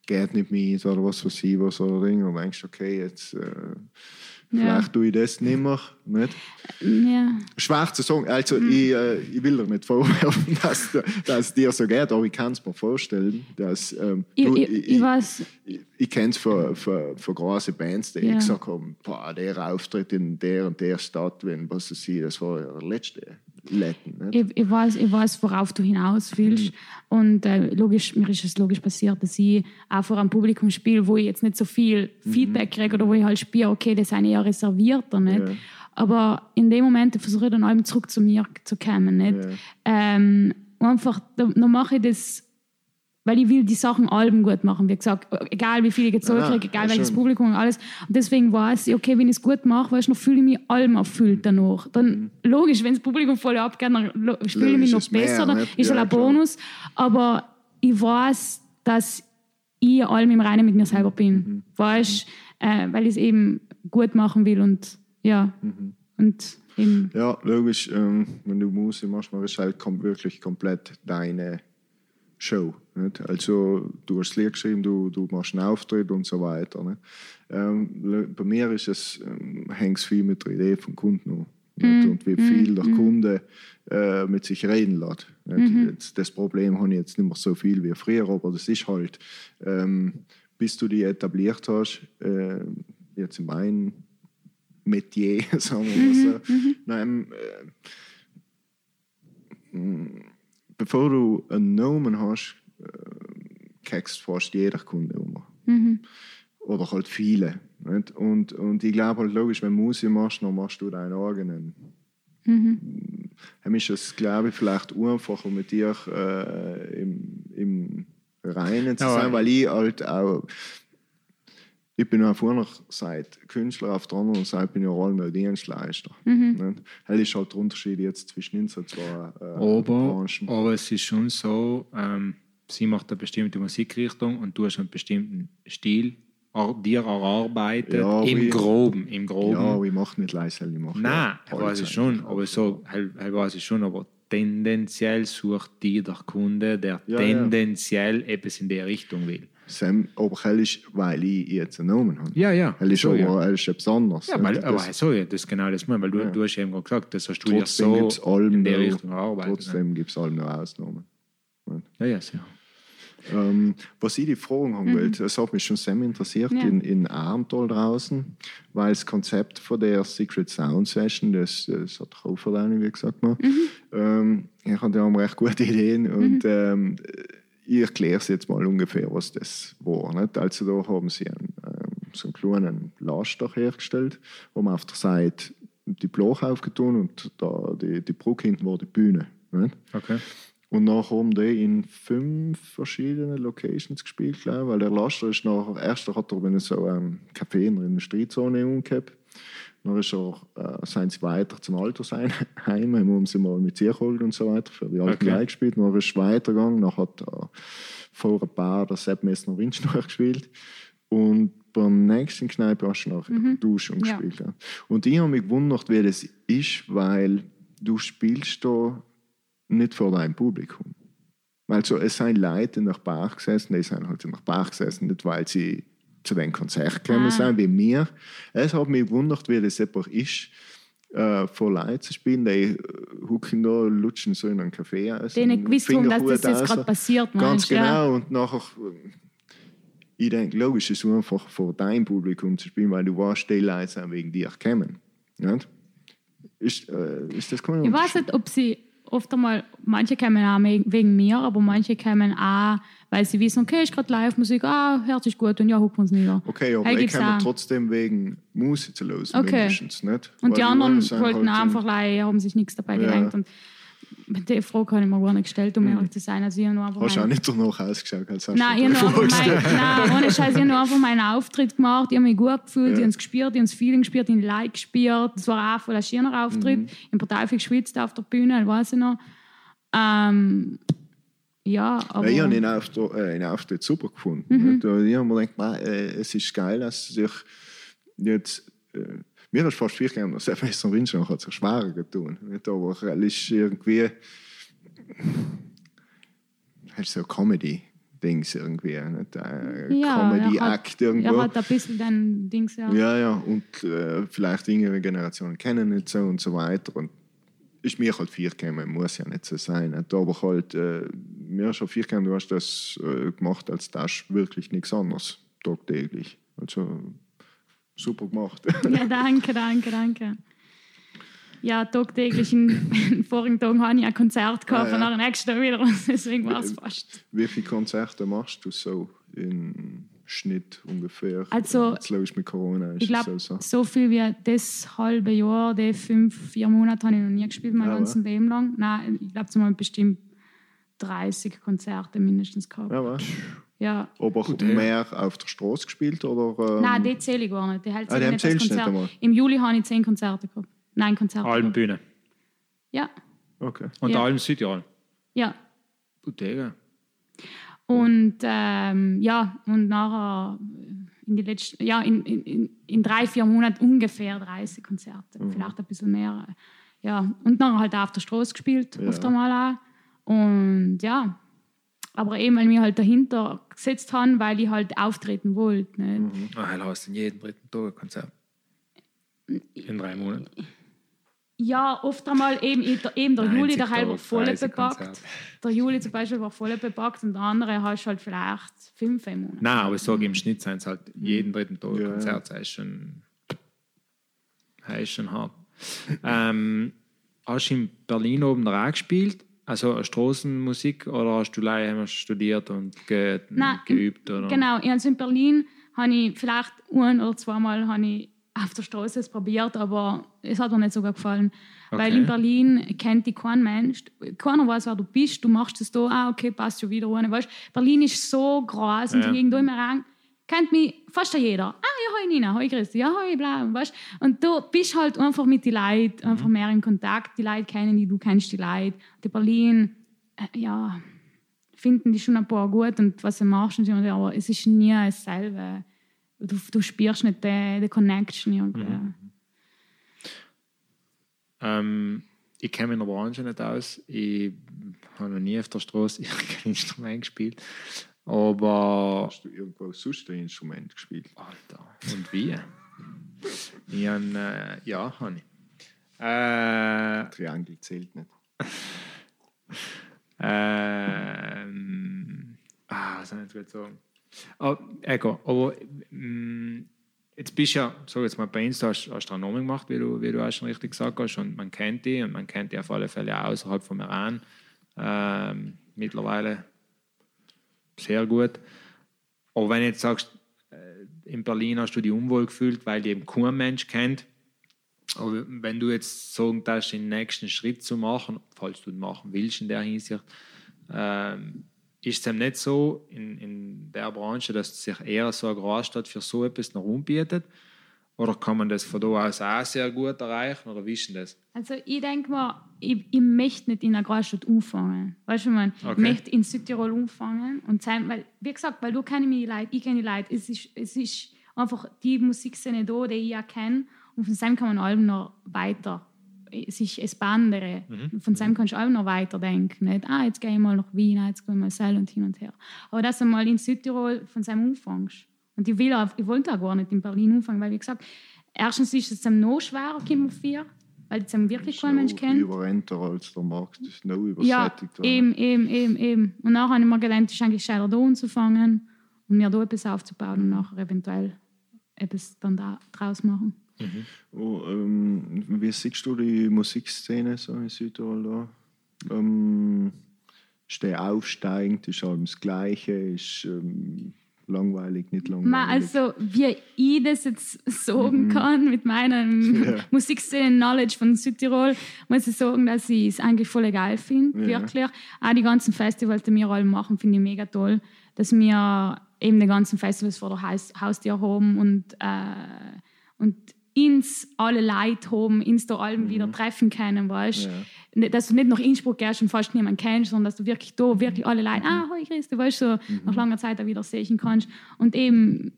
Speaker 1: geht nicht mit oder was weiß ich was oder Ding und denkst, okay, jetzt äh, ja. Vielleicht tue ich das nicht mehr. Nicht? Ja. Schwer zu sagen. Also, mhm. ich, äh, ich will dir nicht vorwerfen, dass, dass es dir so geht, aber ich kann es mir vorstellen, dass. Ähm,
Speaker 3: ich, du, ich, ich, ich, weiß.
Speaker 1: Ich, ich kenne es von, von, von großen Bands, die ja. gesagt haben: boah, der Auftritt in der und der Stadt, wenn was sie, das war der letzte letten.
Speaker 3: Ich, ich, weiß, ich weiß, worauf du hinaus willst. Mhm. Und äh, logisch, mir ist es logisch passiert, dass ich auch vor einem Publikum spiele, wo ich jetzt nicht so viel mhm. Feedback kriege oder wo ich halt spiele, okay, das sind eher reservierter. Nicht? Ja. Aber in dem Moment versuche ich dann eben zurück zu mir zu kommen. Nicht? Ja. Ähm, einfach, dann mache ich das weil ich will die Sachen Alben gut machen, wie gesagt, egal wie viel ich gezahlt ja, kriege, egal welches Publikum und alles. Und deswegen weiß ich, okay, wenn ich es gut mache, weißt, dann fühle ich mich Alben erfüllt danach. Dann, mhm. logisch, wenn das Publikum voll abgeht, dann fühle ich mich noch besser, mehr, dann ist ja, ein Bonus. Aber ich weiß, dass ich allem im Reinen mit mir selber bin. Mhm. Weißt, äh, weil ich es eben gut machen will und ja. Mhm. Und eben.
Speaker 1: Ja, logisch, ähm, wenn du Musik machst, du halt wirklich komplett deine Show. Nicht? Also du hast das Lied geschrieben, du, du machst einen Auftritt und so weiter. Ähm, bei mir ist es, ähm, hängt es viel mit der Idee vom Kunden an. Mm. Und wie viel mm. der mhm. Kunde äh, mit sich reden lässt. Mm das Problem habe ich jetzt nicht mehr so viel wie früher, aber das ist halt, ähm, bis du die etabliert hast, äh, jetzt in meinem Metier, sagen wir mal so, -hmm. Nein, äh, bevor du einen Namen hast, äh, kriegst fast jeder Kunde um. Oder halt viele. Nicht? Und, und ich glaube halt logisch, wenn du Musik machst, dann machst du deinen eigenen. Mhm. ist es, glaube ich, vielleicht einfacher mit dir äh, im, im Reinen zu sein, weil ich halt auch ich bin auch vorher seit Künstler, auf der anderen Seite bin ich auch allem Dienstleister. Mhm. Das ist halt der Unterschied jetzt zwischen den zwei äh,
Speaker 2: aber, Branchen. Aber es ist schon so, ähm, sie macht eine bestimmte Musikrichtung und du hast einen bestimmten Stil dir erarbeitet, ja, im wie, Groben, im Groben.
Speaker 1: Ja, ich mache nicht leise, ich mache
Speaker 2: Nein, ich weiß es schon, aber so, ich weiß es schon, aber tendenziell sucht die der Kunde, der ja, tendenziell ja. etwas in der Richtung will.
Speaker 1: Sam, aber ist, weil ich jetzt einen Namen habe.
Speaker 2: Ja, ja.
Speaker 1: Hell ist so, aber ja. ist etwas anderes.
Speaker 2: Ja, weil, aber so, ja, das ist genau das, weil du, ja. du hast eben gesagt, das hast du ja so in der Richtung
Speaker 1: gearbeitet. Trotzdem gibt es allem noch Ausnahmen.
Speaker 2: Ja, ja, sicher.
Speaker 1: Ähm, was ich die Fragen haben mhm. wollte, das hat mich schon sehr interessiert ja. in, in Arntal draußen, weil das Konzept von der Secret Sound Session, das, das hat auch verlangt, wie gesagt, mal. Mhm. Ähm, ich hatte ja recht gute Ideen mhm. und ähm, ich erkläre es jetzt mal ungefähr, was das war. Nicht? Also da haben sie einen, ähm, so einen kleinen Laster hergestellt, wo man auf der Seite die Bloch aufgetan und da die, die Brücke hinten war die Bühne. Nicht?
Speaker 2: Okay.
Speaker 1: Und nachher haben die in fünf verschiedenen Locations gespielt, glaube weil der Laster ist nachher, erst hat er so ein Café in der Streetzone umgehabt. Dann ist er, äh, sind sie weiter zum Altersheim, haben sie mal mit sich geholt und so weiter, für die alten okay. gespielt. Dann ist er weitergegangen, dann hat er vor ein paar der Sepp Messner Winch noch gespielt. Und beim nächsten Kneipe hast du noch mhm. Duschen ja. gespielt. Ja. Und ich habe mich gewundert, wie das ist, weil du spielst da nicht vor deinem Publikum. Also es sind Leute in der Bar gesessen, die sind halt in der Bar gesessen, nicht weil sie zu den Konzert gekommen ah. sind wie mir. Es hat mich gewundert, wie das einfach ist, äh, vor Leuten zu spielen, die hucken da, lutschen so in einem Café aus.
Speaker 3: Die nicht gewusst haben, dass das jetzt gerade passiert.
Speaker 1: Ganz genau. Ja. Und nachher, äh, ich denke, logisch ist es einfach vor deinem Publikum zu spielen, weil du weißt, die Leute sind wegen dir gekommen. Nicht? Ist, äh, ist das
Speaker 3: Ich weiß nicht, ob sie oft einmal, manche kommen auch wegen mir, aber manche kommen auch, weil sie wissen, okay, ich gerade Live-Musik, ah, hört sich gut und ja, hucken wir uns nieder.
Speaker 1: Okay, aber ich komme trotzdem wegen Musik zu los, okay. mindestens, nicht?
Speaker 3: Und Weil die anderen wollten halt einfach, haben sich nichts dabei ja. gedacht. Und die Frage habe ich mir gar nicht gestellt, um hm. ehrlich zu sein. Also ich nur
Speaker 1: einfach hast du auch nicht danach ausgeschaut? Als
Speaker 3: nein, ich habe nein, ohne Scheiß, ich habe nur einfach meinen Auftritt gemacht. Ich habe mich gut gefühlt, ja. ich habe es gespürt, ich habe das Feeling gespürt, ich habe Like gespürt. Das war auch voll ein schöner Auftritt. Mhm. Ich habe total viel geschwitzt auf der Bühne, weiß ich noch. Ähm, ja, aber...
Speaker 1: Ich habe Auftritt, äh, den Auftritt super gefunden. Mhm. Ich habe mir gedacht, äh, es ist geil, dass sich jetzt... Äh, mir ist fast viel dass er besser Windschatten hat sich schwerer getan. Nicht? Aber es ist irgendwie halt so Comedy. Dings irgendwie, nicht? Ein ja, Comedy-Act irgendwo.
Speaker 3: Er hat ein bisschen dann Dings, ja.
Speaker 1: Ja, ja, und äh, vielleicht jüngere Generationen kennen nicht so und so weiter. Und ist mir halt vier gekommen, muss ja nicht so sein. Nicht? Aber halt, äh, mir schon vier gekommen, du hast das äh, gemacht, als das wirklich nichts anderes, tagtäglich. Also super gemacht.
Speaker 3: ja, danke, danke, danke. Ja, tagtäglich in vorigen Tagen habe ich ein Konzert gehabt, ja, ja. und nächsten wieder, deswegen war es fast.
Speaker 1: Wie viele Konzerte machst du so in Schnitt ungefähr?
Speaker 3: Also,
Speaker 1: Jetzt ich mit Corona.
Speaker 3: ich glaube, so, so. viel wie das halbe Jahr, die fünf, vier Monate habe ich noch nie gespielt, mein ja, ganzes Leben lang. Nein, ich glaube, zumal bestimmt 30 Konzerte mindestens gehabt.
Speaker 1: Ja,
Speaker 3: ja.
Speaker 1: Aber Gut, mehr auf der Straße gespielt? Oder,
Speaker 3: ähm... Nein, die zähle ich gar nicht. Die hält ah, die nicht als Konzert. Nicht Im Juli habe ich zehn Konzerte gehabt. Nein, Konzerte.
Speaker 2: Almbühne.
Speaker 3: Ja.
Speaker 1: Okay.
Speaker 2: Und ja. Alm Südtirol?
Speaker 3: Ja.
Speaker 2: Bottega.
Speaker 3: Und ähm, ja, und nachher in die letzten, ja, in, in, in drei, vier Monaten ungefähr 30 Konzerte, mhm. vielleicht ein bisschen mehr. Ja, und nachher halt auch auf der Straße gespielt, ja. oft einmal auch. Und ja, aber eben, weil wir halt dahinter gesetzt haben, weil ich halt auftreten wollte. Nicht?
Speaker 2: Mhm. Ah, du hast in jedem dritten Tag ein Konzert. In drei Monaten.
Speaker 3: Ja, oft einmal eben, eben der Juli, der halt war voll bepackt. Der Juli zum Beispiel war voll bepackt und der andere hast halt vielleicht fünf Monate.
Speaker 2: Nein, aber ich sage, im Schnitt sind es halt jeden dritten Tag ja, Konzert. Das ist schon, das ist schon hart. ähm, hast du in Berlin oben auch gespielt also Straßenmusik oder hast du leider studiert und ge
Speaker 3: Nein,
Speaker 2: geübt? Oder?
Speaker 3: Genau, also in Berlin habe ich vielleicht ein oder zweimal habe ich auf der Straße es probiert, aber es hat mir nicht so gut gefallen. Weil
Speaker 2: Okay.
Speaker 3: in Berlin kennt dich kein Mensch, keiner weiß, wer du bist, du machst es da, ah, okay, passt schon wieder ohne, weißt Berlin ist so groß und
Speaker 2: Ja.
Speaker 3: gegen da immer rein, kennt mich fast jeder. Ah, ja, hoi Nina, hoi Christi, ja, hoi bla, weißt Und du bist halt einfach mit den Leuten einfach mehr in Kontakt, die Leute kennen dich, du kennst die Leute. Die Berlin, äh, ja, finden die schon ein paar gut und was sie machen, aber es ist nie dasselbe. Du, du spürst nicht die, die Connection irgendwie.
Speaker 2: Ähm, ich kenne mich in der Branche nicht aus. Ich habe noch nie auf der Straße irgendein Instrument gespielt. Aber.
Speaker 1: Hast du irgendwo sonst ein Instrument gespielt?
Speaker 2: Alter, und wie? Ich habe, äh, ja, habe ich. Äh,
Speaker 1: Triangel zählt nicht.
Speaker 2: Ähm, ah, was soll ich jetzt sagen? Oh, egal, aber mm, jetzt bist du ja, sag jetzt mal, bei Insta hast, du Namen gemacht, wie du, wie du auch schon richtig gesagt hast, und man kennt die und man kennt die auf alle Fälle außerhalb vom Iran. Ähm, mittlerweile sehr gut. Aber wenn du jetzt sagst, äh, in Berlin hast du dich unwohl gefühlt, weil die eben kein Mensch kennt, aber wenn du jetzt sagen darfst, den nächsten Schritt zu machen, falls du ihn machen willst in der Hinsicht, ähm, ist es nicht so in, in der Branche, dass sich eher so eine Großstadt für so etwas noch anbietet? Oder kann man das von da aus auch sehr gut erreichen? Oder denn das?
Speaker 3: Also ich denke mal, ich, ich möchte nicht in einer Großstadt anfangen. Weißt du, ich, meine?
Speaker 2: Okay.
Speaker 3: ich möchte in Südtirol anfangen und sein, weil, wie gesagt, weil du kennst mich Leute, ich kenne die Leute, es ist, es ist einfach die Musikszene da, die ich ja kenne und von seinem kann man allem noch weiter äh, sich expandere. Von seinem kannst du auch noch weiterdenken. Nicht, ah, jetzt gehe ich mal nach Wien, ah, jetzt gehe ich mal sel und hin und her. Aber dass du mal in Südtirol von seinem anfängst. Und ich, will auch, ich wollte auch gar nicht in Berlin anfangen, weil, wie gesagt, erstens ist es dann noch schwerer, auf vier, weil es dann wirklich kein Mensch
Speaker 1: noch
Speaker 3: kennt.
Speaker 1: überrennter als der Markt ist noch
Speaker 3: Ja,
Speaker 1: übersättigt. worden.
Speaker 3: eben, eben, eben, eben. Und nachher habe ich mir gedacht, es ist eigentlich schneller da anzufangen und mir da etwas aufzubauen und nachher eventuell etwas dann da draus machen.
Speaker 1: Oh, ähm, wie siehst du die Musikszene so in Südtirol? Ähm, ist der aufsteigend? Ist alles das Gleiche? Ist ähm, langweilig, nicht langweilig?
Speaker 3: Ma, also, wie ich das jetzt sagen kann mit meinem
Speaker 1: Ja.
Speaker 3: Musikszenen-Knowledge von Südtirol, muss ich sagen, dass ich es eigentlich voll geil finde,
Speaker 1: Ja.
Speaker 3: wirklich. Auch die ganzen Festivals, die wir alle machen, finde ich mega toll, dass wir eben die ganzen Festivals vor der Haus Haustür haben und, äh, und ins alle Leute haben, ins da allem wieder treffen können, weißt
Speaker 1: Ja.
Speaker 3: Dass du nicht nach Innsbruck gehst und fast niemanden kennst, sondern dass du wirklich da wirklich alle Leute, ah, hoi Christi, weißt du, so nach langer Zeit auch wieder sehen kannst. Und eben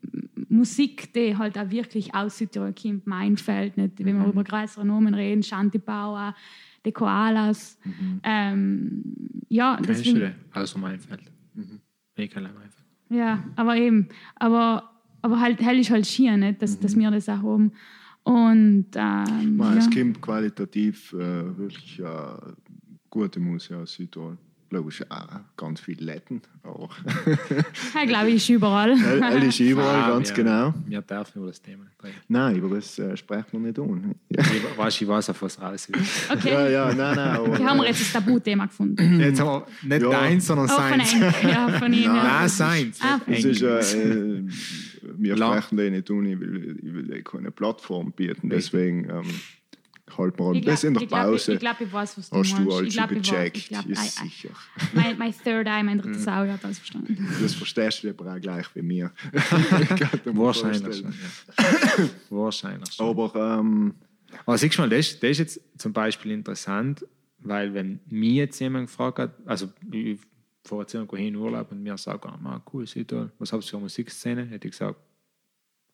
Speaker 3: Musik, die halt auch wirklich aus Südtirol kommt, mein Feld, nicht, wenn wir über größere Namen reden, Shanti Bauer, die Koalas. Ähm, ja, deswegen,
Speaker 2: den? Außer mein Feld. Ich kenne mein Feld.
Speaker 3: ja, aber eben, aber, aber halt, hell ist halt schier, nicht, dass, dass wir das auch haben. Und ähm,
Speaker 1: Ma,
Speaker 3: ja.
Speaker 1: Es kommt qualitativ äh, wirklich äh, gute Musik aus Südtirol. Logisch auch ganz viele Letten, aber
Speaker 3: Ja, glaube ich, ist überall.
Speaker 1: er ist überall,
Speaker 2: Ah,
Speaker 1: ganz
Speaker 2: wir,
Speaker 1: genau.
Speaker 2: Wir dürfen über das Thema nicht reden.
Speaker 1: Nein, über das äh, sprechen wir nicht an. Ja,
Speaker 2: Ich weiß, ich weiß, auf was raus will.
Speaker 3: Okay,
Speaker 1: ja, ja nein, nein. Aber,
Speaker 3: hier haben wir jetzt das Tabuthema gefunden.
Speaker 2: Jetzt haben wir nicht
Speaker 1: Ja.
Speaker 2: deins, sondern
Speaker 3: Auch von
Speaker 2: seins.
Speaker 3: ihm. Ja, von ihm. Ja.
Speaker 2: Nein, seins.
Speaker 3: Ah,
Speaker 1: Es ist, äh, äh, wir
Speaker 2: La-
Speaker 1: sprechen den nicht an, ich will, ich will eh keine Plattform bieten, deswegen ähm, halten wir an.
Speaker 3: Ich glaub-
Speaker 1: Das in der
Speaker 3: ich glaub,
Speaker 1: Pause.
Speaker 3: Ich, ich glaube, ich weiß, was du
Speaker 1: Hast
Speaker 3: meinst.
Speaker 1: du alles schon
Speaker 3: glaub,
Speaker 1: gecheckt?
Speaker 3: Ich glaub,
Speaker 1: ist
Speaker 3: ei, ei.
Speaker 1: sicher.
Speaker 3: mein, mein Third Eye, mein drittes Auge hat alles verstanden.
Speaker 1: Das verstehst du aber auch gleich wie mir.
Speaker 2: Wahrscheinlich schon. Ja. Wahrscheinlich schon.
Speaker 1: Aber ähm,
Speaker 2: Aber siehst du mal, das, das ist jetzt zum Beispiel interessant, weil wenn mir jetzt jemand gefragt hat, also ich fahre jetzt irgendwo hin in Urlaub und mir sagt, ah, man, cool, Südtirol, was habt ihr für eine Musikszene? Hätte ich gesagt,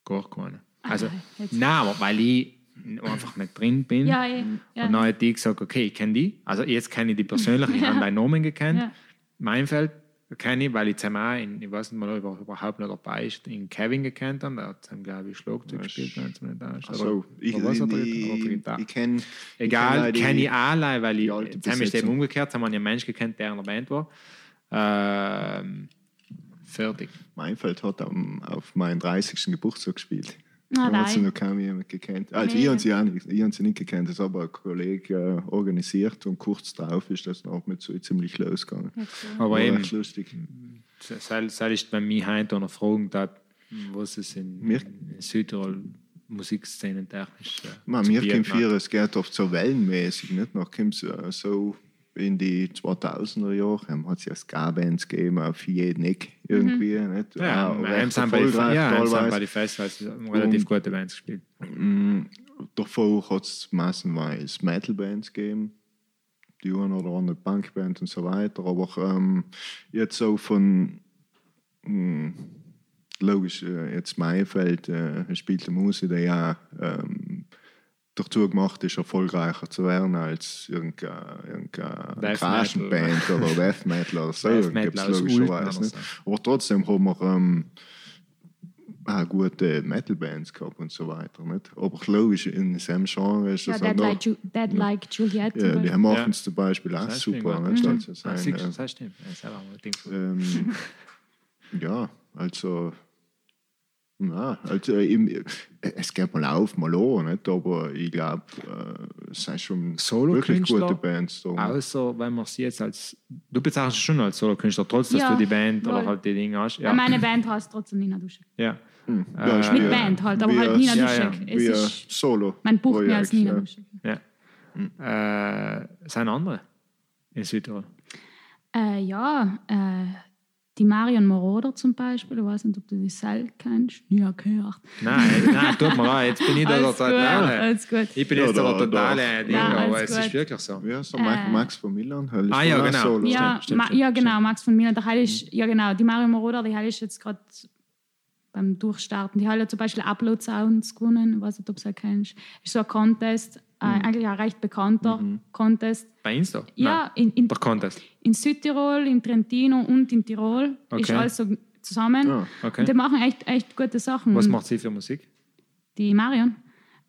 Speaker 2: gar keine. Also,
Speaker 3: jetzt-
Speaker 2: nein, aber weil ich einfach nicht drin bin.
Speaker 3: Ja, eh, ja.
Speaker 2: Und dann hätte ich gesagt, okay, ich kenne die. Also jetzt kenne ich die persönlich, ich habe meinen Namen gekannt.
Speaker 3: Ja.
Speaker 2: Mein Feld kenne ich, weil ich zusammen auch, in, ich weiß nicht mal, ob er überhaupt noch dabei ist, in Kevin gekannt habe. Der hat zusammen, glaube ich, Schlagzeug gespielt, wenn es mir nicht da ist.
Speaker 1: also, ich,
Speaker 2: was er
Speaker 1: ich, ich, ich kenne.
Speaker 2: Egal, kenne ich alle, weil ich,
Speaker 1: die
Speaker 2: wir es eben umgekehrt, haben wir einen Menschen gekannt, der in der Band war. Ähm, fertig.
Speaker 1: Meinfeld hat am, auf meinen 30. Geburtstag gespielt.
Speaker 3: Ah,
Speaker 1: Da hat sie noch kaum jemand gekannt. Also,
Speaker 3: Nee.
Speaker 1: ich habe sie, auch nicht- ich habe sie nicht gekannt, das hat aber ein Kollege äh, organisiert und kurz darauf ist das noch mit so ziemlich losgegangen.
Speaker 2: Aber
Speaker 1: War
Speaker 2: eben,
Speaker 1: echt lustig.
Speaker 2: selbst ist bei mir heute noch fragen, was es in, in Südtirol Musikszenen technisch äh,
Speaker 1: Man,
Speaker 2: zu
Speaker 1: mir kommt vier, es geht oft so wellenmäßig, nicht? Noch kommt äh, so in die 2000er Jahre, ähm, hat es ja Ska-Bands gegeben, auf jeden Eck irgendwie, nicht?
Speaker 2: Ja, wir
Speaker 1: recht
Speaker 2: haben es bei, die- ja, bei den Festivals relativ gute Bands gespielt.
Speaker 1: Davor hat es massenweise Metal-Bands gegeben, die eine oder andere Punkband und so weiter. Aber ähm, jetzt so von, mh, logisch, äh, jetzt Mayfeld äh, spielt der ja ähm, dazu gemacht ist, erfolgreicher zu werden als irgendeine, irgendeine Garagenband oder Death Metal oder so.
Speaker 2: Ulm
Speaker 1: logischerweise
Speaker 2: oder
Speaker 1: nicht.
Speaker 2: so.
Speaker 1: Aber trotzdem haben wir ähm, auch gute Metal-Bands gehabt und so weiter. Nicht? Aber logisch, in diesem Genre ist
Speaker 3: Ja,
Speaker 1: das halt
Speaker 3: like,
Speaker 1: noch...
Speaker 3: Ju Dead like Juliet.
Speaker 1: Ja, die machen
Speaker 2: Ja.
Speaker 1: es zum Beispiel auch
Speaker 2: Das
Speaker 1: super.
Speaker 2: stimmt,
Speaker 1: Nicht?
Speaker 2: ja.
Speaker 1: Also,
Speaker 2: siehst du,
Speaker 1: äh,
Speaker 2: das stimmt. Ja, Das ist auch ein Ding.
Speaker 1: ähm, ja, also. Ja, also im, es geht mal auf, mal an, nicht? aber ich glaube, äh, es sind schon wirklich
Speaker 2: Solokünstler?
Speaker 1: gute Bands da.
Speaker 2: Außer wenn man sie jetzt als. Du bezeichnest schon als Solokünstler, trotz dass
Speaker 3: Ja,
Speaker 2: du die Band oder
Speaker 3: voll.
Speaker 2: halt die Dinge hast.
Speaker 3: Ja.
Speaker 2: Ja.
Speaker 3: Meine Band heißt trotzdem Nina Duschek.
Speaker 2: ja.
Speaker 1: Ja, ist
Speaker 2: Äh,
Speaker 3: Mit Band halt, aber halt Nina
Speaker 2: ja,
Speaker 3: Duschek. Es ist,
Speaker 1: Solo.
Speaker 3: man bucht mich als Nina
Speaker 1: ja.
Speaker 3: Duschek.
Speaker 2: ja. Äh, sind andere in Südtirol.
Speaker 3: Äh, ja, äh, die Marion Moroder zum Beispiel, ich weiß nicht, ob du die Sal kennst. Ja, gehört.
Speaker 2: Nein, nein, tut mir leid, jetzt bin ich da der totale.
Speaker 3: alles gut.
Speaker 2: Ich bin
Speaker 1: Ja,
Speaker 2: jetzt
Speaker 1: da-
Speaker 2: der totale Ding,
Speaker 3: Ja,
Speaker 2: aber es ist wirklich so.
Speaker 1: Ja, so Max,
Speaker 3: Äh,
Speaker 1: Max von Milan. ist
Speaker 2: Ah, ja, genau.
Speaker 1: Solo.
Speaker 3: Ja,
Speaker 2: stimmt, stimmt,
Speaker 3: ja
Speaker 2: stimmt.
Speaker 3: genau, Max von Milan. Der Heil ist, ja genau, die Mario Moroder, die Heil ist jetzt gerade beim Durchstarten. Die Heil hat zum Beispiel Upload Sounds gewonnen, ich weiß nicht, ob du es kennst. Ist so ein Contest, äh,
Speaker 2: Mhm.
Speaker 3: eigentlich ein recht bekannter Contest.
Speaker 2: Bei Insta?
Speaker 3: Ja, in, in,
Speaker 2: Der Contest.
Speaker 3: in Südtirol, in Trentino und in Tirol ist
Speaker 2: Okay.
Speaker 3: alles so zusammen.
Speaker 1: Ah,
Speaker 2: okay.
Speaker 3: Und die machen echt, echt gute Sachen.
Speaker 2: Was macht sie für Musik?
Speaker 3: Die Marion.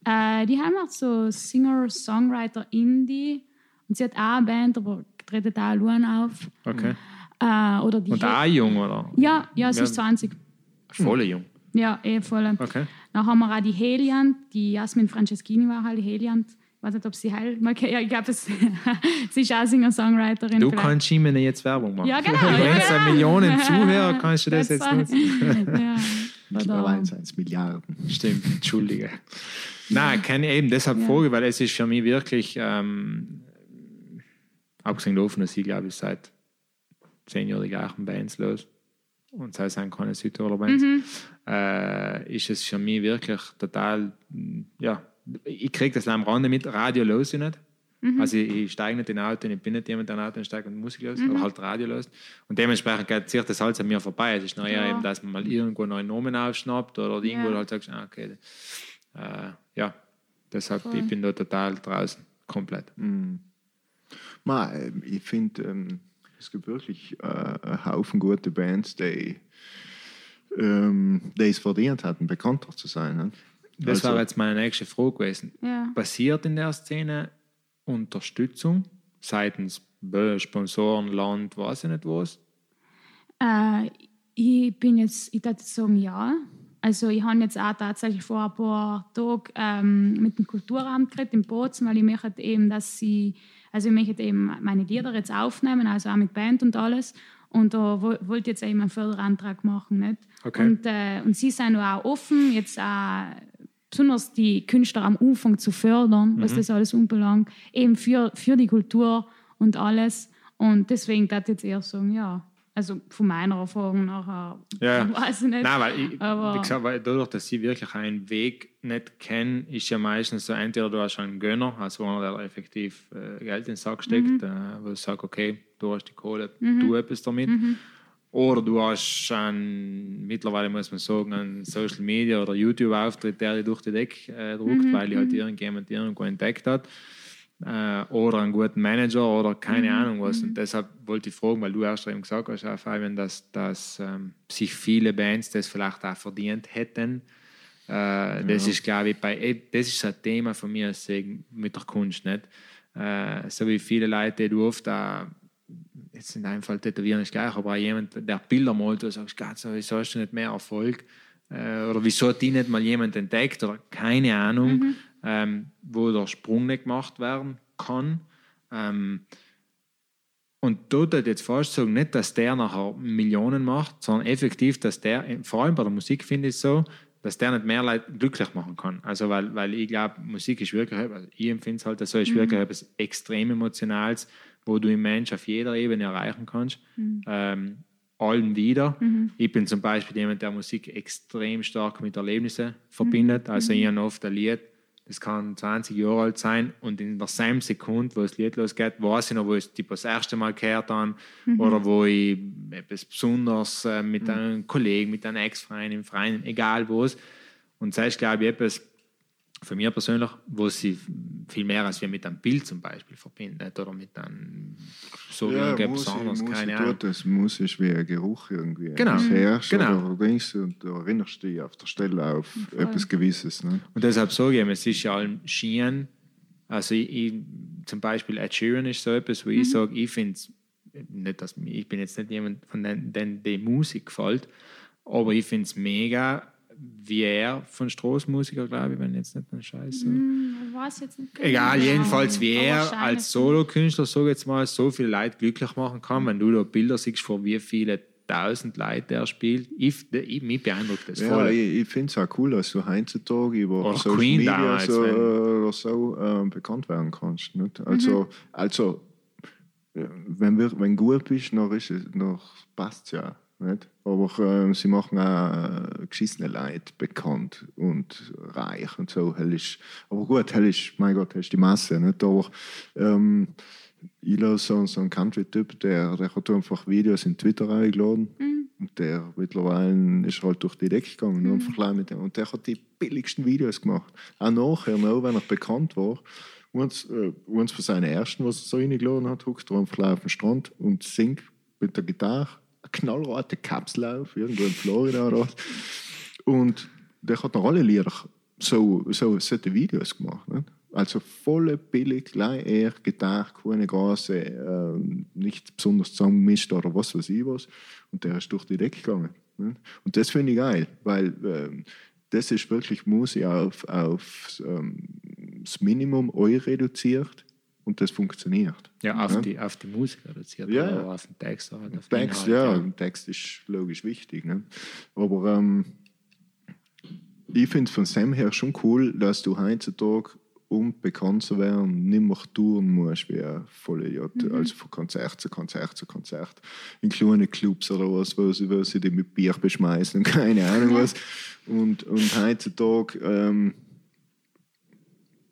Speaker 3: Äh, die haben auch so Singer, Songwriter, Indie. Und sie hat auch eine Band, aber tritt auch allein auf.
Speaker 2: Okay.
Speaker 3: Äh, oder die
Speaker 2: Und auch jung, oder?
Speaker 3: Ja, ja, sie
Speaker 2: Ja.
Speaker 3: ist 20.
Speaker 2: Voll jung.
Speaker 3: Ja, eh voll.
Speaker 2: Okay.
Speaker 3: Dann haben wir auch die Heliant, die Jasmin Franceschini war halt die Heliant. Ich weiß nicht, ob sie heil mal. Ja, ich glaube, es- sie ist auch Singer-Songwriterin.
Speaker 2: Du
Speaker 3: vielleicht.
Speaker 2: kannst ihm jetzt Werbung machen.
Speaker 3: Ja, genau,
Speaker 2: Wenn
Speaker 3: ja,
Speaker 2: jetzt
Speaker 3: ja.
Speaker 2: Millionen Zuhörer kannst du das
Speaker 3: That's
Speaker 2: jetzt nutzen.
Speaker 3: ja.
Speaker 1: Mittlerweile
Speaker 3: Oder,
Speaker 1: sind es Milliarden.
Speaker 2: Stimmt, entschuldige. Nein, kann ich eben deshalb
Speaker 3: Ja.
Speaker 2: Frage, weil es ist für mich wirklich, ähm, abgesehen davon, dass ich glaube ich seit zehn Jahren die gleichen Bands los und sei es sind keine Südtiroler Bands,
Speaker 3: Mhm.
Speaker 2: äh, ist es für mich wirklich total, ja, ich kriege das am Rande mit, Radio los ich nicht.
Speaker 3: Mhm.
Speaker 2: Also ich, ich steige nicht in ein Auto, ich bin nicht jemand, der ein Auto steigt und Musik los,
Speaker 3: Mhm.
Speaker 2: aber halt Radio los. Und dementsprechend geht zieht das alles an mir vorbei. Es ist eher
Speaker 3: Ja.
Speaker 2: eben, dass man mal irgendwo einen neuen Namen aufschnappt oder irgendwo
Speaker 3: Ja.
Speaker 2: halt sagst, ah, okay, äh, ja, deshalb
Speaker 3: Voll.
Speaker 2: ich bin da total draußen, komplett.
Speaker 1: Ma, ähm, ich finde, ähm, es gibt wirklich äh, einen Haufen gute Bands, die, ähm, die es verdient hatten, bekannter zu sein. Ne?
Speaker 2: Das
Speaker 1: Also-
Speaker 2: war jetzt meine nächste Frage gewesen.
Speaker 3: ja.
Speaker 2: Passiert in der Szene Unterstützung seitens Sponsoren, Land, weiß ich nicht was?
Speaker 3: Äh, ich bin jetzt, ich würde sagen, ja. Also ich habe jetzt auch tatsächlich vor ein paar Tagen ähm, mit dem Kulturamt geredet in Bozen, weil ich möchte eben, dass sie, also ich möchte eben meine Lieder jetzt aufnehmen, also auch mit Band und alles. Und da wo- wollte ich jetzt eben einen Förderantrag machen. Nicht?
Speaker 2: Okay.
Speaker 3: Und, äh, und sie sind auch offen, jetzt auch besonders die Künstler am Anfang zu fördern, was das alles anbelangt, eben für, für die Kultur und alles. Und deswegen würde ich jetzt eher sagen, ja. Also von meiner Erfahrung nachher,
Speaker 2: Ja.
Speaker 3: weiß ich nicht.
Speaker 2: Nein, weil ich,
Speaker 3: Aber-
Speaker 2: wie gesagt, weil dadurch, dass sie wirklich einen Weg nicht kennen, ist ja meistens so, entweder du hast einen Gönner, also einer, der effektiv äh, Geld in den Sack steckt, äh, wo du sagst, okay, du hast die Kohle, tu etwas damit. Oder du hast einen, mittlerweile muss man sagen, einen Social Media oder YouTube-Auftritt, der dich durch die Decke äh, druckt, weil die halt irgendjemand irgendwo entdeckt hat. Äh, oder einen guten Manager oder keine Ahnung was. Und deshalb wollte ich fragen, weil du erst eben gesagt hast, Fabian, dass, dass ähm, sich viele Bands das vielleicht auch verdient hätten. Äh, Das ist, glaube ich, bei, eh, das ist ein Thema von mir mit der Kunst. Nicht? Äh, so wie viele Leute, die du oft auch, jetzt in deinem Fall tätowieren ist gleich, aber jemand, der Bilder malt, du sagst, Gott, so, wieso hast du nicht mehr Erfolg? äh, oder wieso hat die nicht mal jemand entdeckt oder keine Ahnung, ähm, wo der Sprung nicht gemacht werden kann. Ähm, und dort hat jetzt fast sagen, nicht, dass der nachher Millionen macht, sondern effektiv, dass der, vor allem bei der Musik finde ich es so, dass der nicht mehr Leute glücklich machen kann. Also, weil, weil ich glaube, Musik ist wirklich, also ich empfinde es halt so, ist wirklich etwas extrem Emotionales, wo du im Mensch auf jeder Ebene erreichen kannst. Ähm, allen wieder. Ich bin zum Beispiel jemand, der Musik extrem stark mit Erlebnissen verbindet. Also ich habe oft ein Lied, das kann 20 Jahre alt sein und in derselben Sekunde, wo das Lied losgeht, weiß ich noch, wo ich es das erste Mal gehört habe oder wo ich etwas Besonderes äh, mit einem Kollegen, mit einem Ex-Freund, im Freien, egal wo es. Und das ist, glaube ich, etwas für mich persönlich, wo sie viel mehr als wir mit einem Bild zum Beispiel verbindet oder mit einem so
Speaker 1: Ja,
Speaker 2: irgendetwas
Speaker 1: Musik,
Speaker 2: anderes,
Speaker 1: Musik
Speaker 2: keine Ahnung.
Speaker 1: das. Musik wie ein Geruch irgendwie.
Speaker 2: Genau.
Speaker 1: Das herrscht
Speaker 2: Genau.
Speaker 1: oder denkst du, und du erinnerst dich auf der Stelle auf etwas Gewisses. Ne?
Speaker 2: Und deshalb sage ich, es ist ja allem Schien. Also ich, ich, zum Beispiel Ed Sheeran ist so etwas, wo ich sage, ich finde es nicht, dass ich bin jetzt nicht jemand, von den die Musik gefällt, aber ich finde es mega, wie er von Straßenmusiker, glaube ich, wenn jetzt nicht ein Scheiß. so.
Speaker 3: Ich weiß jetzt nicht genau.
Speaker 2: Egal, jedenfalls wie er als Solokünstler, ich jetzt mal, so viele Leute glücklich machen kann, wenn du da Bilder siehst, von wie viele tausend Leute er spielt. Ich, ich, mich beeindruckt das
Speaker 1: Ja,
Speaker 2: voll.
Speaker 1: ich, ich finde es auch cool, dass du heutzutage über
Speaker 2: Oder
Speaker 1: Social
Speaker 2: Queen
Speaker 1: Media
Speaker 2: damals,
Speaker 1: so, oder so ähm, bekannt werden kannst. Nicht? Also, also ja, wenn du wenn gut bist, ist es- dann passt es ja. Nicht? Aber ähm, sie machen auch äh, geschissene Leute bekannt und reich und so. Hell ist, aber gut, hell ist, mein Gott, hell ist die Masse. Nicht? Aber ähm, ich lasse so, so einen Country-Typ, der, der hat einfach Videos in Twitter eingeladen. Und der mittlerweile ist halt durch die Decke gegangen. Mhm. Einfach mit dem. Und der hat die billigsten Videos gemacht. Auch nachher, noch, wenn er bekannt war. Eins, äh, eins von seinen ersten, was er so reingeladen hat, huckt er einfach auf den Strand und singt mit der Gitarre knallrote Kapsel auf, irgendwo in Florida oder. Und der hat noch alle Lieder so, so solche Videos gemacht. Nicht? Also voll billig, gleich er, Gitarre, keine Gase, äh, nicht besonders zusammengemischt oder was weiß ich was. Und der ist durch die Decke gegangen. Nicht? Und das finde ich geil, weil ähm, das ist wirklich Musik auf, auf ähm, das Minimum eu reduziert und das funktioniert.
Speaker 2: Ja, auf,
Speaker 1: Ja.
Speaker 2: Die, auf die Musik reduziert
Speaker 1: Ja.
Speaker 2: oder auf den Text. Halt, auf den
Speaker 1: Text,
Speaker 2: Inhalt,
Speaker 1: ja, ein Text ist logisch wichtig. Ne? Aber ähm, ich finde es von Sam her schon cool, dass du heutzutage, um bekannt zu werden, nicht mehr touren musst wie ein Vollidiot. Also von Konzert zu Konzert zu Konzert. In kleinen Clubs oder was, wo sie, wo sie dich mit Bier beschmeißen und keine Ahnung was. Und, und heutzutage ähm,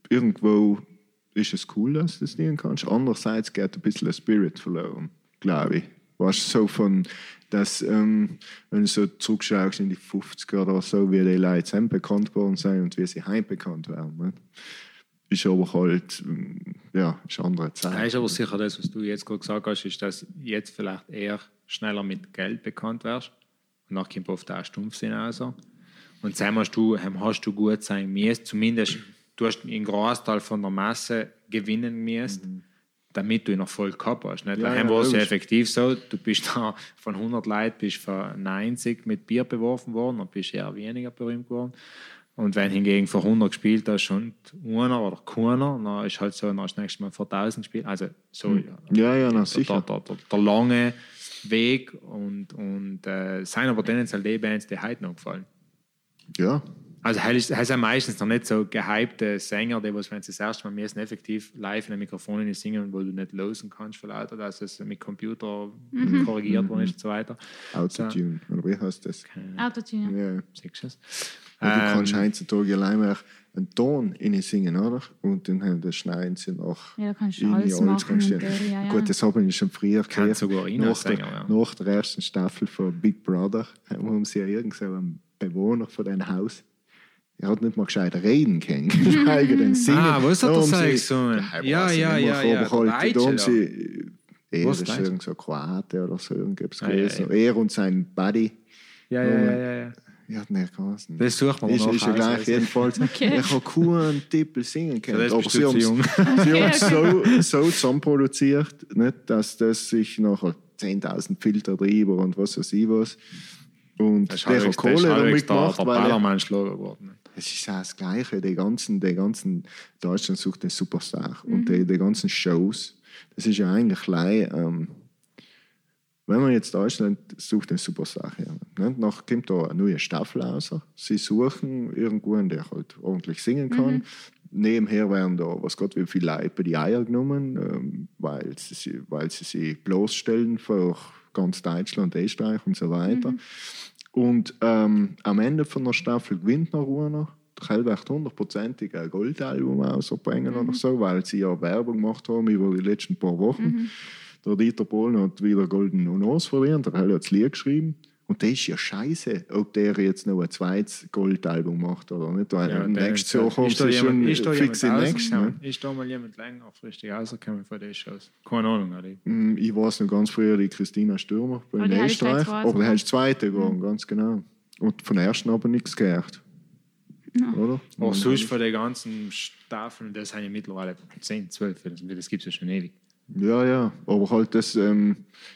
Speaker 1: irgendwo ist es cool, dass du das nehmen kannst. Andererseits geht ein bisschen der Spirit verloren, glaube ich. Weißt so von, dass, ähm, wenn du so zurückschaust in die 50er oder so, wie die Leute zusammen bekannt geworden sind und wie sie heim bekannt werden. Ne? Ist aber halt, ähm, ja, ist eine andere
Speaker 2: Das
Speaker 1: Zeit.
Speaker 2: ist aber sicher das, was du jetzt gerade gesagt hast, ist, dass jetzt vielleicht eher schneller mit Geld bekannt wirst. Und dann kommt oft auch Stumpfsinn also. Und dann hast du, hast du gut sein müssen, zumindest du hast einen Großteil von der Masse gewinnen müssen, damit du ihn noch voll gehabt hast. Nicht?
Speaker 1: Ja,
Speaker 2: Daheim
Speaker 1: ja,
Speaker 2: war es ja effektiv so, du bist da von 100 Leuten bist von 90 mit Bier beworfen worden und bist eher weniger berühmt geworden. Und wenn hingegen vor 100 gespielt hast und einer oder keiner, dann ist halt so, dann hast du nächstes Mal vor 1000 gespielt. Also so, ja.
Speaker 1: Ja, ja, na
Speaker 2: der,
Speaker 1: sicher.
Speaker 2: der, der, der lange Weg und, und äh, sind aber tendenziell die Bands, die heute noch gefallen.
Speaker 1: Ja,
Speaker 2: Also es ist ja meistens noch nicht so gehypte Sänger, die was, wenn sie das erste Mal müssen, effektiv live in ein Mikrofon nicht singen, wo du nicht losen kannst vor lauter, dass es mit Computer korrigiert worden ist und so weiter.
Speaker 1: Autotune, oder wie heißt das?
Speaker 3: Autotune.
Speaker 1: Ja.
Speaker 2: Siehst du es?
Speaker 1: Und du
Speaker 2: Ähm,
Speaker 1: kannst heutzutage allein mehr einen Ton in singen, oder? Und dann das schneiden sie nach.
Speaker 3: Ja, da kannst du
Speaker 1: in
Speaker 3: alles
Speaker 1: die
Speaker 3: machen
Speaker 1: kannst
Speaker 3: in ja, ja.
Speaker 1: Gut, das habe ich schon früher
Speaker 2: Kann
Speaker 1: gehört.
Speaker 2: sogar
Speaker 1: nach,
Speaker 2: noch
Speaker 1: der,
Speaker 2: singen, ja.
Speaker 1: nach der ersten Staffel von Big Brother haben sie ja irgend so einen Bewohner von diesem Haus. Er hat nicht mal gescheit reden können. Den Singen.
Speaker 2: Ah, was hat er so gesungen?
Speaker 1: Ja,
Speaker 2: Ja,
Speaker 1: ich
Speaker 2: ja, ja,
Speaker 1: mehr,
Speaker 2: ja,
Speaker 1: aber
Speaker 2: der
Speaker 1: da haben
Speaker 2: Deutsche
Speaker 1: sie, er
Speaker 2: Was
Speaker 1: ist irgend so Kroate oder so irgendetwas
Speaker 2: Ah, ja,
Speaker 1: gewesen.
Speaker 2: ja.
Speaker 1: Er und sein Buddy.
Speaker 2: Ja, ja, ja, ja, ja.
Speaker 1: Ja, nicht geheißen.
Speaker 2: Das sucht man
Speaker 1: ist, ist ja gleich, jedenfalls.
Speaker 3: Okay.
Speaker 1: Ich habe keinen Tippel singen können.
Speaker 2: das
Speaker 1: aber sie haben es
Speaker 2: jung.
Speaker 1: sie haben's so, so zusammenproduziert, nicht, dass das sich nachher 10.000 Filter drüber und was weiß ich was. Und der hat Kohle damit
Speaker 2: der,
Speaker 1: gemacht,
Speaker 2: der
Speaker 1: weil er,
Speaker 2: Ballermann-Schlager geworden.
Speaker 1: Es ist auch das Gleiche, die ganzen, die ganzen Deutschland sucht den Superstar. Und die, die ganzen Shows, das ist ja eigentlich gleich, ähm, wenn man jetzt Deutschland sucht den Superstar her, ne? nach kommt da eine neue Staffel raus, sie suchen irgendwo, der halt ordentlich singen kann, nebenher werden da, was Gott wie viele Leute bei die Eier genommen, ähm, weil, sie, weil sie sie bloßstellen für ganz Deutschland, Österreich und so weiter. Und ähm, am Ende von der Staffel gewinnt noch einer. Wird hundertprozentig ein Goldalbum rausbringen oder so, weil sie ja Werbung gemacht haben über die letzten paar Wochen. Der Dieter Bohlen hat wieder Golden Nos verliehen, der Hell hat das Lied geschrieben. Und das ist ja scheiße, ob der jetzt noch ein zweites Goldalbum macht oder nicht. Weil
Speaker 2: Ja, der-
Speaker 1: nächsten Jahr kommt
Speaker 2: ist da
Speaker 1: sie schon
Speaker 2: ist da
Speaker 1: fix in nächsten.
Speaker 2: Ist da mal jemand längerfristig rausgekommen von den Shows? Keine Ahnung, Adi.
Speaker 1: Mm, Ich weiß noch ganz früher die Christina Stürmer bei
Speaker 3: hast du gleich
Speaker 1: Österreich. Aber der
Speaker 3: sogar.
Speaker 1: hast zweite gegangen, ganz genau. Und von der ersten aber nichts gehört. Oder?
Speaker 2: Auch sonst von den ganzen Staffeln, das sind ja mittlerweile 10, 12, das, das gibt es ja schon ewig.
Speaker 1: Ja, ja. Aber halt das, ähm,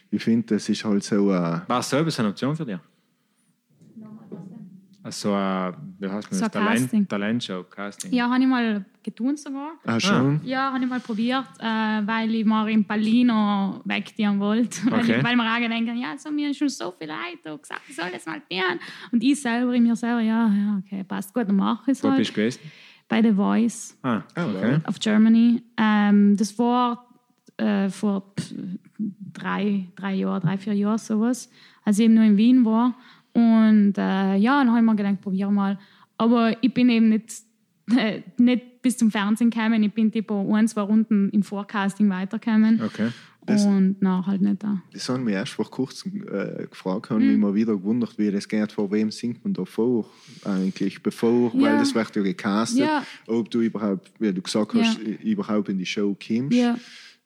Speaker 1: ich finde, das ist halt so äh,
Speaker 2: War es selber so eine Option für dich? Also, äh, wie heißt
Speaker 3: So
Speaker 2: das?
Speaker 3: ein Casting.
Speaker 2: Talent, Talentshow, Casting.
Speaker 3: Ja, habe ich mal getan sogar.
Speaker 1: ah, schon.
Speaker 3: Ja, habe ich mal probiert, äh, weil ich mal in Palino wegtieren wollte. Weil,
Speaker 2: Okay.
Speaker 3: ich, weil wir auch denken, ja, so, mir haben schon so viele Leute gesagt, ich soll das mal tun. Und ich selber in mir selber, ja, ja, okay, passt gut, dann mache ich es
Speaker 2: Wo
Speaker 3: halt.
Speaker 2: bist du gewesen?
Speaker 3: Bei The Voice
Speaker 2: Ah,
Speaker 1: Ah,
Speaker 2: okay.
Speaker 3: of Germany. Ähm, das war äh, vor drei, drei Jahren, drei, vier Jahren sowas, als ich eben nur in Wien war. Und äh, ja, dann habe ich mir gedacht, probier mal. Aber ich bin eben nicht, äh, nicht bis zum Fernsehen gekommen. Ich bin tipo ein, zwei Runden im Forecasting weitergekommen.
Speaker 2: okay.
Speaker 1: Das-
Speaker 3: und na, halt nicht da.
Speaker 1: Das haben wir erst vor kurzem äh, gefragt, haben mich mal wieder gewundert, wie das geht, vor wem singt man da vor eigentlich, bevor,
Speaker 3: Ja.
Speaker 1: weil das wird ja gecastet,
Speaker 3: Ja.
Speaker 1: ob du überhaupt, wie du gesagt
Speaker 3: Ja.
Speaker 1: hast, i- überhaupt in die Show kommst.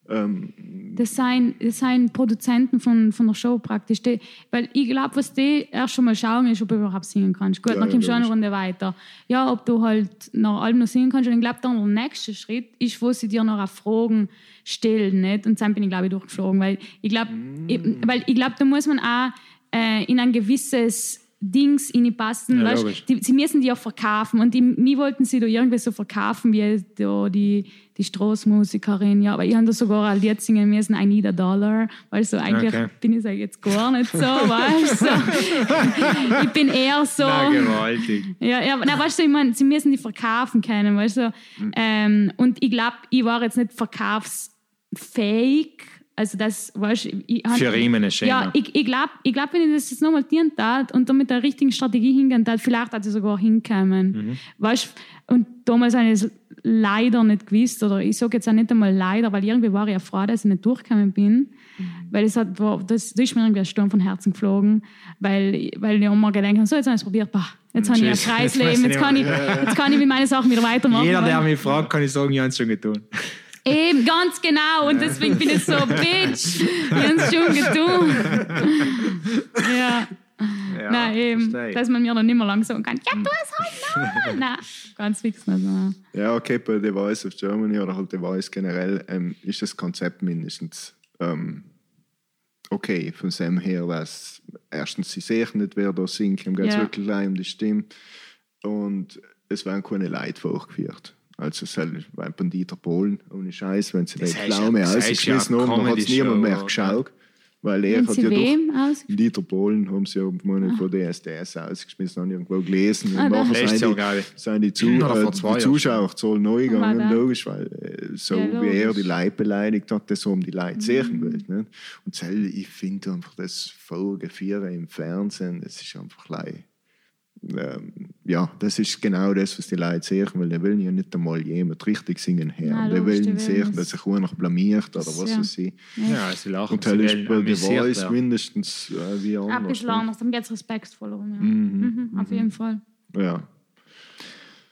Speaker 1: Ähm,
Speaker 3: Das sind, das sind Produzenten von, von der Show praktisch. Die, weil ich glaube, was die erst schon mal schauen, ist, ob du überhaupt singen kannst. Gut,
Speaker 1: Ja,
Speaker 3: dann kommst du eine. Runde weiter. Ja, ob du halt nach allem noch singen kannst. Und ich glaube, der nächste Schritt ist, wo sie dir noch Fragen stellen. Nicht? Und dann bin ich, glaube ich, durchgeflogen. Weil ich glaube, ich, weil ich glaube, da muss man auch äh, in ein gewisses Dings passen.
Speaker 2: Ja,
Speaker 3: weißt, die, sie müssen die ja verkaufen. Und die, mir wollten sie da irgendwie so verkaufen wie da die, die Straßmusikerin. Ja, aber ich habe da sogar ein Lied singen müssen, I need a dollar. Weil so eigentlich
Speaker 2: Okay.
Speaker 3: bin ich jetzt gar nicht so, weißt du? So. Ich bin eher so.
Speaker 2: Na, gewaltig.
Speaker 3: Ja, ja, na, weißt du, ich meine, sie müssen die verkaufen können, weißt du? Ähm, und ich glaube, ich war jetzt nicht verkaufsfähig. Also das, weißt ich, hab-
Speaker 2: Für ihn ein Schema.
Speaker 3: Ja, ich, ich glaube, ich glaub, wenn ich das jetzt nochmal tun tat und dann mit der richtigen Strategie hingehen tat, vielleicht hat sie sogar hinkommen.
Speaker 2: Mhm.
Speaker 3: Weißt und damals habe ich es leider nicht gewusst, oder ich sage jetzt auch nicht einmal leider, weil irgendwie war ich ja froh, dass ich nicht durchgekommen bin.
Speaker 2: Mhm.
Speaker 3: Weil es hat, war, das, das ist mir irgendwie ein Sturm von Herzen geflogen, weil, weil ich immer gedacht habe, so, jetzt habe ich es probiert, bah, jetzt habe ich ein freies
Speaker 2: Jetzt weiß
Speaker 3: Leben,
Speaker 2: ich
Speaker 3: jetzt kann, ich, jetzt kann ich mit meinen Sachen wieder weitermachen.
Speaker 2: Jeder, der mich fragt, kann ich sagen, ich habe es schon getan.
Speaker 3: Eben, ganz genau. Und deswegen bin ich so, Bitch, ich habe es schon getan. ja.
Speaker 2: Ja,
Speaker 3: Nein, eben,
Speaker 2: verstehe.
Speaker 3: dass man mir dann nicht mehr lang sagen kann, ja, tu es halt noch. Nein, ganz fix nicht. nein.
Speaker 1: Ja, okay, bei The Voice of Germany oder halt The Voice generell ähm, ist das Konzept mindestens ähm, okay von dem her, dass erstens sie sehen nicht, wer da singt, ihm geht es
Speaker 3: Ja.
Speaker 1: wirklich um die Stimme und es werden keine Leute vorgeführt. Also es ist bei Dieter Polen, ohne Scheiß, wenn sie
Speaker 2: Das
Speaker 1: den Pflaume ausgeschmissen
Speaker 2: ja
Speaker 1: haben, dann hat es niemand mehr
Speaker 2: oder?
Speaker 1: geschaut. Weil er hat
Speaker 3: sie
Speaker 1: ja doch? Dieter Polen haben sie ja mal von DSDS ausgeschmissen, haben irgendwo gelesen.
Speaker 3: Ah,
Speaker 1: und nachher sind die,
Speaker 2: ich.
Speaker 1: sind die, Zu äh,
Speaker 2: zwei
Speaker 1: die
Speaker 2: Jahren
Speaker 1: Zuschauerzahlen neu gegangen, logisch, weil äh, so
Speaker 3: Ja,
Speaker 1: wie er
Speaker 3: logisch.
Speaker 1: die Leute beleidigt hat, das haben die Leute sehen
Speaker 3: Mhm.
Speaker 1: will. Nicht? Und sel- ich finde einfach das Folgevieren im Fernsehen, das ist einfach leid. Ähm, ja, das ist genau das, was die Leute sehen, weil die wollen ja nicht einmal jemand richtig singen hören.
Speaker 3: Nein,
Speaker 1: die
Speaker 3: die
Speaker 1: wollen sehen, dass sich einer blamiert oder was
Speaker 3: Ja.
Speaker 1: weiß ich.
Speaker 2: Ja, sie lachen.
Speaker 1: Und
Speaker 2: sie
Speaker 1: das ist
Speaker 2: wollen
Speaker 1: bei The Voice mindestens äh, wie anders.
Speaker 3: Ein bisschen
Speaker 1: ne?
Speaker 3: anders, dann geht es respektvoller um. Ja. Mhm, auf jeden Fall.
Speaker 1: Ja.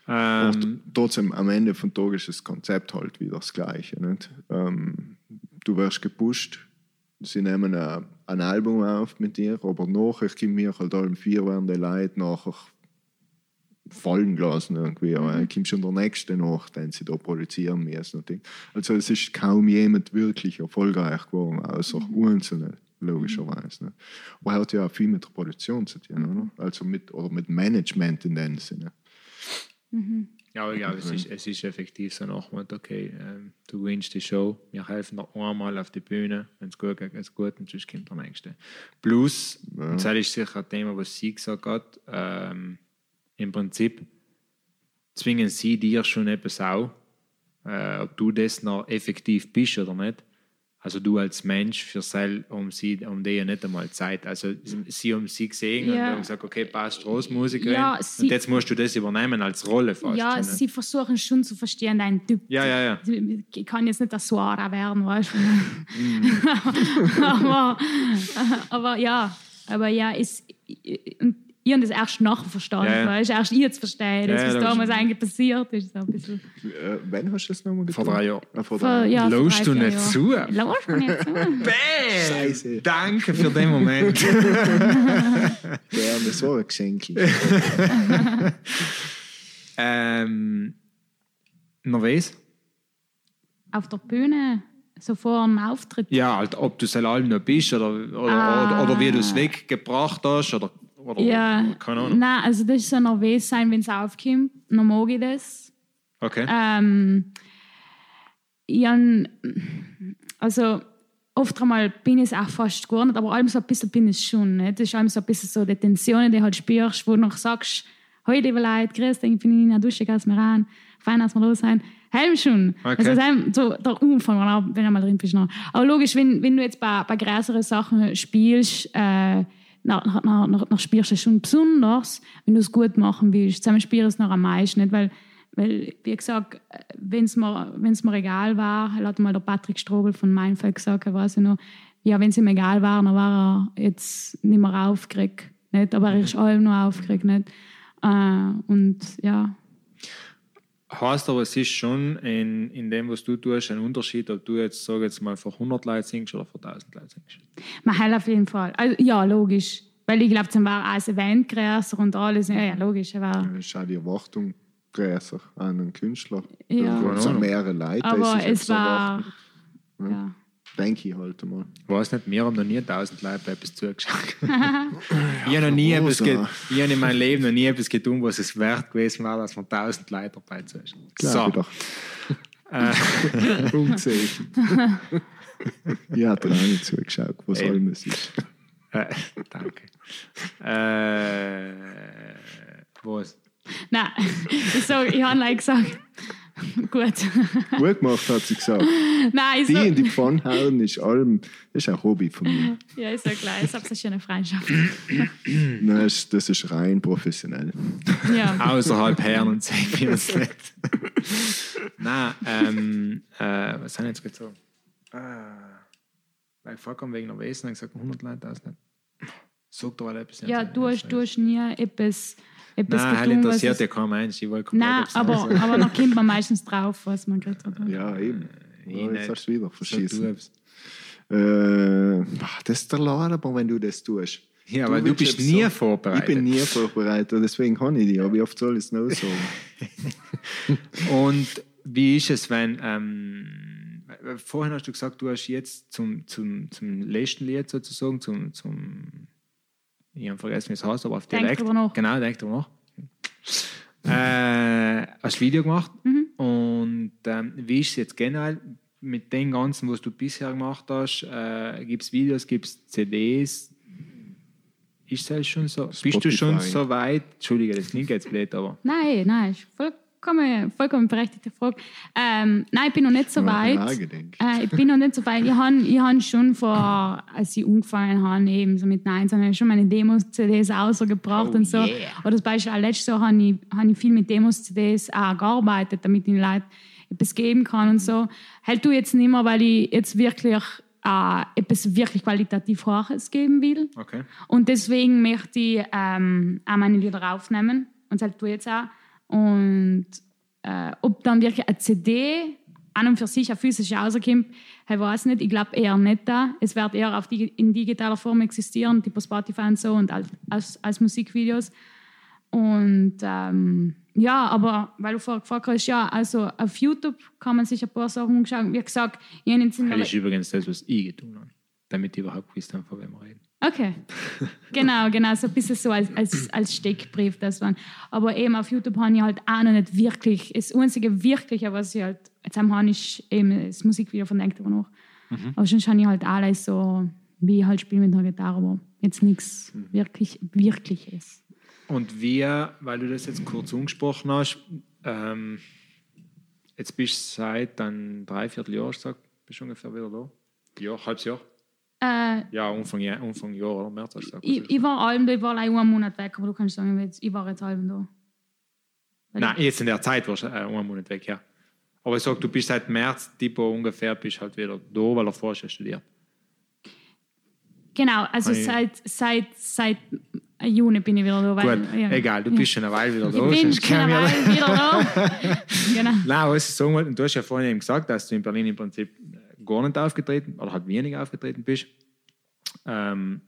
Speaker 2: Ähm,
Speaker 1: Und trotzdem, am Ende vom Tag ist das Konzept halt wieder das Gleiche. Nicht? Ähm, du wirst gepusht, sie nehmen ein, ein Album auf mit dir, aber nachher kommen wir halt allem vier werden die Leute nachher fallen gelassen irgendwie. Aber dann kommt schon der nächste nach, den sie da produzieren müssen. Also es ist kaum jemand wirklich erfolgreich geworden, außer uns. nicht. logischerweise. Ne? Aber hat ja auch viel mit der Produktion zu tun, oder? Also mit, oder mit Management in dem Sinne.
Speaker 2: Ja, ja es, ist, es ist effektiv so nochmal, okay, ähm, du gewinnst die Show, wir helfen dir einmal auf die Bühne, wenn es gut geht, ist gut und sonst kommt der Nächste. Plus, ja. das ist sicher ein Thema, was sie gesagt hat, ähm, im Prinzip zwingen sie dir schon etwas auch, äh, ob du das noch effektiv bist oder nicht. Also du als Mensch für sie, um sie, um die ja nicht einmal Zeit. Also sie haben sie gesehen
Speaker 3: Ja.
Speaker 2: und haben gesagt, okay, passt Großmusikerin.
Speaker 3: Ja,
Speaker 2: und jetzt musst du das übernehmen als Rolle fast.
Speaker 3: Ja,
Speaker 2: schon,
Speaker 3: sie versuchen schon zu verstehen, dein Typ.
Speaker 2: ja, ja, ja.
Speaker 3: Ich kann jetzt nicht der Suara werden, weißt du? Aber, aber ja, aber ja, ist, ich habe das erst nachher verstanden,
Speaker 2: Ja,
Speaker 3: weißt? Erst ich zu verstehen,
Speaker 2: Ja,
Speaker 3: das, was damals eigentlich passiert ist. So ein bisschen.
Speaker 1: Äh, wann hast du das nochmal
Speaker 2: Vor
Speaker 1: getan?
Speaker 2: drei Jahren.
Speaker 1: Ah, vor
Speaker 3: Vor,
Speaker 1: drei Jahren.
Speaker 3: ja, vor
Speaker 2: Lausst
Speaker 3: drei,
Speaker 2: du nicht
Speaker 3: Jahren.
Speaker 2: zu?
Speaker 3: Lausst du nicht zu?
Speaker 2: Bam!
Speaker 1: Scheiße.
Speaker 2: Danke für den Moment.
Speaker 1: Gerne, das war ein Geschenk.
Speaker 2: ähm, noch was?
Speaker 3: Auf der Bühne, so vor einem Auftritt.
Speaker 2: Ja, halt, ob du es allem noch bist oder, oder,
Speaker 3: Ah.
Speaker 2: oder, oder wie du es weggebracht hast oder, oder
Speaker 3: Ja,
Speaker 2: keine Ahnung.
Speaker 3: nein, also das ist so nervös sein, wenn es aufkommt. Dann mag ich das.
Speaker 2: Okay.
Speaker 3: Ähm, ich hab, also oft einmal bin ich es auch fast geworden, aber allem so ein bisschen bin ich es schon. Ne? Das ist allem so ein bisschen so die Tensionen, die halt spürst, wo du noch sagst, heute liebe Leute, grüß dich, ich bin in der Dusche, kannst mir ran, fein, dass wir los sein. Helm schon.
Speaker 2: Okay.
Speaker 3: Also das ist so der Umfang, wenn du- mal drin bist. noch. Aber logisch, wenn, wenn du jetzt bei, bei größeren Sachen spielst, äh, nach, nach, nach, nach spielst du schon besonders, wenn du es gut machen willst. Zusammen du es noch am meisten, nicht? Weil, weil wie gesagt, wenn es mir, wenn's mir egal war, hat mal der Patrick Strobel von Meinfeld gesagt, er weiß ich noch, ja, wenn es ihm egal war, dann war er jetzt nicht mehr aufgeregt. Nicht? Aber er ist allem noch aufgeregt. Nicht? Äh, und ja,
Speaker 2: Heißt aber, es ist schon in, in dem, was du tust, ein Unterschied, ob du jetzt, sag jetzt mal, vor 100 Leuten singst oder vor 1000 Leuten singst.
Speaker 3: man hält auf jeden Fall. Also, ja, logisch. Weil ich glaube, es war auch ein Event größer und alles. Ja, ja, logisch. War,
Speaker 1: Das ist auch die Erwartung größer an einen Künstler.
Speaker 3: Ja.
Speaker 1: Da sind mehrere Leute.
Speaker 3: aber
Speaker 1: ist
Speaker 3: es
Speaker 1: jetzt
Speaker 3: war. Ja.
Speaker 1: Denke ich halt einmal.
Speaker 2: Ich weiß nicht, wir haben noch nie 1000 Leute bei etwas zugeschaut. ich habe noch nie etwas ich habe in meinem Leben noch nie etwas getan, was es wert gewesen war, dass man 1000 Leute dabei.
Speaker 1: Glaube ich doch. Umgesehen. ich habe dir auch nicht zugeschaut, was
Speaker 2: Eben.
Speaker 1: allem es ist.
Speaker 2: Äh, danke. Äh, was?
Speaker 3: Nein, ich, sag, ich habe like gesagt. Gut.
Speaker 1: Gut gemacht, hat sie gesagt.
Speaker 3: Nein, ich
Speaker 1: Die in
Speaker 3: sag,
Speaker 1: die Pfanne hauen ist allem, das ist ein Hobby von mir.
Speaker 3: ja, ich sag gleich, ich habe eine schöne Freundschaft.
Speaker 1: Nein, das ist, das ist rein professionell.
Speaker 3: Ja.
Speaker 2: Außerhalb Herren und sehen wir uns nicht. Nein, ähm, äh, was haben wir jetzt gesagt? Äh, weil ich vollkommen wegen der Wesen habe gesagt, 100 Leute aus nicht. Sag doch mal etwas.
Speaker 3: ja, du hast, du hast nie etwas, etwas
Speaker 2: Nein,
Speaker 3: getan, was
Speaker 2: interessiert
Speaker 3: es-
Speaker 2: ja kein Mensch. Ich wollte komplett
Speaker 3: Nein, aber,
Speaker 2: anderes
Speaker 3: aber dann kommt man meistens drauf, was man gerade hat.
Speaker 1: Ja, eben.
Speaker 2: Ich
Speaker 1: Ja, jetzt hast du wieder
Speaker 2: du
Speaker 1: verschissen. Äh, das ist der Laden, aber wenn du das tust.
Speaker 2: Ja, weil du bist nie
Speaker 1: sagen.
Speaker 2: vorbereitet.
Speaker 1: Ich bin nie vorbereitet, deswegen kann ich die. Aber wie oft soll ich es noch sagen?
Speaker 2: Und wie ist es, wenn. Ähm, vorhin hast du gesagt, du hast jetzt zum, zum, zum letzten Lied sozusagen, zum. zum ich habe vergessen, wie es heißt, aber auf
Speaker 3: Denk
Speaker 2: Dialekt.
Speaker 3: drüber nach.
Speaker 2: Genau, denk drüber nach. äh, hast ein Video gemacht.
Speaker 3: Mhm.
Speaker 2: Und ähm, wie ist es jetzt generell mit dem Ganzen, was du bisher gemacht hast? Äh, gibt es Videos, gibt es CDs? Ist das schon so? Bist du schon
Speaker 1: Spotify.
Speaker 2: so weit? Entschuldige, das klingt jetzt blöd, aber.
Speaker 3: Nein, nein, ist vollkommen, vollkommen berechtigte Frage. Ähm, nein, ich bin noch nicht so weit. Äh, ich bin noch nicht so weit. Ich habe ich hab schon vor, als ich angefangen habe, eben so mit 19, habe ich schon meine Demos-CDs rausgebracht
Speaker 2: Oh,
Speaker 3: und so.
Speaker 2: yeah.
Speaker 3: Oder zum Beispiel auch letztes Jahr habe ich, habe ich viel mit Demos-CDs auch gearbeitet, damit ich den Leuten etwas geben kann und so. Halt du jetzt nicht mehr, weil ich jetzt wirklich äh, etwas wirklich qualitativ Hohes geben will.
Speaker 2: Okay.
Speaker 3: Und deswegen möchte ich ähm, auch meine Lieder aufnehmen. Und das tue ich jetzt auch. Und äh, ob dann wirklich eine CD an und für sich eine physische rauskommt, ich weiß nicht. Ich glaube eher nicht da. Es wird eher auf die, in digitaler Form existieren, tipo Spotify und so und als, als, Musikvideos. Und ähm, ja, aber weil du vorher gefragt hast, ja, also auf YouTube kann man sich ein paar Sachen anschauen. Wie gesagt, ich habe
Speaker 2: Das ist übrigens das, was ich getan habe. damit die überhaupt gewusst haben, von wem wir reden.
Speaker 3: Okay. Genau, genau, so ein bisschen so als, als, als Steckbrief das waren. Aber eben auf YouTube habe ich halt auch noch nicht wirklich, das einzige Wirkliche, was ich halt, jetzt habe ich eben das Musikvideo von Denkt aber noch. Mhm. Aber sonst habe ich halt alles so, wie ich halt spiele mit einer Gitarre, aber jetzt nichts mhm. wirklich Wirkliches.
Speaker 2: Und wir, weil du das jetzt kurz angesprochen hast, ähm, jetzt bist du seit dann dreiviertel Jahr, sag, bist du ungefähr wieder da? Ja, halbes Jahr?
Speaker 3: Äh,
Speaker 2: ja, Anfang, Anfang Jahr oder März hast du gesagt.
Speaker 3: Ich, ich war allem, ich war allein einen Monat weg, aber du kannst sagen, ich war jetzt halb da.
Speaker 2: Weil Nein, jetzt in der Zeit warst du äh, einen Monat weg, ja. Aber ich sag, du bist seit März tipo ungefähr bist halt wieder da, weil er vorher studiert.
Speaker 3: Genau, also seit, seit, seit Juni bin ich wieder da.
Speaker 2: Weil, Gut, ja. egal, du bist schon eine Weile wieder da.
Speaker 3: Ich bin schon eine Weile wieder da.
Speaker 2: genau. Nein, was ich sagen wollte, du hast ja vorhin eben gesagt, dass du in Berlin im Prinzip gar nicht aufgetreten oder halt wenig aufgetreten bist. Ähm,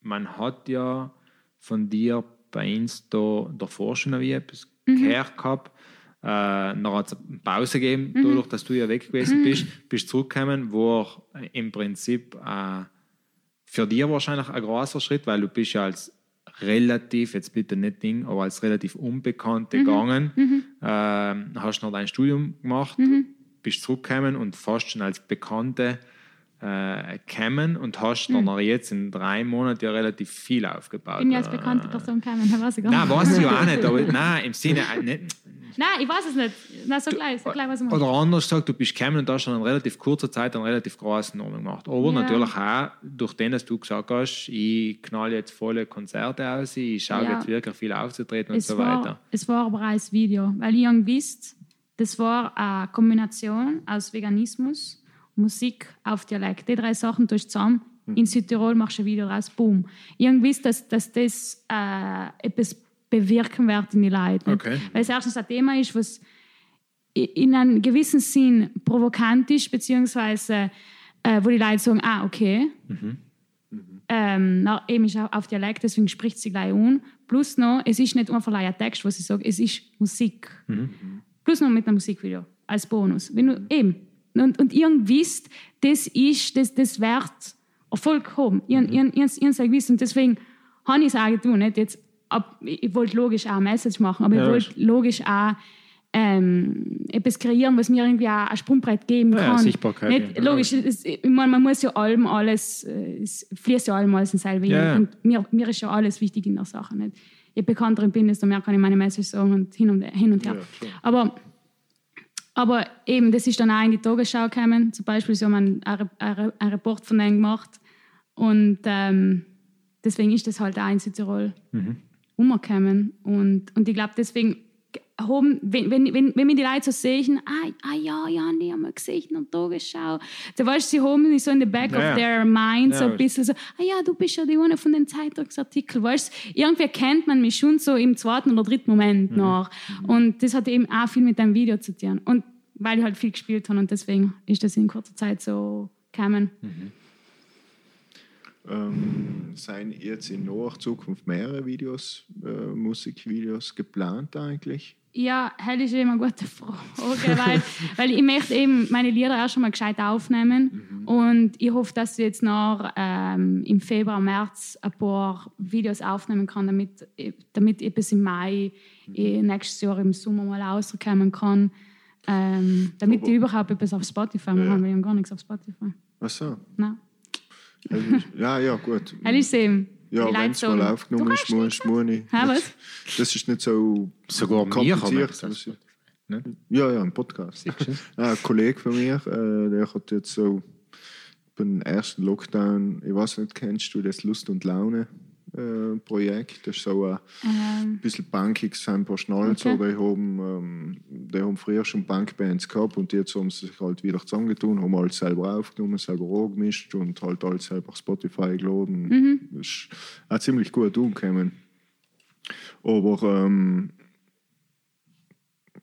Speaker 2: man hat ja von dir bei uns da davor schon wie etwas mhm. gehört gehabt. Äh, dann hat es eine Pause gegeben, mhm. dadurch, dass du ja weg gewesen mhm. bist, bist zurückgekommen, wo im Prinzip äh, für dich wahrscheinlich ein großer Schritt, weil du bist ja als relativ, jetzt bitte nicht Ding, aber als relativ Unbekannte mhm. gegangen, mhm. Äh, hast noch dein Studium gemacht, mhm bist zurückgekommen und fast schon als Bekannte äh, gekommen und hast hm. dann jetzt in drei Monaten ja relativ viel aufgebaut.
Speaker 3: Ich bin ja als bekannte Person gekommen, weiß ich gar
Speaker 2: nicht. Nein, weiß ich auch nicht, aber nein, im Sinne äh, nicht.
Speaker 3: Nein, ich weiß es nicht. Nein, so gleich, so gleich was ich
Speaker 2: Oder anders gesagt, du bist gekommen und hast schon in relativ kurzer Zeit einen relativ großen Namen gemacht. Aber ja. natürlich auch durch den, dass du gesagt hast, ich knall jetzt volle Konzerte aus, ich schaue ja. jetzt wirklich viel aufzutreten es und so
Speaker 3: war,
Speaker 2: weiter.
Speaker 3: Es war aber auch ein Video, weil ich wisst, das war eine Kombination aus Veganismus, Musik auf Dialekt. Die drei Sachen tust zusammen. Mhm. In Südtirol machst du ein Video raus, boom. Irgendwie dass, dass das äh, etwas bewirken wird in die Leute.
Speaker 2: Okay.
Speaker 3: Weil es erstens ein Thema ist, was in einem gewissen Sinn provokant ist, beziehungsweise äh, wo die Leute sagen, ah, okay. Mhm. Mhm. Ähm, na, eben ist auf Dialekt, deswegen spricht sie gleich an. Plus noch, es ist nicht einfach ein Text, was ich sage, es ist Musik. Mhm. Plus noch mit einem Musikvideo als Bonus. Wenn du, eben. Und, und ihr wisst, das ist, das, das wird Erfolg haben. Ihr, mhm. ihr, ihr, ihr seid gewiss. Und deswegen habe ich es auch getan. Nicht jetzt, ab, ich wollte logisch auch ein Message machen, aber ja, ich wollte logisch auch ähm, etwas kreieren, was mir irgendwie auch ein Sprungbrett geben kann. Ja,
Speaker 2: Sichtbarkeit.
Speaker 3: Nicht, ja. Logisch, es, ich meine, man muss ja allem alles, äh, es fließt ja allem alles in selber
Speaker 2: ja.
Speaker 3: Und mir, mir ist ja alles wichtig in der Sache. Nicht? Je bekannter ich bin, desto mehr kann ich meine Message sagen und hin und, hin und her. Ja, aber, aber eben, das ist dann auch in die Tagesschau gekommen. Zum Beispiel, sie haben einen, einen, einen Report von denen gemacht. Und ähm, deswegen ist das halt auch in Südtirol mhm. umgekommen. Und, und ich glaube, deswegen haben, wenn, wenn, wenn, wenn mir die Leute so sehen, ah, ah ja, ja, die haben wir gesehen in der Tagesschau. Da weißt du, sie haben so in the back ja, of their mind ja, so ein bisschen so, ah ja, du bist ja die eine von den Zeitungsartikeln, weißt du, irgendwie kennt man mich schon so im zweiten oder dritten Moment mhm. noch. Und das hat eben auch viel mit dem Video zu tun. Und weil ich halt viel gespielt habe und deswegen ist das in kurzer Zeit so gekommen. Mhm.
Speaker 1: Ähm, seien jetzt in naher Zukunft mehrere Videos, äh, Musikvideos geplant eigentlich?
Speaker 3: Ja, das ist immer eine gute Frage, weil, weil ich möchte eben meine Lieder auch schon mal gescheit aufnehmen mhm. und ich hoffe, dass ich jetzt noch ähm, im Februar, März ein paar Videos aufnehmen kann, damit, damit ich bis im Mai mhm. nächstes Jahr im Sommer mal rauskommen kann, ähm, damit Aber, ich überhaupt etwas auf Spotify machen ja. weil ich habe gar nichts auf Spotify.
Speaker 1: Ach so.
Speaker 3: Nein.
Speaker 1: Ja, ja, gut.
Speaker 3: Das ist eben.
Speaker 1: Ja, wenn es mal aufgenommen ist, muss man nicht.
Speaker 3: was?
Speaker 1: Das ist nicht so
Speaker 2: Sogar
Speaker 1: kompliziert. Ne? Ja, ja, ein Podcast. ein Kollege von mir, äh, der hat jetzt so beim ersten Lockdown, ich weiß nicht, kennst du das Lust und Laune? Äh, Projekt. Das ist so ein ähm. bisschen punkig, sind ein paar Schnalz. Okay. Die, haben, ähm, die haben früher schon Punkbands gehabt und jetzt haben sie sich halt wieder zusammengetan, haben alles selber aufgenommen, selber angemischt und halt alles selber Spotify geladen. Mhm. Das ist auch ziemlich gut umgekommen. Aber ähm,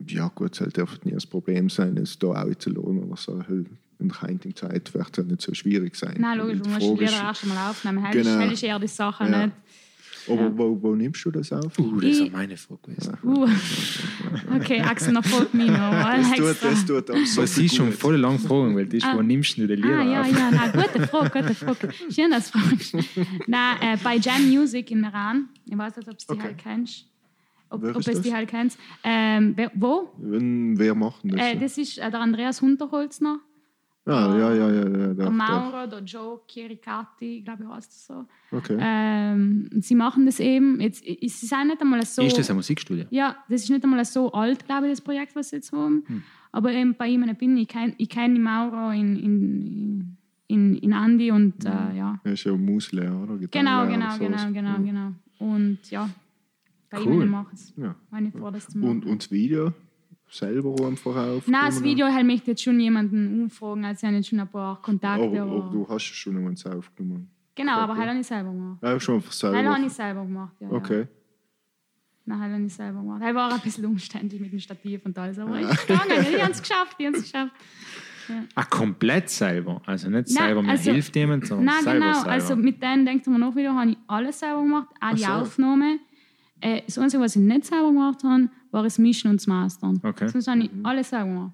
Speaker 1: ja gut, es darf nie das Problem sein, es da auch zu lohnen oder so. In der heutigen Zeit wird es nicht so schwierig sein.
Speaker 3: Nein, logisch, du musst die Lieder erst mal aufnehmen. Genau. Das ist eher die Sache,
Speaker 1: ja.
Speaker 3: nicht?
Speaker 1: Aber wo, wo nimmst du das auf?
Speaker 2: Uh, das ist meine Frage gewesen.
Speaker 3: Uh. Okay, Axel, noch folgt mir noch.
Speaker 1: Das tut, das tut auch so
Speaker 2: sie
Speaker 1: viel
Speaker 2: schon voll lang fragen, weil das ist, wo nimmst du die Lieder
Speaker 3: Ah, ja,
Speaker 2: auf?
Speaker 3: ja, na, gute Frage, gute Frage. Schön, dass du fragst. Na, äh, bei Jam Music in Meran, ich weiß nicht, ob du die
Speaker 1: Okay.
Speaker 3: halt kennst. Ob, ob
Speaker 1: ist
Speaker 3: es die
Speaker 1: das?
Speaker 3: halt kennst. Ähm, wer, wo?
Speaker 1: Wenn, wer macht das?
Speaker 3: Äh, das ist äh, der Andreas Hunterholzner,
Speaker 1: ah, ja, ja, ja. ja
Speaker 3: der
Speaker 1: doch, doch.
Speaker 3: Mauro, der Joe Chiericati, glaube ich, heißt das so.
Speaker 1: Okay.
Speaker 3: Ähm, sie machen das eben. Jetzt, es ist auch nicht einmal so.
Speaker 2: Ist das ein Musikstudio?
Speaker 3: Ja, das ist nicht einmal so alt, glaube ich, das Projekt, was sie jetzt haben.
Speaker 2: Hm.
Speaker 3: Aber eben bei ihm bin ich, kenn- ich kenne die Mauro in, in, in, in Andi und äh, ja.
Speaker 1: Er ist ja Musiklehrer, oder?
Speaker 3: Genau,
Speaker 1: Gitarrenlehrer
Speaker 3: genau,
Speaker 1: oder sowas.
Speaker 3: genau, genau, genau. Und ja, bei
Speaker 2: Cool.
Speaker 3: ihm mache ich es.
Speaker 1: Ja.
Speaker 3: Wenn ich vor, das zu machen.
Speaker 1: Und, und das Video selber einfach auf?
Speaker 3: Nein, das Video halt möchte jetzt schon jemanden umfragen, also ich habe jetzt schon ein paar Kontakte.
Speaker 1: Oh,
Speaker 3: aber,
Speaker 1: oh, du hast ja schon jemanden aufgenommen.
Speaker 3: genau, aber halt habe ich selber gemacht.
Speaker 1: Ja, schon einfach
Speaker 3: Halt habe
Speaker 1: selber.
Speaker 3: ich selber gemacht, ja. Ja.
Speaker 1: Okay.
Speaker 3: Nein, halt habe ich selber gemacht. Er war ein bisschen umständlich mit dem Stativ und alles, aber ich gegangen, ich habe es geschafft, ich habe es geschafft.
Speaker 2: Ah, komplett selber. Also nicht
Speaker 3: Nein,
Speaker 2: selber, mir
Speaker 3: also-
Speaker 2: hilft jemand, sondern
Speaker 3: Nein,
Speaker 2: selber
Speaker 3: genau.
Speaker 2: selber.
Speaker 3: Also mit denen denkt man auch wieder, habe ich alles selber gemacht, auch die
Speaker 1: so.
Speaker 3: Aufnahme. Äh, das Einzige, was ich nicht selber gemacht habe, war das Mischen und das Mastern.
Speaker 2: Okay.
Speaker 3: Sonst habe ich alles selber gemacht.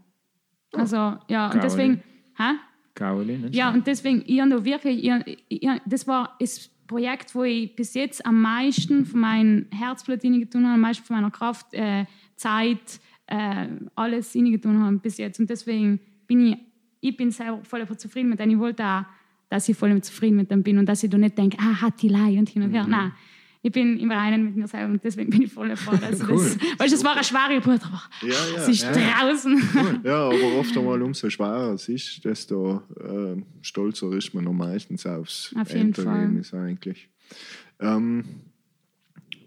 Speaker 3: Also, ja, und deswegen, hä?
Speaker 2: Gauli, nicht?
Speaker 3: Ja, und deswegen, ich habe wirklich, ich, ich, das war das Projekt, wo ich bis jetzt am meisten von meinem Herzblut getan habe, am meisten von meiner Kraft, äh, Zeit, äh, alles getan habe bis jetzt. Und deswegen bin ich, ich bin selber voll zufrieden mit dem. Ich wollte auch, dass ich voll zufrieden mit dem bin und dass ich da nicht denke, ah, hat die Lei und hin und her. Nein. Ich bin im Reinen mit mir selber und deswegen bin ich voll froh. Dass
Speaker 2: Cool.
Speaker 3: das, du, das war eine schwere Geburt, aber
Speaker 1: Ja, ja.
Speaker 3: es ist draußen.
Speaker 1: Ja, aber oft einmal umso schwerer es ist, desto äh, stolzer ist man noch meistens aufs
Speaker 3: Auf jeden
Speaker 1: Endergebnis eigentlich. Ähm,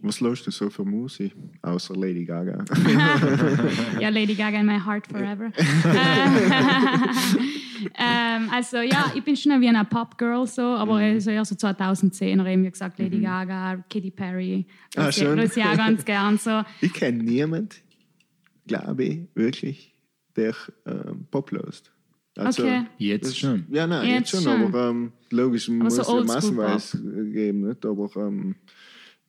Speaker 1: was lässt du so für Musik, außer Lady Gaga?
Speaker 3: ja, Lady Gaga in my heart forever. ähm, also ja, ich bin schon wie eine Pop-Girl so, aber
Speaker 1: Mhm.
Speaker 3: also eher so 2010 eben wie gesagt Lady Gaga, Katy Perry,
Speaker 1: Ah,
Speaker 3: das
Speaker 1: schön.
Speaker 3: ich auch ganz gern so.
Speaker 1: ich kenne niemanden, glaube ich, wirklich, der ähm, Pop löst. Also,
Speaker 3: Okay.
Speaker 2: Jetzt schon.
Speaker 1: Ja, nein, jetzt,
Speaker 3: Jetzt
Speaker 1: schon,
Speaker 3: schon.
Speaker 1: aber ähm, logisch muss
Speaker 3: so
Speaker 1: es ja massenweise geben, nicht? aber ähm,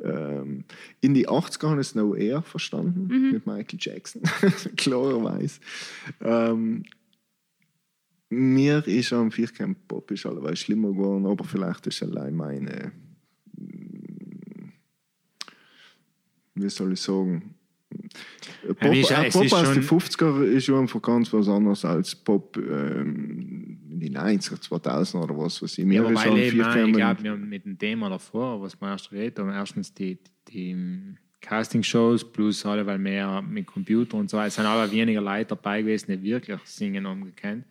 Speaker 1: ähm, in die 80er habe ich es noch eher verstanden,
Speaker 3: Mhm.
Speaker 1: mit Michael Jackson, klarerweise. Ähm, mir ist am kein Pop ist allerweil schlimmer geworden, aber vielleicht ist allein meine, mm, wie soll ich sagen, Pop,
Speaker 2: Ja,
Speaker 1: äh,
Speaker 2: es
Speaker 1: Pop aus den 50er ist schon einfach ganz was anderes als Pop ähm, in den 90er, 2000 oder was weiß ich. Mir
Speaker 2: Ja, aber weil eben, auch, ich glaube, wir mit dem Thema davor, was wir erst geredet haben, erstens die, die Casting-Shows plus alle, weil mehr mit Computer und so, es sind aber weniger Leute dabei gewesen, die wirklich Singen haben gekannt.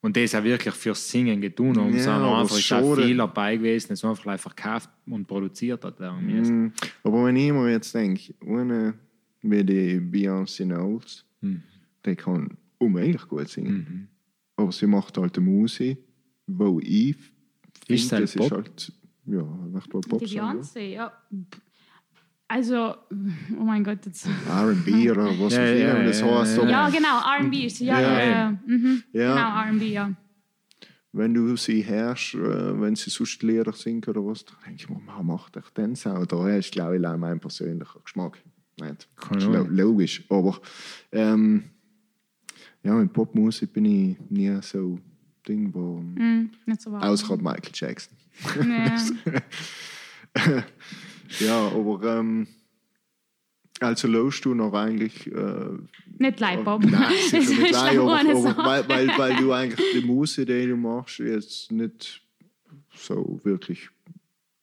Speaker 2: Und das auch wirklich fürs Singen getan haben,
Speaker 1: Ja,
Speaker 2: sondern
Speaker 1: aber
Speaker 2: einfach ist auch viel dabei gewesen, das einfach verkauft und produziert hat.
Speaker 1: Mm, Aber wenn ich mir jetzt denke, eine wie die Beyoncé Knowles,
Speaker 2: Hm.
Speaker 1: die kann unheimlich gut singen.
Speaker 2: Mhm.
Speaker 1: Aber sie macht halt eine Musik, wo ich
Speaker 2: Ist
Speaker 1: finde,
Speaker 2: es
Speaker 1: das
Speaker 2: halt
Speaker 1: ist
Speaker 2: Pop?
Speaker 1: halt ja, echt mal Pop.
Speaker 3: Die
Speaker 1: ja.
Speaker 3: Beyoncé, ja. Also, oh mein Gott, jetzt.
Speaker 1: R&B oder was
Speaker 2: Ja, ja,
Speaker 1: wie das
Speaker 2: ja,
Speaker 1: heißt.
Speaker 2: ja.
Speaker 3: Ja, genau, R&B ist ja,
Speaker 1: Ja,
Speaker 3: ja, ja. Mhm.
Speaker 1: Ja.
Speaker 3: Genau, R&B, ja.
Speaker 1: Wenn du sie hörst, äh, wenn sie sonst Lieder singen oder was, dann denke ich mir, man macht doch den Sound. Da ist, glaube ich, auch mein persönlicher Geschmack. Nicht?
Speaker 2: Keine
Speaker 1: Ist logisch. Aber ähm, ja, mit Popmusik bin ich nie so Ding, wo
Speaker 3: Mhm, nicht so wahr.
Speaker 1: außer Michael Jackson.
Speaker 3: Ja.
Speaker 1: Ja, aber ähm, also lässt du noch eigentlich äh,
Speaker 3: Nicht Leihpop.
Speaker 1: Nein, sicher nicht
Speaker 3: Sache.
Speaker 1: weil, weil, weil du eigentlich die Musik, die du machst, jetzt nicht so wirklich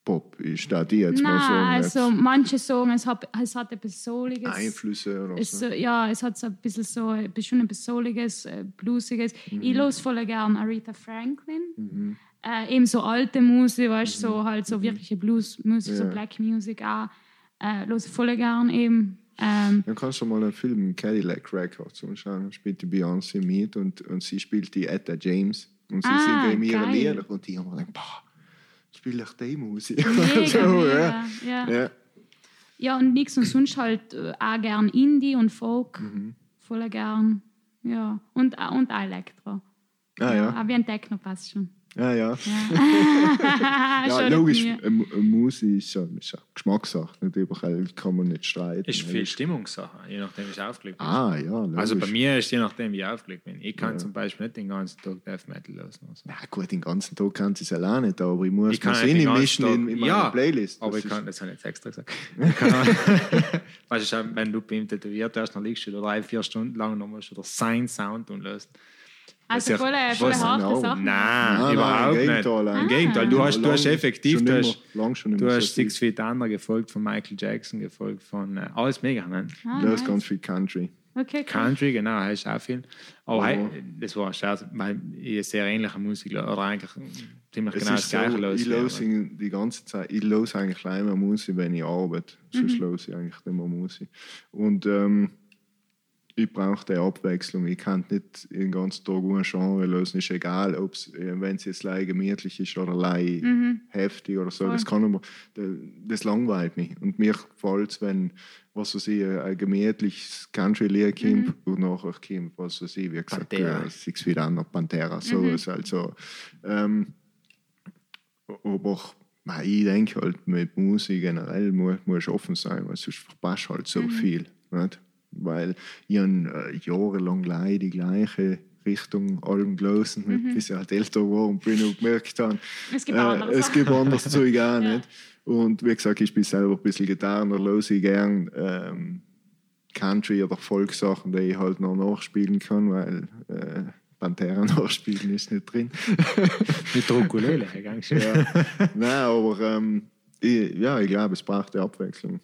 Speaker 1: Pop ist, da die jetzt mal
Speaker 3: Nein,
Speaker 1: sagen.
Speaker 3: also manche sagen, es hat, es hat etwas Souliges.
Speaker 1: Einflüsse oder
Speaker 3: Es,
Speaker 1: so.
Speaker 3: so- ja, es hat so ein bisschen so, ein bisschen etwas Souliges, äh, Bluesiges.
Speaker 1: Mhm.
Speaker 3: Ich los voll gern Aretha Franklin. Äh, eben so alte Musik, weißt du, so halt so wirkliche Bluesmusik, so
Speaker 1: Mhm. Ja.
Speaker 3: Black Music auch. Äh, los ich voll gern eben. Ähm,
Speaker 1: Dann kannst du mal einen Film Cadillac Records anschauen. Da spielt die Beyoncé mit und, und sie spielt die Etta James. Und sie
Speaker 3: Ah,
Speaker 1: singen in ihren und die haben gedacht, boah, spiele ich die Musik.
Speaker 3: mega,
Speaker 1: so,
Speaker 3: mega,
Speaker 1: ja.
Speaker 3: ja.
Speaker 1: Ja.
Speaker 3: Ja, und nix und sonst halt äh, auch gern Indie und Folk.
Speaker 1: Mhm.
Speaker 3: Voll gern. Ja. Und, äh, und auch Elektro.
Speaker 1: Ah, ja.
Speaker 3: Auch wie ein Techno passt schon.
Speaker 1: Ja, ja.
Speaker 3: Ja,
Speaker 1: Ja, logisch, eine Musik ist ja, ist ja Geschmackssache. Nicht überall kann man nicht streiten.
Speaker 2: Ist viel Stimmungssache, je nachdem, wie ich aufgelegt bin.
Speaker 1: Ah, ja, logisch.
Speaker 2: Also bei mir ist je nachdem, wie ich aufgelegt bin. Ich kann zum Beispiel nicht den ganzen Tag Death Metal hören. Also.
Speaker 1: Ja, gut, den ganzen Tag kann sie es allein nicht, aber ich muss
Speaker 2: Ich kann
Speaker 1: Sinn mischen in,
Speaker 2: Tag-
Speaker 1: in meiner
Speaker 2: ja,
Speaker 1: Playlist.
Speaker 2: Aber
Speaker 1: Das
Speaker 2: ich kann, das habe ich jetzt extra gesagt. Weißt du, wenn du beim Tätowiert hast, dann liegst du da drei, vier Stunden lang und dann musst du sein Sound und löst.
Speaker 3: Also
Speaker 2: Das ist ja-
Speaker 3: voll, voll
Speaker 2: was-
Speaker 3: harte. Sachen.
Speaker 2: Nein,
Speaker 1: Nein,
Speaker 2: überhaupt
Speaker 1: nein, im
Speaker 2: nicht.
Speaker 1: Gegenteil,
Speaker 2: Im
Speaker 1: eigentlich.
Speaker 2: Gegenteil, du hast, du hast effektiv,
Speaker 1: schon
Speaker 2: du hast,
Speaker 1: lang schon
Speaker 2: du hast Six Feet Under gefolgt von Michael Jackson, gefolgt von äh, alles mega. Ne?
Speaker 3: Ah,
Speaker 1: Das ist ganz viel Country.
Speaker 3: Okay, cool.
Speaker 2: Country, genau, heißt auch viel. Aber
Speaker 1: Oh.
Speaker 2: hey, das war ein Scherz, weil ich sehr ähnliche Musik oder eigentlich ziemlich
Speaker 1: Es
Speaker 2: genau das
Speaker 1: ist so,
Speaker 2: gleiche
Speaker 1: ich
Speaker 2: los.
Speaker 1: los die ganze Zeit, ich los eigentlich immer Musik, wenn ich arbeite. Sonst
Speaker 3: Mhm.
Speaker 1: los ich eigentlich immer Musik. Und ähm, ich brauche die Abwechslung. Ich kann nicht den ganzen Tag ein Genre lösen. Ist egal, äh, wenn es jetzt leicht gemütlich ist oder leicht heftig oder so. Das kann aber, das, langweilt mich. Und mir gefällt es, wenn was weiß ich, ein gemütliches Country-Lied kommt und nachher kommt, was weiß ich, wie gesagt,
Speaker 2: Pantera.
Speaker 1: äh, Six Feet Under, Pantera, so ist halt so. Ähm, aber ich denke halt, mit Musik generell muss, muss offen sein, weil sonst verpasst halt so viel. Nicht? Weil ich habe äh, jahrelang gleich die gleiche Richtung Alben gelesen, mhm. bis ich halt älter war und bin und gemerkt habe,
Speaker 3: Es gibt andere
Speaker 1: es gibt anderes Zeug auch nicht. Und wie gesagt, ich bin selber ein bisschen Gitarren, höre ich gern ähm, Country oder Volkssachen, die ich halt noch nachspielen kann, weil äh, Pantera nachspielen ist nicht drin.
Speaker 2: Mit der Ukulele, ganz schön.
Speaker 1: ja. Nein, aber ähm, ich, ja, ich glaube, es braucht eine Abwechslung.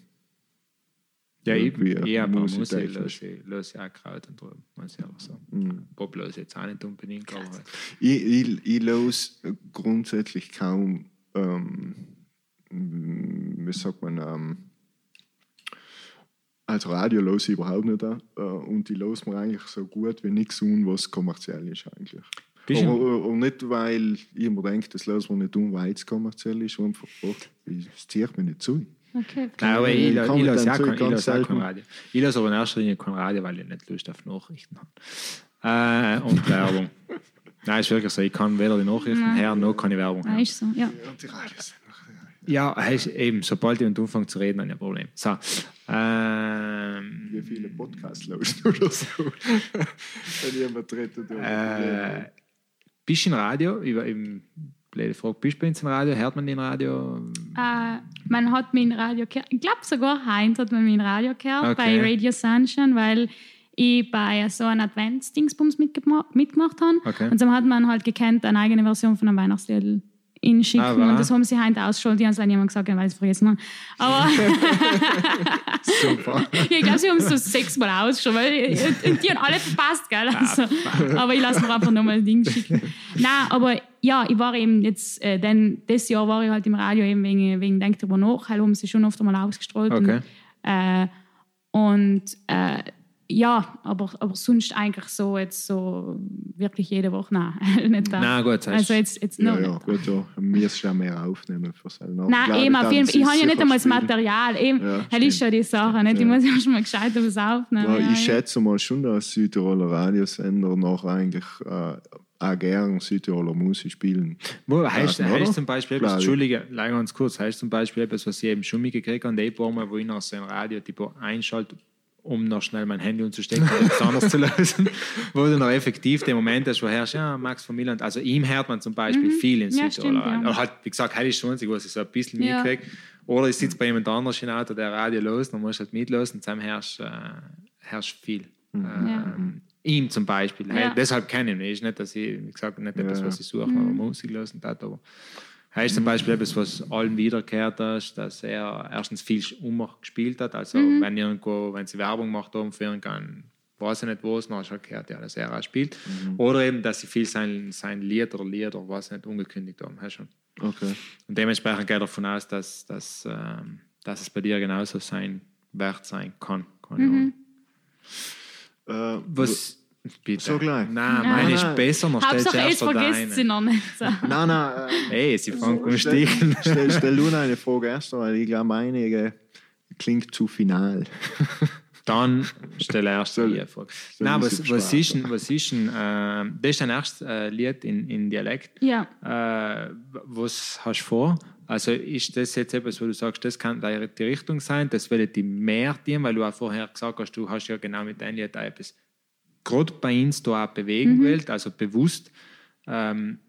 Speaker 2: Ja, ich,
Speaker 1: Irgendwie
Speaker 2: ich
Speaker 1: Musik, technisch.
Speaker 2: löse ich löse auch Kraut und drüben, muss ich ehrlich sagen. Pop löse ich jetzt auch nicht unbedingt, aber
Speaker 1: Ich, ich, ich los grundsätzlich kaum, ähm, wie sagt man, ähm, als Radio los ich überhaupt nicht an. Äh, und ich los mir eigentlich so gut wie nichts an, was kommerziell ist eigentlich. Aber, und nicht, weil ich immer denke, das los wir nicht um, weil es kommerziell ist, einfach, oh, das zieht mir nicht zu.
Speaker 3: Okay,
Speaker 2: Nein, aber ich,
Speaker 1: Ich
Speaker 2: lasse auch kein, ich auch. Radio. Ich lasse aber in erster Linie kein Radio, weil ich nicht Lust auf Nachrichten habe. Äh, und Werbung. Nein, ist wirklich so. Ich kann weder die Nachrichten her, noch kann ich Werbung
Speaker 3: Ja,
Speaker 2: hören.
Speaker 3: ist so, ja.
Speaker 1: Und die Radios.
Speaker 2: Ja, heißt eben, sobald ich anfange zu reden, habe ich ein Problem. So. Ähm,
Speaker 1: Wie viele Podcasts lösen oder so. Wenn jemand redet.
Speaker 2: äh, im Radio? Über, im, blöde Frage, bist du bei uns im Radio? Hört man den Radio?
Speaker 3: Äh, man hat mein Radio gehört. Ich glaube sogar Heinz hat man mein Radio gehört
Speaker 2: Okay.
Speaker 3: bei Radio Sunshine, weil ich bei so einem Advents-Dingsbums mitgema mitgemacht habe.
Speaker 2: Okay.
Speaker 3: Und so hat man halt gekannt, eine eigene Version von einem Weihnachtslied in schicken.
Speaker 2: Wahr?
Speaker 3: und das haben sie heute ausgeschaltet. Die haben es leider niemand gesagt, weil sie vergessen haben. Aber
Speaker 1: Super.
Speaker 3: ich glaube, sie haben es so sechsmal ausgeschaltet. Weil, die haben alle verpasst, gell? Also, aber ich lasse mir einfach nochmal ein Ding schicken. Nein, aber ja, ich war eben jetzt, äh, denn das Jahr war ich halt im Radio eben wegen, wegen Denk drüber nach, halt haben sie schon oft einmal ausgestrahlt.
Speaker 2: Okay.
Speaker 3: Und, äh, und äh, ja, aber, aber sonst eigentlich so jetzt so wirklich jede Woche, nein, nicht da.
Speaker 2: Nein, gut, das heißt-
Speaker 3: Also jetzt, jetzt
Speaker 1: Ja,
Speaker 3: noch
Speaker 1: ja,
Speaker 3: nicht.
Speaker 1: gut, ja. Wir müssen ja mehr aufnehmen für selber.
Speaker 3: Nein, eben, auf jeden Fall. Ich habe ja nicht einmal das Material. Eben,
Speaker 1: Ja,
Speaker 3: das ist schon die Sache. Nicht? Ich
Speaker 1: Ja.
Speaker 3: muss ja schon mal gescheit was aufnehmen.
Speaker 1: Ja,
Speaker 3: ja,
Speaker 1: ich schätze mal schon, dass Südtiroler Radiosender noch eigentlich äh, auch gern Südtiroler Musik spielen.
Speaker 2: Wo heißt,
Speaker 1: Ja, oder?
Speaker 2: heißt zum Beispiel etwas,
Speaker 1: Klar.
Speaker 2: Entschuldige, leider ganz kurz, heißt zum Beispiel etwas, was ich eben schon mitgekriegt habe, die paar Mal, wo ich noch so ein Radio einschalte, um noch schnell mein Handy umzustecken und etwas anderes zu lösen, wo du noch effektiv den Moment hast, wo herrscht, ja, Max von Milland, also ihm hört man zum Beispiel viel in
Speaker 3: Mhm. Ja,
Speaker 2: Südtirol.
Speaker 3: ja.
Speaker 2: Oder halt, wie gesagt, heute ist schon so, was ich so ein bisschen
Speaker 3: Ja.
Speaker 2: mitkriege. Oder ich sitze bei jemand anderes im Auto, der Radio los, dann musst du halt mitlosen, zusammen herrscht, äh, herrscht viel. Ähm, Ihm zum Beispiel. Hey, deshalb kenne ich ihn. Ist nicht, dass ich, wie gesagt, nicht etwas, was ich suche, aber Musik lösen tat, aber heißt zum Beispiel etwas, was allen wiederkehrt ist, dass er erstens viel Ummer gespielt hat. Also wenn irgendwo, wenn sie Werbung macht oben für irgendeinen, weiß ich nicht was, dann hast du halt gehört, ja, dass er auch spielt. Oder eben, dass sie viel sein, sein Lied oder Lied oder was nicht ungekündigt haben. Hast schon.
Speaker 1: Okay.
Speaker 2: Und dementsprechend geht er davon aus, dass, dass, ähm, dass es bei dir genauso sein wert sein kann. Keine Ahnung.
Speaker 1: Äh,
Speaker 2: Was? Bitte.
Speaker 1: So gleich.
Speaker 2: Nein, meine ist
Speaker 1: Nein.
Speaker 2: besser, noch stellst
Speaker 3: Hauptsache,
Speaker 2: du
Speaker 3: jetzt
Speaker 2: erst
Speaker 3: vergisst sie noch nicht. So.
Speaker 1: Nein, nein. Äh,
Speaker 2: Hey, sie fangen an
Speaker 1: stell,
Speaker 2: sticheln.
Speaker 1: stell, stell nur eine Frage erst, weil ich glaube, einige klingt zu final.
Speaker 2: Dann stell erst die Frage. Nein, was, was ist denn, was ist denn, äh, das ist dein erstes äh, Lied in, in Dialekt.
Speaker 3: Ja.
Speaker 2: Äh, was hast du vor? Also ist das jetzt etwas, wo du sagst, das kann die die Richtung sein, das will die mehr dienen, weil du auch vorher gesagt hast, du hast ja genau mit deinem Lied auch etwas gerade bei uns da auch bewegen willst, also bewusst. Ähm,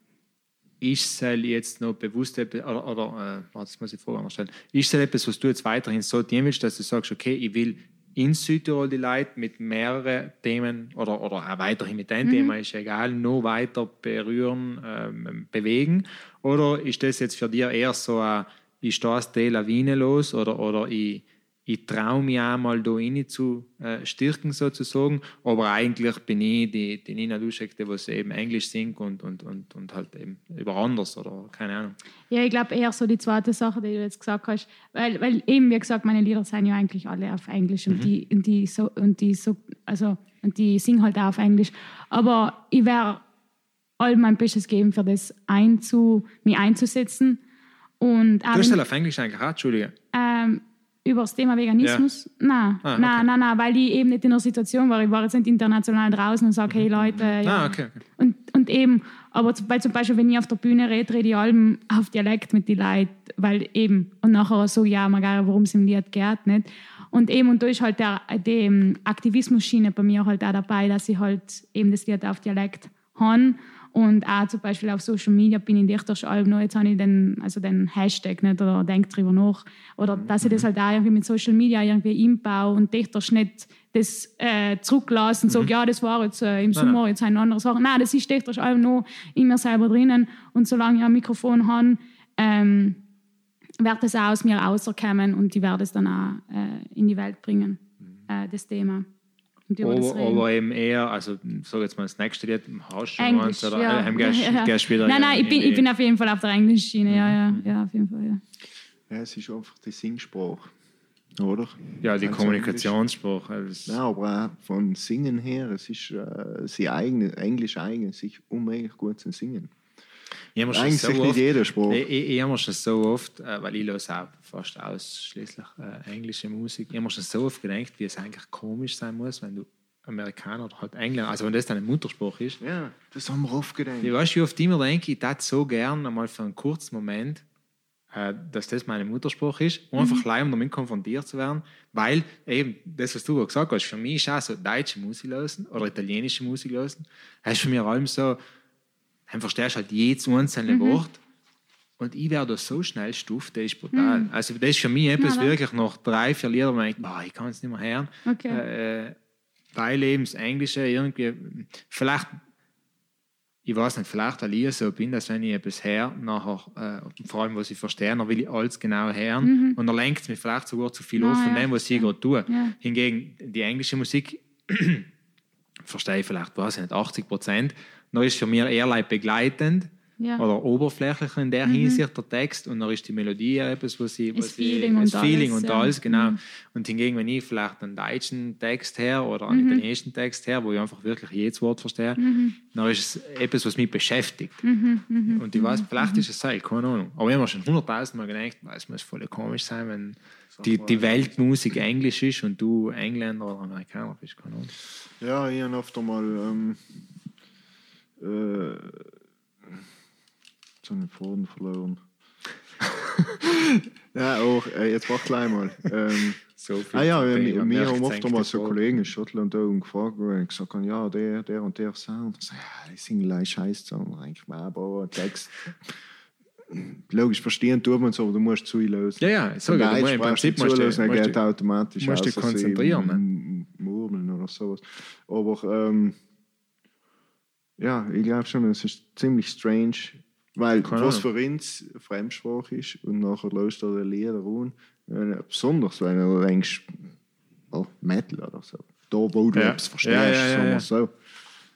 Speaker 2: ist es jetzt noch bewusst oder, oder äh, das muss ich Frage anders stellen, ist es etwas, was du jetzt weiterhin so dienen willst, dass du sagst, okay, ich will in Südtirol die Leute mit mehreren Themen oder, oder auch weiterhin mit einem Thema, ist egal, noch weiter berühren, ähm, bewegen? Oder ist das jetzt für dich eher so ein, ich stehe aus der Lawine los oder, oder ich, ich traue mich einmal da rein zu äh, stärken sozusagen, aber eigentlich bin ich die, die Nina Duschek, die was eben Englisch singt und, und, und, und halt eben über anders oder keine Ahnung.
Speaker 3: Ja, ich glaube eher so die zweite Sache, die du jetzt gesagt hast. Weil, weil eben, wie gesagt, meine Lieder sind ja eigentlich alle auf Englisch und, die, und, die, so, und, die, so, also, und die singen halt auch auf Englisch. Aber ich werde all mein Bestes geben, für das einzu, mich einzusetzen. Und auch
Speaker 2: Du hast das auf Englisch eigentlich auch, Entschuldige.
Speaker 3: ähm, über das Thema Veganismus? Nein,
Speaker 2: Ah,
Speaker 3: nein,
Speaker 2: okay.
Speaker 3: nein, nein, weil ich eben nicht in einer Situation war. Ich war jetzt nicht international draußen und sage, hey Leute, ja.
Speaker 2: Ah, okay, okay.
Speaker 3: Und, und eben, aber zum, weil zum Beispiel, wenn ich auf der Bühne rede, rede ich allem auf Dialekt mit den Leuten, weil eben, und nachher so, ja, mal gar, worum es im Lied geht, nicht? Und eben, und da ist halt der, die ähm, Aktivismus-Schiene bei mir halt auch dabei, dass ich halt eben das Lied auf Dialekt habe. Und auch zum Beispiel auf Social Media bin ich Dichterschalb noch, jetzt habe ich den, also den Hashtag nicht oder denke drüber nach. Oder dass ich das halt auch irgendwie mit Social Media irgendwie einbaue und Dichtersch nicht das äh, zurücklassen und sage, ja, das war jetzt äh, im Sommer, jetzt eine andere Sache. Nein, das ist Dichterschalb noch in mir selber drinnen. Und solange ich ein Mikrofon habe, ähm, wird das auch aus mir rauskommen und ich werde es dann auch äh, in die Welt bringen, äh, das Thema.
Speaker 2: Aber, aber eben eher, also sag jetzt mal das nächste Lied, hast du schon
Speaker 3: Englisch,
Speaker 2: eins oder
Speaker 3: ja.
Speaker 2: äh, gehst,
Speaker 3: Ja, ja.
Speaker 2: gehst wieder
Speaker 3: Nein, nein,
Speaker 2: in-
Speaker 3: ich bin,
Speaker 2: in
Speaker 3: ich bin auf jeden Fall auf der Englisch-Schiene, ja, ja, ja, auf jeden Fall, ja.
Speaker 1: Ja, es ist einfach die Singsprache. Oder?
Speaker 2: ja, die
Speaker 1: Also
Speaker 2: Kommunikationssprache. Also,
Speaker 1: Ja, aber auch von Singen her, es ist äh, sie eigene, Englisch eigen, sich unmöglich gut zu singen.
Speaker 2: Ich habe
Speaker 1: Eigentlich
Speaker 2: so
Speaker 1: nicht
Speaker 2: oft,
Speaker 1: jeder Spruch.
Speaker 2: Ich, ich, ich habe mir schon so oft, äh, weil ich höre auch fast ausschließlich äh, englische Musik, ich habe mir schon so oft gedacht, wie es eigentlich komisch sein muss, wenn du Amerikaner oder halt Engländer, also wenn das deine Muttersprache ist.
Speaker 1: Ja, das haben wir oft gedacht.
Speaker 2: Ich weiß, wie oft ich mir denke, ich hätte so gern einmal für einen kurzen Moment, äh, dass das meine Muttersprache ist, um einfach gleich um damit konfrontiert zu werden, weil eben das, was du gesagt hast, für mich ist auch so deutsche Musik lösen oder italienische Musik lösen, das ist für mich allem so, dann verstehst du halt jedes einzelne Wort und ich werde so schnell stuff, das ist brutal. Also das ist für mich etwas
Speaker 3: Ja,
Speaker 2: wirklich nach drei, vier Liedern, wo ich denke, boah, ich kann es nicht mehr hören,
Speaker 3: Okay.
Speaker 2: äh, weil eben das Englische irgendwie, vielleicht ich weiß nicht, vielleicht weil ich so bin, dass wenn ich etwas her, nachher, äh, vor allem was ich verstehe, dann will ich alles genau hören und dann lenkt es mich vielleicht sogar zu viel
Speaker 3: Ah,
Speaker 2: auf von
Speaker 3: ja.
Speaker 2: dem, was ich gerade tue.
Speaker 3: Ja.
Speaker 2: Hingegen die englische Musik verstehe ich vielleicht, weiß ich nicht, 80 Prozent. Dann ist für mich eher like begleitend
Speaker 3: Ja.
Speaker 2: oder oberflächlich in der Hinsicht der Text und dann ist die Melodie etwas, was ich, was
Speaker 3: Das Feeling
Speaker 2: ich,
Speaker 3: und
Speaker 2: Feeling
Speaker 3: alles,
Speaker 2: und
Speaker 3: ja.
Speaker 2: alles, genau. Und hingegen, wenn ich vielleicht einen deutschen Text her oder einen italienischen Text her, wo ich einfach wirklich jedes Wort verstehe, dann ist es etwas, was mich beschäftigt. und ich weiß, vielleicht ist es halt, keine Ahnung. Aber ich habe mir schon hunderttausend Mal gedacht, es muss voll komisch sein, wenn die, die Weltmusik Englisch ist und du Engländer oder Amerikaner bist, keine Ahnung.
Speaker 1: Ja, ich habe oft einmal. Ähm, äh, jetzt habe ich den Faden verloren. ja, auch, äh, jetzt warte gleich mal. Ähm,
Speaker 2: So viel
Speaker 1: ah ja, wir, wir haben
Speaker 2: es
Speaker 1: oft einmal so. Kollegen in Schottland da und gefragt, ich gesagt habe, ja, der, der und der Sound. Ich sage, ja, die singen leicht Scheiß Song, eigentlich mal aber Text. Logisch verstehen tut man so, aber du musst zu lösen.
Speaker 2: Ja, ja, so, du musst- im Prinzip musst du-
Speaker 1: dann
Speaker 2: musst
Speaker 1: geht
Speaker 2: du-
Speaker 1: automatisch
Speaker 2: musst du
Speaker 1: sie
Speaker 2: konzentrieren, ne?
Speaker 1: Murmeln oder sowas. Aber ähm, ja, ich glaube schon, es ist ziemlich strange, weil uns Fremdsprache ist und nachher löst er die Lieder an. Äh, besonders, wenn du denkst, oh, Metal oder so. Da, wo du
Speaker 2: Ja.
Speaker 1: etwas verstehst,
Speaker 2: Ja, ja, ja, ja.
Speaker 1: so.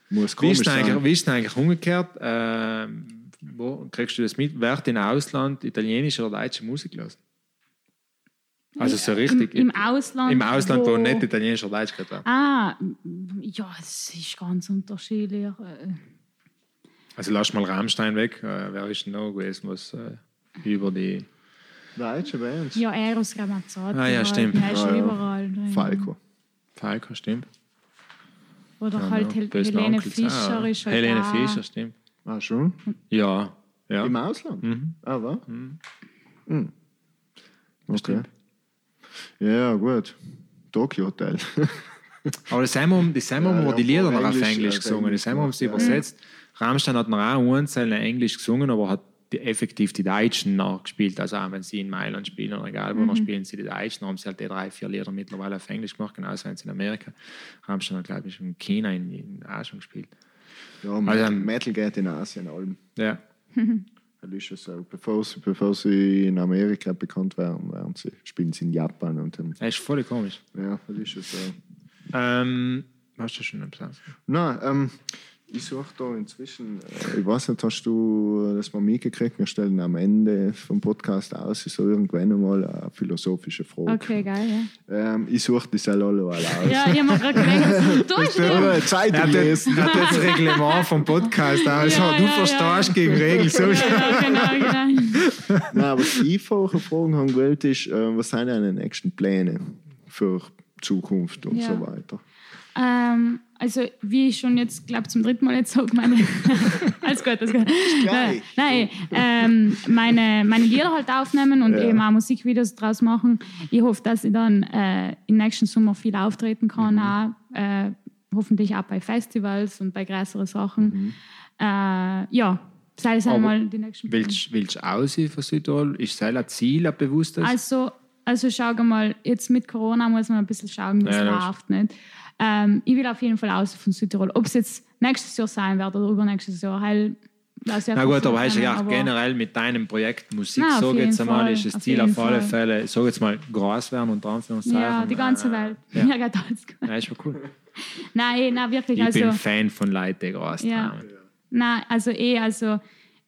Speaker 1: Muss
Speaker 2: Wie
Speaker 1: komisch
Speaker 2: ist, denn
Speaker 1: sein.
Speaker 2: eigentlich, wie ist denn eigentlich umgekehrt? Ähm, wo kriegst du das mit? Wer im Ausland italienische oder deutsche Musik los? Also so richtig.
Speaker 3: Im, Im Ausland.
Speaker 2: Im Ausland, wo, nicht italienisch oder deutsch gehört wird.
Speaker 3: Ah, ja, es ist ganz unterschiedlich. Äh,
Speaker 2: Also lass mal Rammstein weg. Äh, wer ist denn noch gewesen, was äh, über die.
Speaker 1: Deutsche Bands.
Speaker 3: Ja, Eros Ramazzotti.
Speaker 2: Ah, ja,
Speaker 3: halt,
Speaker 2: stimmt.
Speaker 3: ist
Speaker 1: Ja, ja.
Speaker 3: überall drin.
Speaker 1: Falco.
Speaker 2: Falco, stimmt.
Speaker 3: Oder
Speaker 2: Ja,
Speaker 3: halt. Hel Helene
Speaker 2: Onkel
Speaker 3: Fischer ist halt
Speaker 2: Helene
Speaker 3: auch-
Speaker 2: Fischer, stimmt.
Speaker 1: Ah, schon?
Speaker 2: Ja, ja.
Speaker 1: Im Ausland?
Speaker 2: Mhm.
Speaker 1: Ah, was? Mhm. Okay. Ja, gut. Tokyo Hotel.
Speaker 2: Aber das haben wir, das haben wir
Speaker 1: Ja,
Speaker 2: ja, die Lieder noch auf
Speaker 1: Englisch,
Speaker 2: Englisch gesungen.
Speaker 1: Englisch
Speaker 2: Das haben wir uns
Speaker 1: ja.
Speaker 2: übersetzt. Rammstein hat noch auch einzeln Englisch gesungen, aber hat die, effektiv die Deutschen nachgespielt. Also auch wenn sie in Mailand spielen oder egal wo, noch spielen sie die Deutschen. haben sie halt die drei, vier Lieder mittlerweile auf Englisch gemacht, genauso wenn sie in Amerika. Rammstein hat, glaube ich, in China in, in schon gespielt.
Speaker 1: Ja,
Speaker 2: Also,
Speaker 1: Metal,
Speaker 2: ähm,
Speaker 1: Metal geht in Asien allem.
Speaker 2: Ja.
Speaker 1: Das ist ja so. Bevor sie, bevor sie in Amerika bekannt werden, werden sie, spielen sie in Japan. Und dann,
Speaker 2: Das ist voll komisch.
Speaker 1: ja, das ist ja so.
Speaker 2: Ähm, hast du schon etwas?
Speaker 1: Nein, ähm, ich suche da inzwischen, äh, ich weiß nicht, hast du das mal mitgekriegt? Wir stellen am Ende vom Podcast aus, so irgendwann einmal eine philosophische Frage.
Speaker 3: Okay, geil, ja.
Speaker 1: Ähm, ich suche die alle aus.
Speaker 3: Ja, ich habe mir gerade gedacht, du hast ja.
Speaker 1: eine Zeitung
Speaker 2: Er hat,
Speaker 1: lesen.
Speaker 2: er hat das Reglement vom Podcast aus.
Speaker 3: Ja,
Speaker 2: du
Speaker 3: ja,
Speaker 2: verstehst
Speaker 3: ja.
Speaker 2: gegen Regeln. So
Speaker 3: Ja, genau, genau.
Speaker 1: Nein, was ich vorher fragen haben wollte, ist, äh, was sind deine nächsten Pläne für Zukunft und
Speaker 3: Ja.
Speaker 1: so weiter?
Speaker 3: Ähm, also, wie ich schon jetzt, glaube zum dritten Mal jetzt sage, meine. alles gut, alles gut.
Speaker 1: gleich.
Speaker 3: Nein, ähm, meine, meine Lieder halt aufnehmen und
Speaker 1: Ja.
Speaker 3: eben auch Musikvideos draus machen. Ich hoffe, dass ich dann äh, im nächsten Sommer viel auftreten kann,
Speaker 1: Mhm.
Speaker 3: auch, äh, hoffentlich auch bei Festivals und bei größeren Sachen.
Speaker 1: Mhm.
Speaker 3: Äh, ja, sei es einmal die nächsten
Speaker 2: Willst willst du aus von Südtirol? Ist das ein Ziel, ein bewusstes?
Speaker 3: Also, also schau mal, jetzt mit Corona muss man ein bisschen schauen, wie es
Speaker 2: Ja,
Speaker 3: läuft. Nicht? Ähm, ich will auf jeden Fall aus von Südtirol. Ob es jetzt nächstes Jahr sein wird oder übernächstes Jahr, heil,
Speaker 2: Na gut, aber du ja
Speaker 3: aber-
Speaker 2: generell mit deinem Projekt Musik,
Speaker 3: Na,
Speaker 2: jetzt
Speaker 3: jeden
Speaker 2: einmal,
Speaker 3: Fall,
Speaker 2: ist das
Speaker 3: auf
Speaker 2: Ziel auf alle. Fälle, sag jetzt mal, groß werden und Anführungszeichen.
Speaker 3: Ja, die ganze
Speaker 2: äh,
Speaker 3: Welt.
Speaker 2: Ja.
Speaker 3: Mir geht alles gut.
Speaker 2: Ja, ist schon cool.
Speaker 3: Nein, nein, wirklich.
Speaker 2: Ich
Speaker 3: also,
Speaker 2: bin Fan von Leuten, die groß
Speaker 3: Ja.
Speaker 2: träumen.
Speaker 3: Nein, also eh, also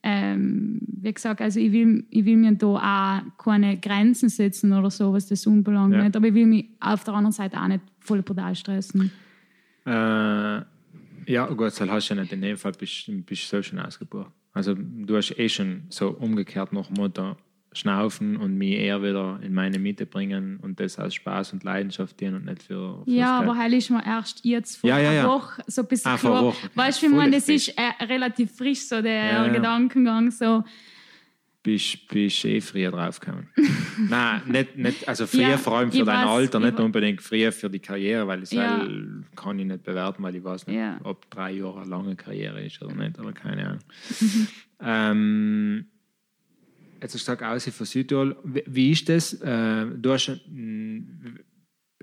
Speaker 3: ähm, wie gesagt, also ich will, ich will mir da auch keine Grenzen setzen oder so, was das unbelangt.
Speaker 2: Ja.
Speaker 3: Nicht, aber ich will mich auf der anderen Seite auch nicht voll brutal stressen.
Speaker 2: Äh, ja, gut, das hast du ja nicht. In dem Fall bist du so schon ausgebucht. Also du hast eh schon so umgekehrt dem Motto schnaufen und mich eher wieder in meine Mitte bringen und das aus Spaß und Leidenschaft dienen und nicht für fürs
Speaker 3: Ja, aber heil ist mir erst jetzt vor
Speaker 2: Ja, ja, ja.
Speaker 3: einer Woche so ein bisschen
Speaker 2: Ah,
Speaker 3: klar. Weißt du, wie man, das
Speaker 2: frisch.
Speaker 3: ist äh, relativ frisch, so der
Speaker 2: ja.
Speaker 3: Gedankengang. So.
Speaker 2: Bist bist eh früher draufgekommen. Nein, nicht, nicht, also früher
Speaker 3: Ja,
Speaker 2: vor allem für dein
Speaker 3: weiß,
Speaker 2: Alter,
Speaker 3: ich
Speaker 2: nicht unbedingt früher für die Karriere, weil das
Speaker 3: Ja.
Speaker 2: kann ich nicht bewerten, weil ich weiß nicht,
Speaker 3: Ja.
Speaker 2: ob drei Jahre eine lange Karriere ist oder nicht, oder keine Ahnung.
Speaker 3: Mhm.
Speaker 2: Ähm, jetzt hast du gesagt, außer von Südtirol. Wie, wie ist das? Äh, du hast mm,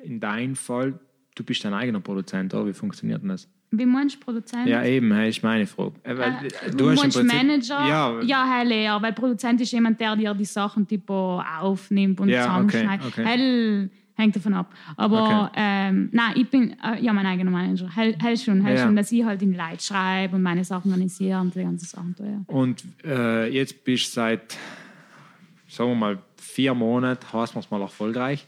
Speaker 2: in deinem Fall, du bist dein eigener Produzent, oder? Wie funktioniert denn das?
Speaker 3: Wie meinst du Produzent?
Speaker 2: Ja, eben, das ist meine Frage. Äh,
Speaker 3: Äh,
Speaker 2: du hast
Speaker 3: meinst
Speaker 2: Prinzip-
Speaker 3: Manager?
Speaker 2: Ja,
Speaker 3: ja heil eher, weil Produzent ist jemand, der dir die Sachen tipo aufnimmt und
Speaker 2: Ja, okay,
Speaker 3: zusammenschneidet.
Speaker 2: okay.
Speaker 3: Heil hängt davon ab. Aber
Speaker 2: Okay.
Speaker 3: ähm, nein, ich bin äh, ja mein eigener Manager. Heil, heil schon, heil
Speaker 2: Ja.
Speaker 3: schon, dass ich halt in Leute schreibe und meine Sachen organisiere und die ganzen Sachen. tue, Ja.
Speaker 2: Und äh, jetzt bist du seit, sagen wir mal, vier Monaten, heißt wir es mal erfolgreich.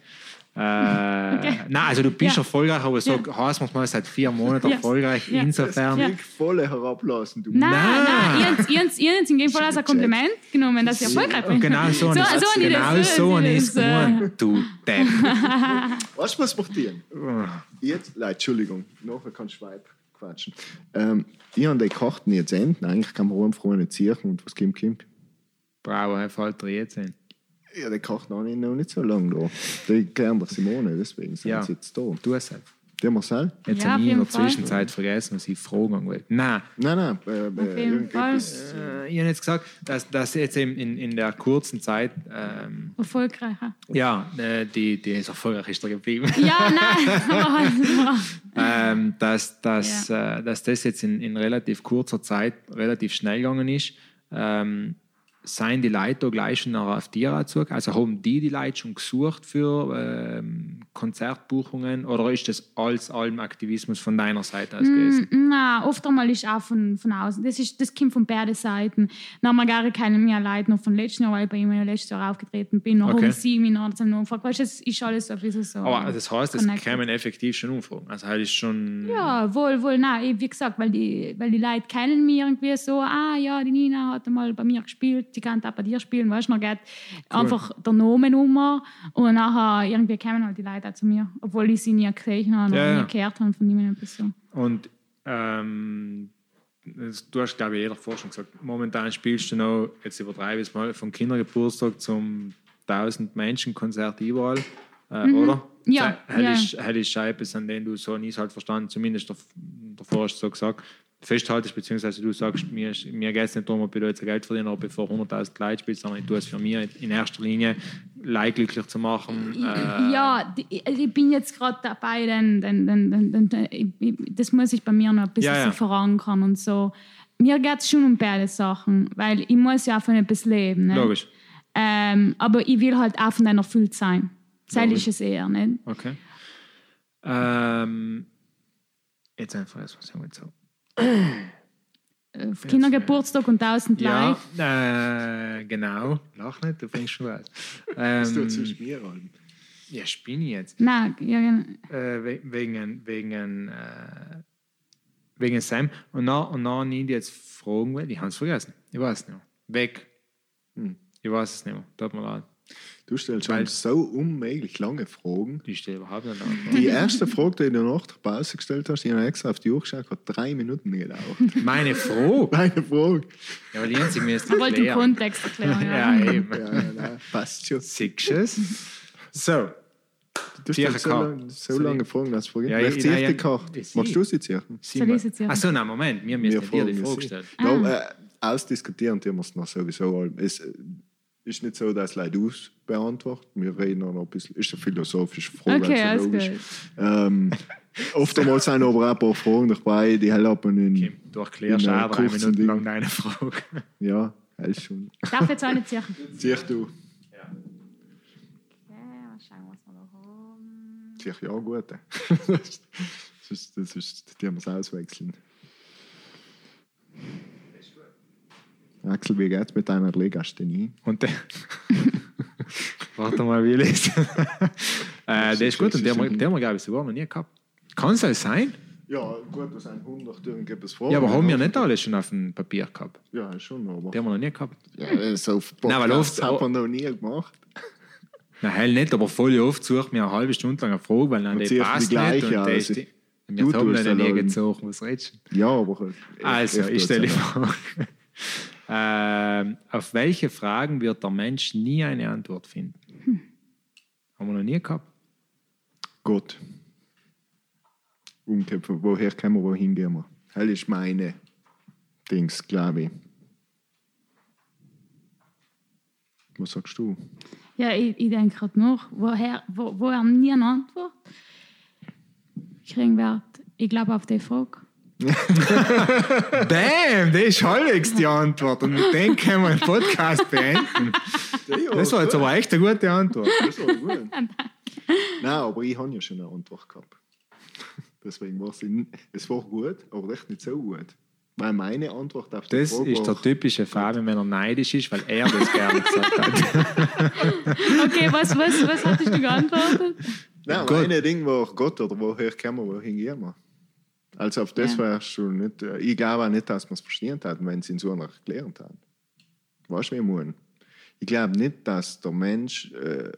Speaker 2: Äh, Nein, also du bist
Speaker 3: Ja.
Speaker 2: erfolgreich, aber so heißt wir es mal seit vier Monaten
Speaker 3: Ja.
Speaker 2: erfolgreich.
Speaker 3: Ja.
Speaker 2: Insofern,
Speaker 3: Ja.
Speaker 1: Nicht voll herablassen, du.
Speaker 3: Nein,
Speaker 2: Nein.
Speaker 3: nein, ich habe es in dem Fall als ein Kompliment genommen, dass ich erfolgreich bin.
Speaker 2: Genau so,
Speaker 3: so,
Speaker 2: so,
Speaker 3: so habe ich
Speaker 2: genau
Speaker 3: das,
Speaker 2: so
Speaker 3: das
Speaker 2: ich
Speaker 3: ist,
Speaker 2: gemeint, du Depp.
Speaker 1: Weißt du, was macht ihr? Jetzt, nein, Entschuldigung, nachher kannst du weiter quatschen. Ähm, ich habe die Karten jetzt enden. Eigentlich kann man einfach nicht ziehen und was kommt, kommt.
Speaker 2: Bravo, er fällt dir jetzt ein.
Speaker 1: Ja, die Karten habe ich noch nicht so lange da. Die doch Simone, deswegen sind
Speaker 2: Ja.
Speaker 1: sie jetzt da.
Speaker 2: Du es halt.
Speaker 1: Der Marcel?
Speaker 2: Jetzt
Speaker 3: Ja,
Speaker 2: habe ich in der
Speaker 3: Fall.
Speaker 2: Zwischenzeit vergessen, was ich fragen wollte. Nein,
Speaker 1: Nein, nein, äh, äh,
Speaker 2: äh, ich habe jetzt gesagt, dass, dass jetzt eben in, in der kurzen Zeit, ähm,
Speaker 3: Erfolgreicher.
Speaker 2: ja, äh, die, die ist erfolgreich ist da geblieben.
Speaker 3: Ja, nein,
Speaker 2: ähm, dass, dass, äh, dass das jetzt in, in relativ kurzer Zeit relativ schnell gegangen ist. Ähm, seien die Leute da gleich auf dir gezogen? Also haben die die Leute schon gesucht für ähm, Konzertbuchungen oder ist das alles allem Aktivismus von deiner Seite aus gewesen?
Speaker 3: Nein, oft einmal ist auch von, von außen. Das, ist, das kommt von beiden Seiten. Haben wir gar keine mehr Leute noch von letzten Jahr, weil ich bei ihm ja letztes Jahr aufgetreten bin. Noch
Speaker 2: Okay.
Speaker 3: haben sie mich noch, noch gefragt. Weißt du, es ist alles so ein bisschen so.
Speaker 2: Aber das heißt, es kämen effektiv schon Umfragen. Also halt ist schon.
Speaker 3: Ja, wohl, wohl, nein, wie gesagt, weil die, weil die Leute kennen mich irgendwie so, ah ja, die Nina hat einmal bei mir gespielt, die kann auch bei dir spielen, weißt du, dann geht einfach der Name um und nachher irgendwie kommen halt die Leute Auch zu mir, obwohl ich sie nie gesehen habe oder
Speaker 2: Ja, ja.
Speaker 3: nie gehört habe von niemandem so.
Speaker 2: Und ähm, das- du hast, glaube ich, jeder Forschung gesagt, momentan spielst du noch, jetzt übertreibe ich es mal, von Kindergeburtstag zum 1000 Menschen Konzert überall, äh, oder?
Speaker 3: Mhm. Ja,
Speaker 2: Hätte
Speaker 3: ja.
Speaker 2: ich, hätte ich Scheibes, an denen du so nie halt verstanden, zumindest der, davor hast du so gesagt, festhaltest, beziehungsweise du sagst, mir, ist- mir geht es nicht darum, ob ich da jetzt Geld verdiene, ob ich vor 100.000 Leute spiele, sondern ich tue es für mich in erster Linie, Leute glücklich zu machen. Äh,
Speaker 3: ja, also ich bin jetzt gerade dabei, denn, denn, denn, denn, das muss ich bei mir noch ein bisschen
Speaker 2: Ja, ja.
Speaker 3: verankern und so. Mir geht es schon um beide Sachen, weil ich muss ja von etwas leben. Ne?
Speaker 2: Logisch.
Speaker 3: Ähm, aber ich will halt auch von denen erfüllt sein. Sei
Speaker 2: Logisch.
Speaker 3: ich es eher, nicht?
Speaker 2: Okay. Ähm, jetzt einfach erst was sagen wir so.
Speaker 3: Äh, Kindergeburtstag und tausend
Speaker 2: Ja,
Speaker 3: Leute.
Speaker 2: äh, genau. Lach nicht, du fängst schon an.
Speaker 1: Das tut
Speaker 2: Ähm,
Speaker 1: zwischen mir an.
Speaker 2: ja, spinne ich jetzt.
Speaker 3: Nein, ja, genau.
Speaker 2: Äh, we- wegen, wegen, äh, wegen Sam. Und dann, und dann die jetzt fragen will. Ich habe es vergessen. Ich weiß es nicht mehr. Weg.
Speaker 1: Hm.
Speaker 2: Ich weiß es nicht mehr. Tut mir leid.
Speaker 1: Du stellst
Speaker 2: Weil-
Speaker 1: schon so unmöglich lange Fragen.
Speaker 2: Die steht überhaupt nicht an.
Speaker 1: Die erste Frage, die du nach der Pause gestellt hast, ich habe extra auf die Uhr geschaut, hat drei Minuten gedauert.
Speaker 2: Meine Frau.
Speaker 1: Meine Frage.
Speaker 2: Ja, aber die einzige mir ist
Speaker 3: Ich wollte den. Kontext erklären.
Speaker 2: Ja,
Speaker 3: Ja.
Speaker 2: eben.
Speaker 1: Ja, ja, passt schon.
Speaker 2: Siehst du es? So.
Speaker 1: Du stellst so, lange, so lange
Speaker 2: ich-
Speaker 1: Fragen, dass du.
Speaker 2: Ja, ich-
Speaker 1: die
Speaker 2: ja,
Speaker 1: Karte?
Speaker 2: ich-
Speaker 1: Machst du sie
Speaker 3: ich jetzt
Speaker 2: Achso, nein, Moment. Wir müssen dir die Frage
Speaker 1: sie.
Speaker 2: stellen.
Speaker 1: Ja, äh, ausdiskutieren tun wir es noch sowieso. Es ist nicht so, dass Leute aus beantworten. Wir reden auch noch ein bisschen. Ist eine philosophische Frage.
Speaker 3: Okay,
Speaker 1: also
Speaker 3: alles
Speaker 1: logisch.
Speaker 3: gut.
Speaker 1: Ähm, oftmals sind aber auch ein paar Fragen dabei, die helfen in.
Speaker 2: Kim, du erklärst
Speaker 1: in,
Speaker 2: auch drei
Speaker 1: kurzen
Speaker 2: Minuten
Speaker 1: Dingen.
Speaker 2: lang deine Frage.
Speaker 1: Ja, alles schon.
Speaker 3: Darf jetzt auch nicht sicher.
Speaker 1: Siehst du?
Speaker 3: Okay, was schauen wir uns mal da rum.
Speaker 1: Sicher, ja, gut. das ist, das ist, die haben es auswechseln. Axel, wie geht's mit deiner Legasthenie?
Speaker 2: Und der. Warte mal, wie lesen. äh, der ist gut und der, haben wir- der haben wir, glaube ich, sogar noch nie gehabt. Kann es sein?
Speaker 1: Ja, gut, das sind 100 irgendetwas vor.
Speaker 2: Ja, aber haben wir nicht alle schon auf dem Papier gehabt?
Speaker 1: Ja, schon, aber.
Speaker 2: Die haben wir noch nie gehabt.
Speaker 1: Ja, so auf
Speaker 2: Nein, weil oft-
Speaker 1: hat man noch nie gemacht.
Speaker 2: Nein, hell nicht, aber voll oft sucht mir eine halbe Stunde lang eine Frage, weil dann
Speaker 1: Und
Speaker 2: die passt
Speaker 1: die gleiche,
Speaker 2: nicht. Und
Speaker 1: ja,
Speaker 2: das
Speaker 1: also
Speaker 2: die, wir haben noch nie gezogen, was redest du?
Speaker 1: Ja, aber.
Speaker 2: Also, ich stelle die Frage. Ähm, auf welche Fragen wird der Mensch nie eine Antwort finden? Haben wir noch nie gehabt.
Speaker 1: Gott. Umköpfen, woher kommen wir, wohin gehen wir? Das ist meine Dings, glaube ich. Was sagst du?
Speaker 3: Ja, ich, ich denke gerade noch, woher, wo, wo er nie eine Antwort kriegen wird. Ich glaube auf die Frage.
Speaker 2: Bam, das ist halbwegs die Antwort. Und mit dem können wir den Podcast beenden. Das war jetzt aber echt eine gute Antwort.
Speaker 1: Das war gut. Nein, aber ich habe ja schon eine Antwort gehabt. Deswegen war es, war gut, aber echt nicht so gut. Weil meine Antwort auf die
Speaker 2: Das
Speaker 1: Frage
Speaker 2: ist der typische Fabian, wenn er neidisch ist, weil er das gerne gesagt hat.
Speaker 3: Okay, was, was, was hattest du geantwortet?
Speaker 1: Nein,
Speaker 2: Gott.
Speaker 1: meine Ding war Gott oder woher kommen wir, wohin gehen wir? Also auf das
Speaker 3: Ja.
Speaker 1: war schon nicht, äh, ich glaube auch nicht, dass wir es verstehen hatten, wenn sie es so noch gelernt haben. Weißt du, wie ich meine? Ich glaube nicht, dass der Mensch äh,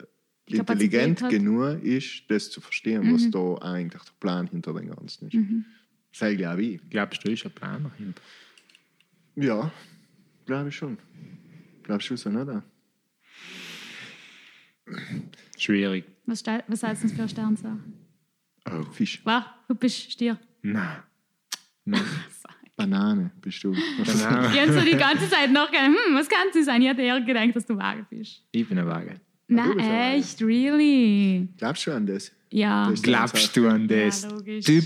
Speaker 1: intelligent
Speaker 3: hat. Mhm.
Speaker 1: genug ist, das zu verstehen, was da eigentlich der Plan hinter dem Ganzen ist. Das glaube ich.
Speaker 2: Glaubst du, ist ein Plan dahinter?
Speaker 1: Ja, glaube ich schon. Glaubst du so nicht? auch?
Speaker 2: Schwierig.
Speaker 3: Was, was heißt das für ein Sternzeichen?
Speaker 1: Oh, Fisch.
Speaker 3: Was? Du bist Stier.
Speaker 2: Nein. Nein.
Speaker 1: Banane bist du.
Speaker 2: Genau.
Speaker 3: Ich habe so die ganze Zeit nachgedacht, hm, was kann es sein? Ich hatte eher gedacht, dass du vage bist.
Speaker 2: Ich bin ein Waage.
Speaker 1: Bist ein Waage.
Speaker 3: echt, really?
Speaker 1: Glaubst du an das?
Speaker 3: Ja.
Speaker 1: Das-
Speaker 2: Glaubst du an das?
Speaker 3: Ja, logisch.
Speaker 2: Typ,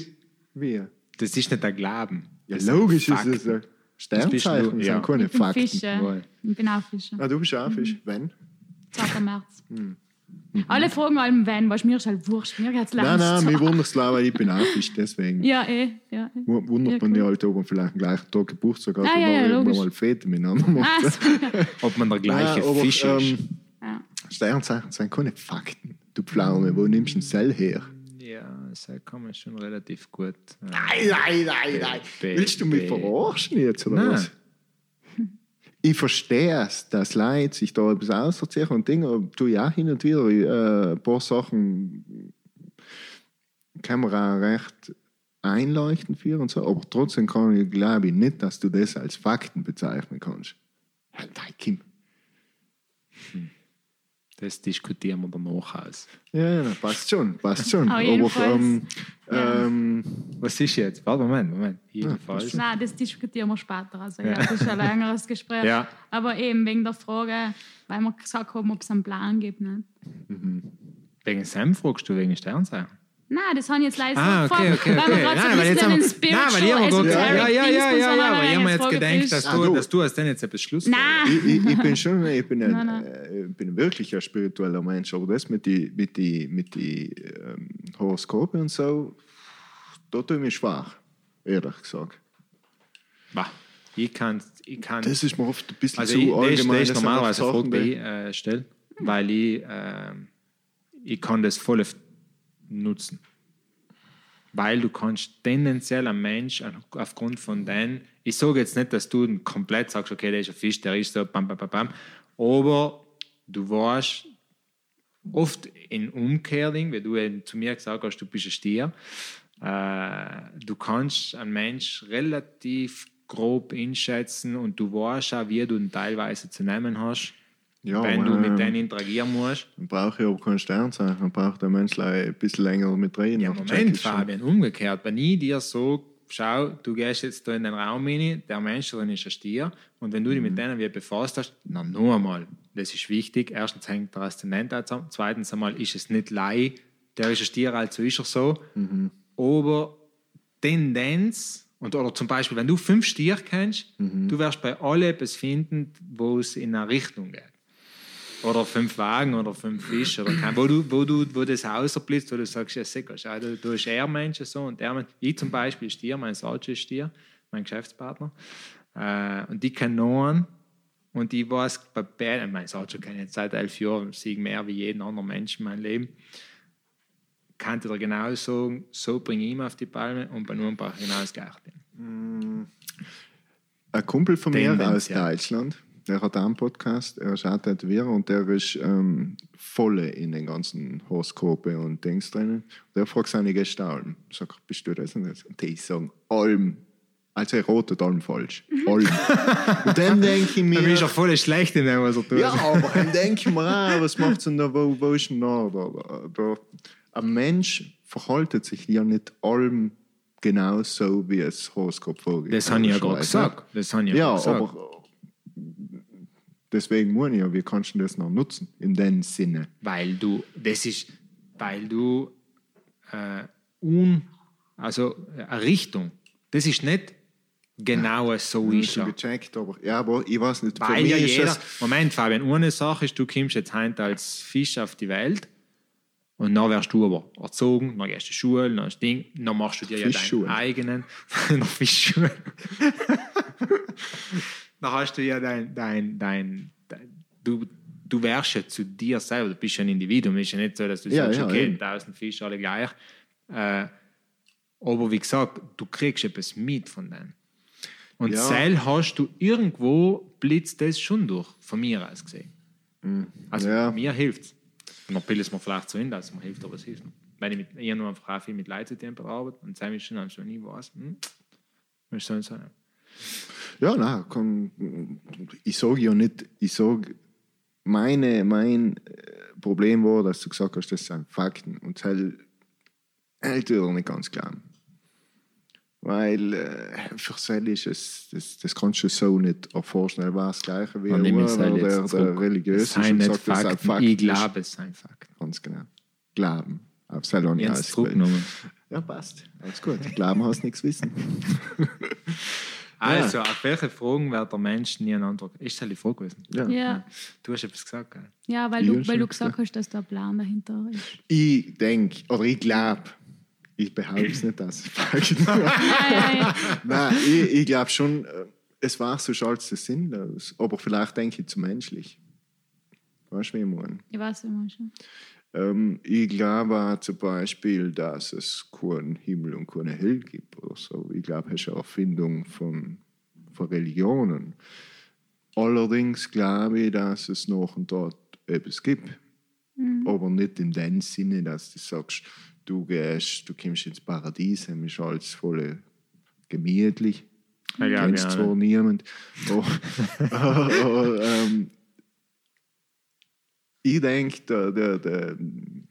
Speaker 1: Wie?
Speaker 2: das ist nicht der Glauben.
Speaker 1: Ja,
Speaker 2: Das
Speaker 1: logisch ist es. ein
Speaker 2: Das bist
Speaker 1: Sternzeichen
Speaker 2: du,
Speaker 1: sind
Speaker 2: ja.
Speaker 1: keine
Speaker 3: Ich bin
Speaker 1: Fakten.
Speaker 3: Fische. Ich bin auch Fische.
Speaker 1: Ah, du bist auch Fisch.
Speaker 3: Mhm.
Speaker 1: Wenn?
Speaker 3: 2. März. Alle fragen allem wenn, was mir ist halt wurscht. Mir geht's
Speaker 1: Nein, nein, mir wundert es, weil ich bin auch Fisch. Deswegen
Speaker 3: Ja, eh. Ja, eh.
Speaker 1: wu- wundert
Speaker 3: Ja,
Speaker 1: man die
Speaker 3: cool.
Speaker 1: halt, ob man vielleicht am gleichen Tag Geburtstag hat
Speaker 3: Ah, ja, ja,
Speaker 1: irgendwann
Speaker 3: logisch.
Speaker 1: mal Fete miteinander macht.
Speaker 3: Ah, so.
Speaker 2: Ob man der gleiche
Speaker 1: Ja, aber,
Speaker 2: Fisch ist.
Speaker 1: ähm,
Speaker 3: ja.
Speaker 1: Sternzeichen sind keine Fakten. Du Pflaume, wo nimmst du den Sell her?
Speaker 2: ja, das kann man schon relativ gut. äh,
Speaker 1: Nein, nein, nein, nein. Willst du mich verarschen jetzt oder
Speaker 2: Nein.
Speaker 1: was? Ich verstehe es, dass Leute sich da etwas ausziehen und Dinge, tue ich auch hin und wieder äh, ein paar Sachen Kamera recht einleuchtend für und so, aber trotzdem kann ich, glaube ich nicht, dass du das als Fakten bezeichnen kannst. Nein, Kim.
Speaker 2: Das diskutieren wir danach aus.
Speaker 1: Ja, ja, passt schon, passt schon. Aber ähm,
Speaker 3: Ja.
Speaker 1: ähm,
Speaker 2: Was ist jetzt? Warte, Moment, Moment. Jedenfalls.
Speaker 3: Nein, das diskutieren wir später. Also, ja. Das ist ein längeres Gespräch.
Speaker 2: Ja.
Speaker 3: Aber eben wegen der Frage, weil wir gesagt haben, ob es einen Plan gibt. Nicht?
Speaker 2: Wegen Sam fragst du wegen Sternzeichen?
Speaker 3: Nein, das habe ich jetzt leider
Speaker 2: Ah, okay, okay,
Speaker 3: weil wir
Speaker 2: okay.
Speaker 3: gerade so
Speaker 2: Nein,
Speaker 3: ein bisschen
Speaker 2: haben
Speaker 3: in
Speaker 2: wir,
Speaker 3: Spiritual,
Speaker 2: nein, weil ich habe gerade, ja, ja, ja, ja, ja,
Speaker 3: weil
Speaker 2: aber ich habe mir jetzt gedacht, dass
Speaker 1: Ah,
Speaker 2: du, dass du hast dann jetzt etwas Schluss.
Speaker 3: Nein.
Speaker 1: ich, ich, ich bin schon ich bin ein, äh, ich bin wirklich ein spiritueller Mensch, aber das mit die, mit die, mit die ähm, Horoskope und so, da tue ich mich schwach, ehrlich gesagt.
Speaker 2: Bah, ich kann, ich kann
Speaker 1: Das ist mir oft ein bisschen
Speaker 2: Also
Speaker 1: zu
Speaker 2: ich,
Speaker 1: allgemein.
Speaker 2: das ist normalerweise eine Frage, die ich äh, stelle, weil ich, äh, ich kann das voll nutzen. Weil du kannst tendenziell ein Mensch aufgrund von deinen, ich sage jetzt nicht, dass du komplett sagst, okay, der ist ein Fisch, der ist so, bam, bam, bam, bam, aber du weißt oft in Umkehrding, wie du eben zu mir gesagt hast, du bist ein Stier, äh, du kannst einen Mensch relativ grob einschätzen und du weißt auch, wie du ihn teilweise zu nehmen hast,
Speaker 1: Ja,
Speaker 2: wenn du mit denen interagieren musst.
Speaker 1: Dann brauche ich aber keinen Sternzeichen, dann braucht der Mensch ein bisschen länger mit reden.
Speaker 2: Ja, Moment. Fabian, umgekehrt. Wenn ich dir so, schau, du gehst jetzt da in den Raum rein, der Mensch drin ist ein Stier, und wenn du dich mit denen wie befasst hast, na, noch einmal, das ist wichtig. Erstens hängt der Aszendent zusammen. Zweitens einmal ist es nicht Lei, der ist ein Stier, also ist er so. Aber Tendenz, und, oder zum Beispiel, wenn du fünf Stiere kennst, du wirst bei allen etwas finden, wo es in eine Richtung geht. Oder fünf Wagen oder fünf Fische. Oder kein, wo, du, wo, du, wo das rausblitzt, wo du sagst, ja, sicher, schau, du, du bist er Mensch so und der Mensch. Ich zum Beispiel Stier, mein Salz ist Stier, mein Geschäftspartner. Äh, und die einen. Und ich weiß, bei beiden, mein kenne ich jetzt seit elf Jahren, sieg mehr wie jeden anderen Menschen in meinem Leben. Kann ich dir genau sagen, so bringe ich ihn auf die Palme und bei nur brauche ich genau das Gleiche.
Speaker 1: Ein Kumpel von mir aus
Speaker 2: Tendenziell.
Speaker 1: Deutschland, der hat einen Podcast, er ist auch Tätowierer und der ist ähm, voll in den ganzen Horoskope und Dings drinnen. Der fragt seine Gäste Alm. Sag, bist du das und das? Und die sagen, Alm. Also rot und Alm falsch. Alm. und dann denke ich mir...
Speaker 2: Dann ist er voll schlecht in dem, was er tut.
Speaker 1: Ja, aber dann denke ich mir auch, was macht denn da, wo, wo ist denn da, da, da? Ein Mensch verhaltet sich ja nicht allem genau so, wie es Horoskop vorgeht.
Speaker 2: Das habe ich ja gerade gesagt. Das habe ich
Speaker 1: Ja,
Speaker 2: gerade gesagt.
Speaker 1: aber deswegen muss ich ja, wie kannst du das noch nutzen, in dem Sinne?
Speaker 2: weil du, das ist, weil du äh, un, also eine Richtung, das ist nicht genau so
Speaker 1: Ich
Speaker 2: ist
Speaker 1: schon
Speaker 2: er.
Speaker 1: gecheckt, aber, ja, aber ich weiß nicht, für
Speaker 2: Weil
Speaker 1: mich
Speaker 2: ja
Speaker 1: ist
Speaker 2: jeder,
Speaker 1: das,
Speaker 2: Moment Fabian, eine Sache ist, du kommst jetzt heute als Fisch auf die Welt und dann wirst du aber erzogen, dann gehst du in die Schule, dann, du Ding, dann machst du dir ja deinen eigenen, nach Fischschule. Dann hast du ja dein, dein, dein, dein du, du wärst ja zu dir selber, du bist ja ein Individuum, es ist ja nicht so, dass du
Speaker 1: Ja,
Speaker 2: sagst,
Speaker 1: ja,
Speaker 2: okay,
Speaker 1: eben.
Speaker 2: tausend Fische alle gleich. Äh, aber wie gesagt, du kriegst etwas mit von denen. Und
Speaker 1: Ja.
Speaker 2: Seil hast du irgendwo blitzt das schon durch, von mir aus gesehen. Also
Speaker 1: Ja.
Speaker 2: mir hilft es. Man bildet es mir vielleicht so hin, dass es mir hilft, aber es hilft mir. Weil ich mit, ich nur einfach auch viel mit Leitsystemen arbeite und Sam ist schon schon nie weiß, hm, was soll ich sagen?
Speaker 1: Ja, nein, komm, ich sage ja nicht, ich sage, meine, mein äh, Problem war, dass du gesagt hast, das sind Fakten und das hält ich nicht ganz klar. Weil äh, für Sel ist es, das, das kannst du so nicht erforschen. Er war das Gleiche wie er,
Speaker 2: es halt
Speaker 1: der, der religiös ist und
Speaker 2: nicht
Speaker 1: sagt, das sind
Speaker 2: Fakten.
Speaker 1: Fakten.
Speaker 2: Ich glaube, es sind Fakten.
Speaker 1: Ganz genau. Glauben. Auf
Speaker 2: zurückgenommen.
Speaker 1: Ja, passt. Alles gut. Glauben hast nichts wissen.
Speaker 2: Also, auf welche Fragen wird der Mensch nie eine Antwort? Ist das die Frage gewesen?
Speaker 1: Ja.
Speaker 3: Ja,
Speaker 2: Du hast etwas gesagt, gell?
Speaker 3: ja weil,
Speaker 1: Ich
Speaker 3: du, weil
Speaker 1: schon
Speaker 3: du gesagt hast, dass da ein Plan dahinter ist.
Speaker 1: Ich denke, oder ich glaube, ich behaupte es nicht, dass
Speaker 3: ja.
Speaker 1: Nein, ich, ich glaube schon, äh, es war so schallt es sinnlos. Aber vielleicht denke ich zu menschlich. Weißt du, wie ich meine?
Speaker 3: Ich weiß immer schon.
Speaker 1: Ähm, ich glaube auch zum Beispiel, dass es keinen Himmel und keine Hölle gibt oder so. Ich glaube, es ist eine Erfindung von, von Religionen. Allerdings glaube ich, dass es noch und dort etwas gibt. Aber nicht in dem Sinne, dass du sagst, du gehst, du kommst ins Paradies, dann ist alles voll gemütlich.
Speaker 2: Ja, ja,
Speaker 1: kennst
Speaker 2: ja,
Speaker 1: zwar niemand. Oh, oh, ähm, ich denke, der, der, der,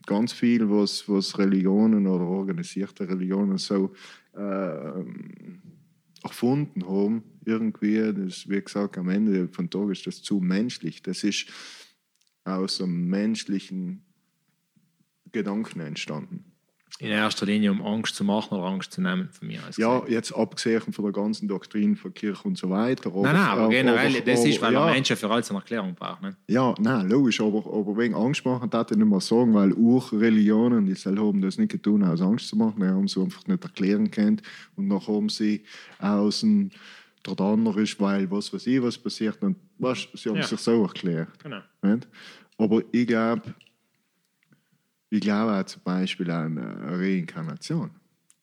Speaker 1: ganz viel, was, was Religionen oder organisierte Religionen so ähm, erfunden haben, irgendwie, das, wie gesagt, am Ende von Tag ist das zu menschlich. Das ist aus einem menschlichen Gedanken entstanden.
Speaker 2: In erster Linie, um Angst zu machen oder Angst zu nehmen, von mir aus.
Speaker 1: Ja,
Speaker 2: gesehen.
Speaker 1: jetzt abgesehen von der ganzen Doktrin von Kirche und so weiter.
Speaker 2: Nein, nein, aber generell,
Speaker 1: aber-
Speaker 2: das ist, weil
Speaker 1: ja,
Speaker 2: man Menschen für alles eine Erklärung braucht. Ne?
Speaker 1: Ja, nein, logisch, aber, aber wegen Angst machen, darf ich nicht mehr sagen, weil Urreligionen, die selber haben das nicht getan, aus Angst zu machen, die haben sie einfach nicht erklären können und dann haben sie aus dem der andere ist, weil was weiß ich, was passiert und was, sie haben
Speaker 2: Ja.
Speaker 1: sich so erklärt.
Speaker 2: Genau.
Speaker 1: Nicht? Aber ich glaube, ich glaube auch zum Beispiel an Reinkarnation.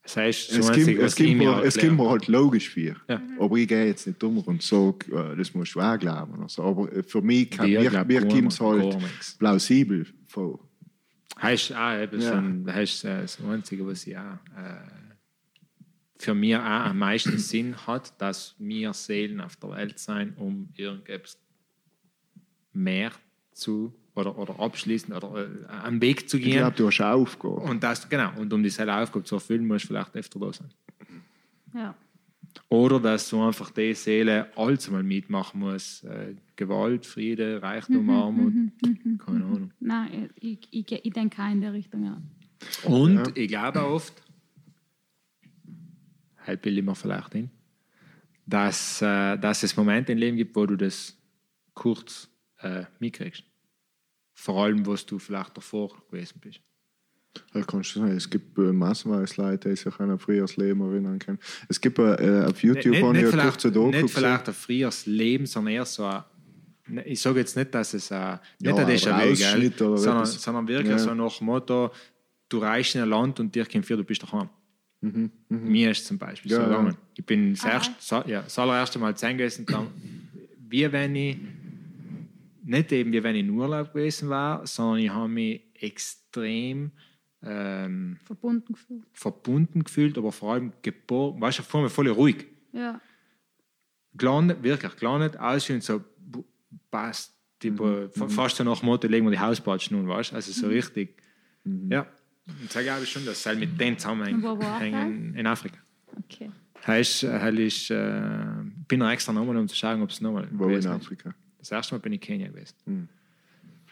Speaker 2: Das heißt,
Speaker 1: Es
Speaker 2: was
Speaker 1: es,
Speaker 2: ich mir
Speaker 1: es kommt mir halt logisch vor.
Speaker 2: Ja.
Speaker 1: Aber ich gehe jetzt nicht um und sage, äh, das musst du auch glauben. Also, aber äh, für mich kann, mir,
Speaker 2: glauben
Speaker 1: mir kommt es halt plausibel vor.
Speaker 2: Heißt auch eben
Speaker 1: Ja.
Speaker 2: schon, heißt äh, das Einzige, was ich auch, äh, für mich auch am meisten Sinn hat, dass wir Seelen auf der Welt sein, um irgendetwas mehr zu oder, oder abschließen oder äh, einen Weg zu
Speaker 1: Ich
Speaker 2: gehen.
Speaker 1: glaube, du hast eine Aufgabe.
Speaker 2: Und das, genau, und um diese Aufgabe zu erfüllen, musst du vielleicht öfter da sein.
Speaker 3: Ja.
Speaker 2: Oder dass du einfach die Seele alles mal mitmachen musst. Äh, Gewalt, Friede, Reichtum, Armut, keine Ahnung.
Speaker 3: Nein, ich, ich, ich denke auch in der Richtung, ja.
Speaker 2: Und ich glaube oft, halt bilde ich mir vielleicht hin, dass, äh, dass es Momente im Leben gibt, wo du das kurz äh, mitkriegst. Vor allem, was du vielleicht davor gewesen bist.
Speaker 1: Ja, kannst du sagen, es gibt äh, massenweise Leute, die sich an ein früheres Leben erinnern können. Es gibt äh, auf YouTube
Speaker 2: nicht, nicht, vielleicht,
Speaker 1: kurze Doku
Speaker 2: nicht vielleicht ein früheres Leben, sondern eher so ein, ne, ich sage jetzt nicht, dass es ein, nicht
Speaker 1: Ja,
Speaker 2: ein Déjà-vu, sondern, sondern wirklich
Speaker 1: Ja.
Speaker 2: so nach dem Motto, du reist in ein Land und dir kommt vor, du bist daheim. Mir ist zum Beispiel
Speaker 1: Mhm, Ja,
Speaker 2: so
Speaker 1: ja.
Speaker 2: gegangen. Ich bin das, erste, ja, das allererste Mal zehn gewesen, dann, wie wenn ich, nicht eben wie wenn ich in Urlaub gewesen war, sondern ich habe mich extrem ähm,
Speaker 3: Verbunden gefühlt.
Speaker 2: verbunden gefühlt, aber vor allem geborgen, weißt du, vor allem voll ruhig
Speaker 3: Ja.
Speaker 2: gelandet, wirklich gelandet, aussehen so, passt. Tipo,
Speaker 1: Mhm.
Speaker 2: fa- Fast so nach dem Motto, legen wir die Hauspatschen nun, weißt du? Also so richtig. Ja. Und sage glaube ich schon, dass es mit denen zusammenhängt.
Speaker 3: Wo war
Speaker 2: hängen in Afrika.
Speaker 3: Okay.
Speaker 2: Heißt, halt ist, äh, bin noch extra nochmal, um zu schauen, ob es nochmal
Speaker 1: Wo in
Speaker 2: gewesen ist. Das erste Mal bin ich in Kenia gewesen.
Speaker 1: Mhm.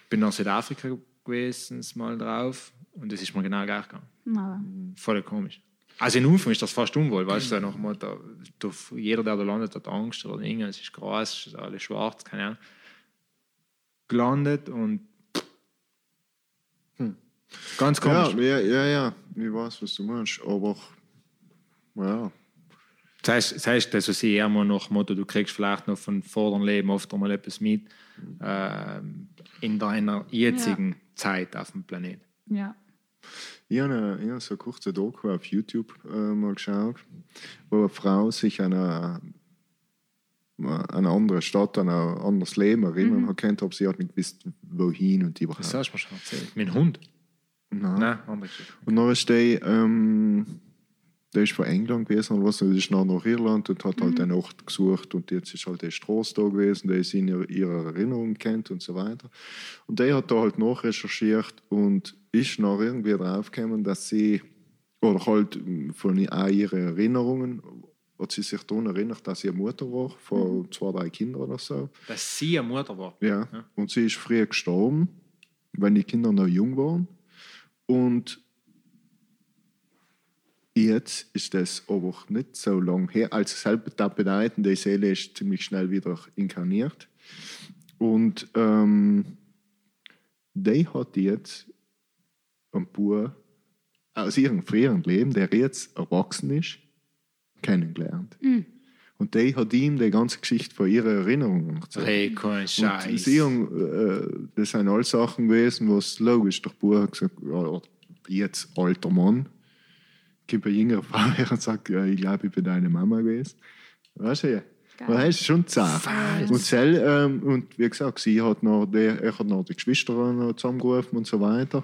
Speaker 2: Bin nach Südafrika gewesen, das mal drauf, und das ist mir genau gleich gegangen.
Speaker 3: Na,
Speaker 2: Voll komisch. Also in Anfang ist das fast unwohl, weißt du, nach dem Motto, du, jeder, der da landet, hat Angst oder Dinge, es ist groß, es ist alles schwarz, keine Ahnung. Gelandet und ganz
Speaker 1: Ja,
Speaker 2: komisch.
Speaker 1: ja, ja, ja, ich weiß, was du meinst, aber ja,
Speaker 2: Das heißt, das heißt, was ich eher mal nach dem Motto, du kriegst vielleicht noch von vorderen Leben oft mal etwas mit ähm, in deiner jetzigen Zeit auf dem Planet.
Speaker 3: ja.
Speaker 1: Ich habe, eine, ich habe so eine kurze Doku auf YouTube äh, mal geschaut, wo eine Frau sich an eine, eine andere Stadt, an ein anderes Leben erinnern hat können, aber sie hat nicht gewusst, wohin und überhaupt.
Speaker 2: Das hast du mir schon erzählt. Mit dem Hund?
Speaker 1: Nein.
Speaker 2: Nein, andere Geschichte.
Speaker 1: Und dann ist die, ähm, der ist von England gewesen und was, und ist dann nach Irland und hat halt eine Nacht gesucht und jetzt ist halt die Straße da gewesen, der sie in ihrer, ihrer Erinnerung kennt und so weiter. Und der hat da halt nachrecherchiert und ist noch irgendwie draufgekommen, dass sie, oder halt ähm, von auch ihren Erinnerungen, hat sie sich daran erinnert, dass sie eine Mutter war, von zwei, drei Kindern oder so.
Speaker 2: Dass sie eine Mutter war.
Speaker 1: Ja.
Speaker 2: Ja.
Speaker 1: Und sie ist früh gestorben, wenn die Kinder noch jung waren. Und jetzt ist das aber nicht so lang her. Also selber das bedeuten, die Seele ist ziemlich schnell wieder inkarniert. Und ähm, die hat jetzt einen Bub aus ihrem früheren Leben, der jetzt erwachsen ist, kennengelernt. Und die hat ihm die ganze Geschichte von ihrer Erinnerung erzählt.
Speaker 2: Hey, kein
Speaker 1: Und
Speaker 2: Scheiß.
Speaker 1: sie haben, äh, das sind alles Sachen gewesen, was logisch der Bub hat gesagt, jetzt alter Mann, gibt eine jüngere Frau her und sagt, ja, ich glaube, ich bin deine Mama gewesen. Weißt du,
Speaker 3: Geil.
Speaker 1: das ist schon zart. Und, Sel, ähm, und wie gesagt, sie hat noch die, er hat noch die Geschwister noch zusammengerufen und so weiter.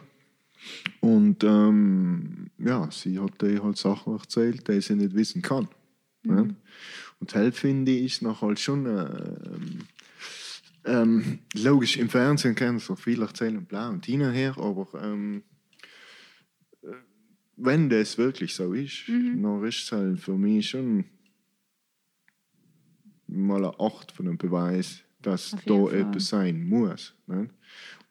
Speaker 1: Und ähm, ja, sie hat dir halt Sachen erzählt, die sie nicht wissen kann. Ja? Und halt finde ich, ist noch halt schon ähm, ähm, logisch, im Fernsehen kann so viel erzählen, bla und hinterher, aber ähm, äh, wenn das wirklich so ist, dann ist es halt für mich schon mal eine Acht von einem Beweis, dass da
Speaker 3: Fall.
Speaker 1: etwas sein muss. Ne?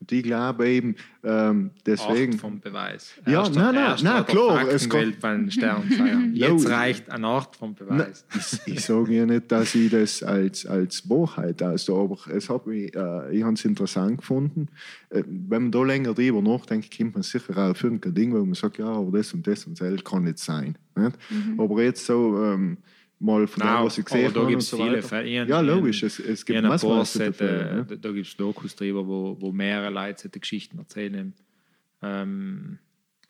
Speaker 1: Und ich glaube eben, ähm, deswegen.
Speaker 2: Art vom Beweis.
Speaker 1: Ja,
Speaker 2: Erst-
Speaker 1: nein, nein, nein, klar, es kommt-
Speaker 2: gewählt bei den Sternfeiern.
Speaker 1: Ja,
Speaker 2: Jetzt
Speaker 1: ich-
Speaker 2: reicht eine Art vom Beweis.
Speaker 1: ich, ich sage ja nicht, dass ich das als, als Wahrheit also, aber es hat mich, äh, ich habe es interessant gefunden. Äh, wenn man da länger drüber nachdenkt, kommt man sicher auch auf irgendein Ding, wo man sagt, ja, aber das und das und das kann nicht sein. Nicht? Aber jetzt so ähm, mal von dem,
Speaker 2: Nein,
Speaker 1: was ich gesehen
Speaker 2: aber da gibt es
Speaker 1: so
Speaker 2: viele. Fälle.
Speaker 1: Ja, logisch, es, es gibt
Speaker 2: in ein paar
Speaker 1: Massen
Speaker 2: Sätze,
Speaker 1: Fälle.
Speaker 2: da, gibt es Dokus drüber, wo, wo mehrere Leute solche Geschichten erzählen. Ähm,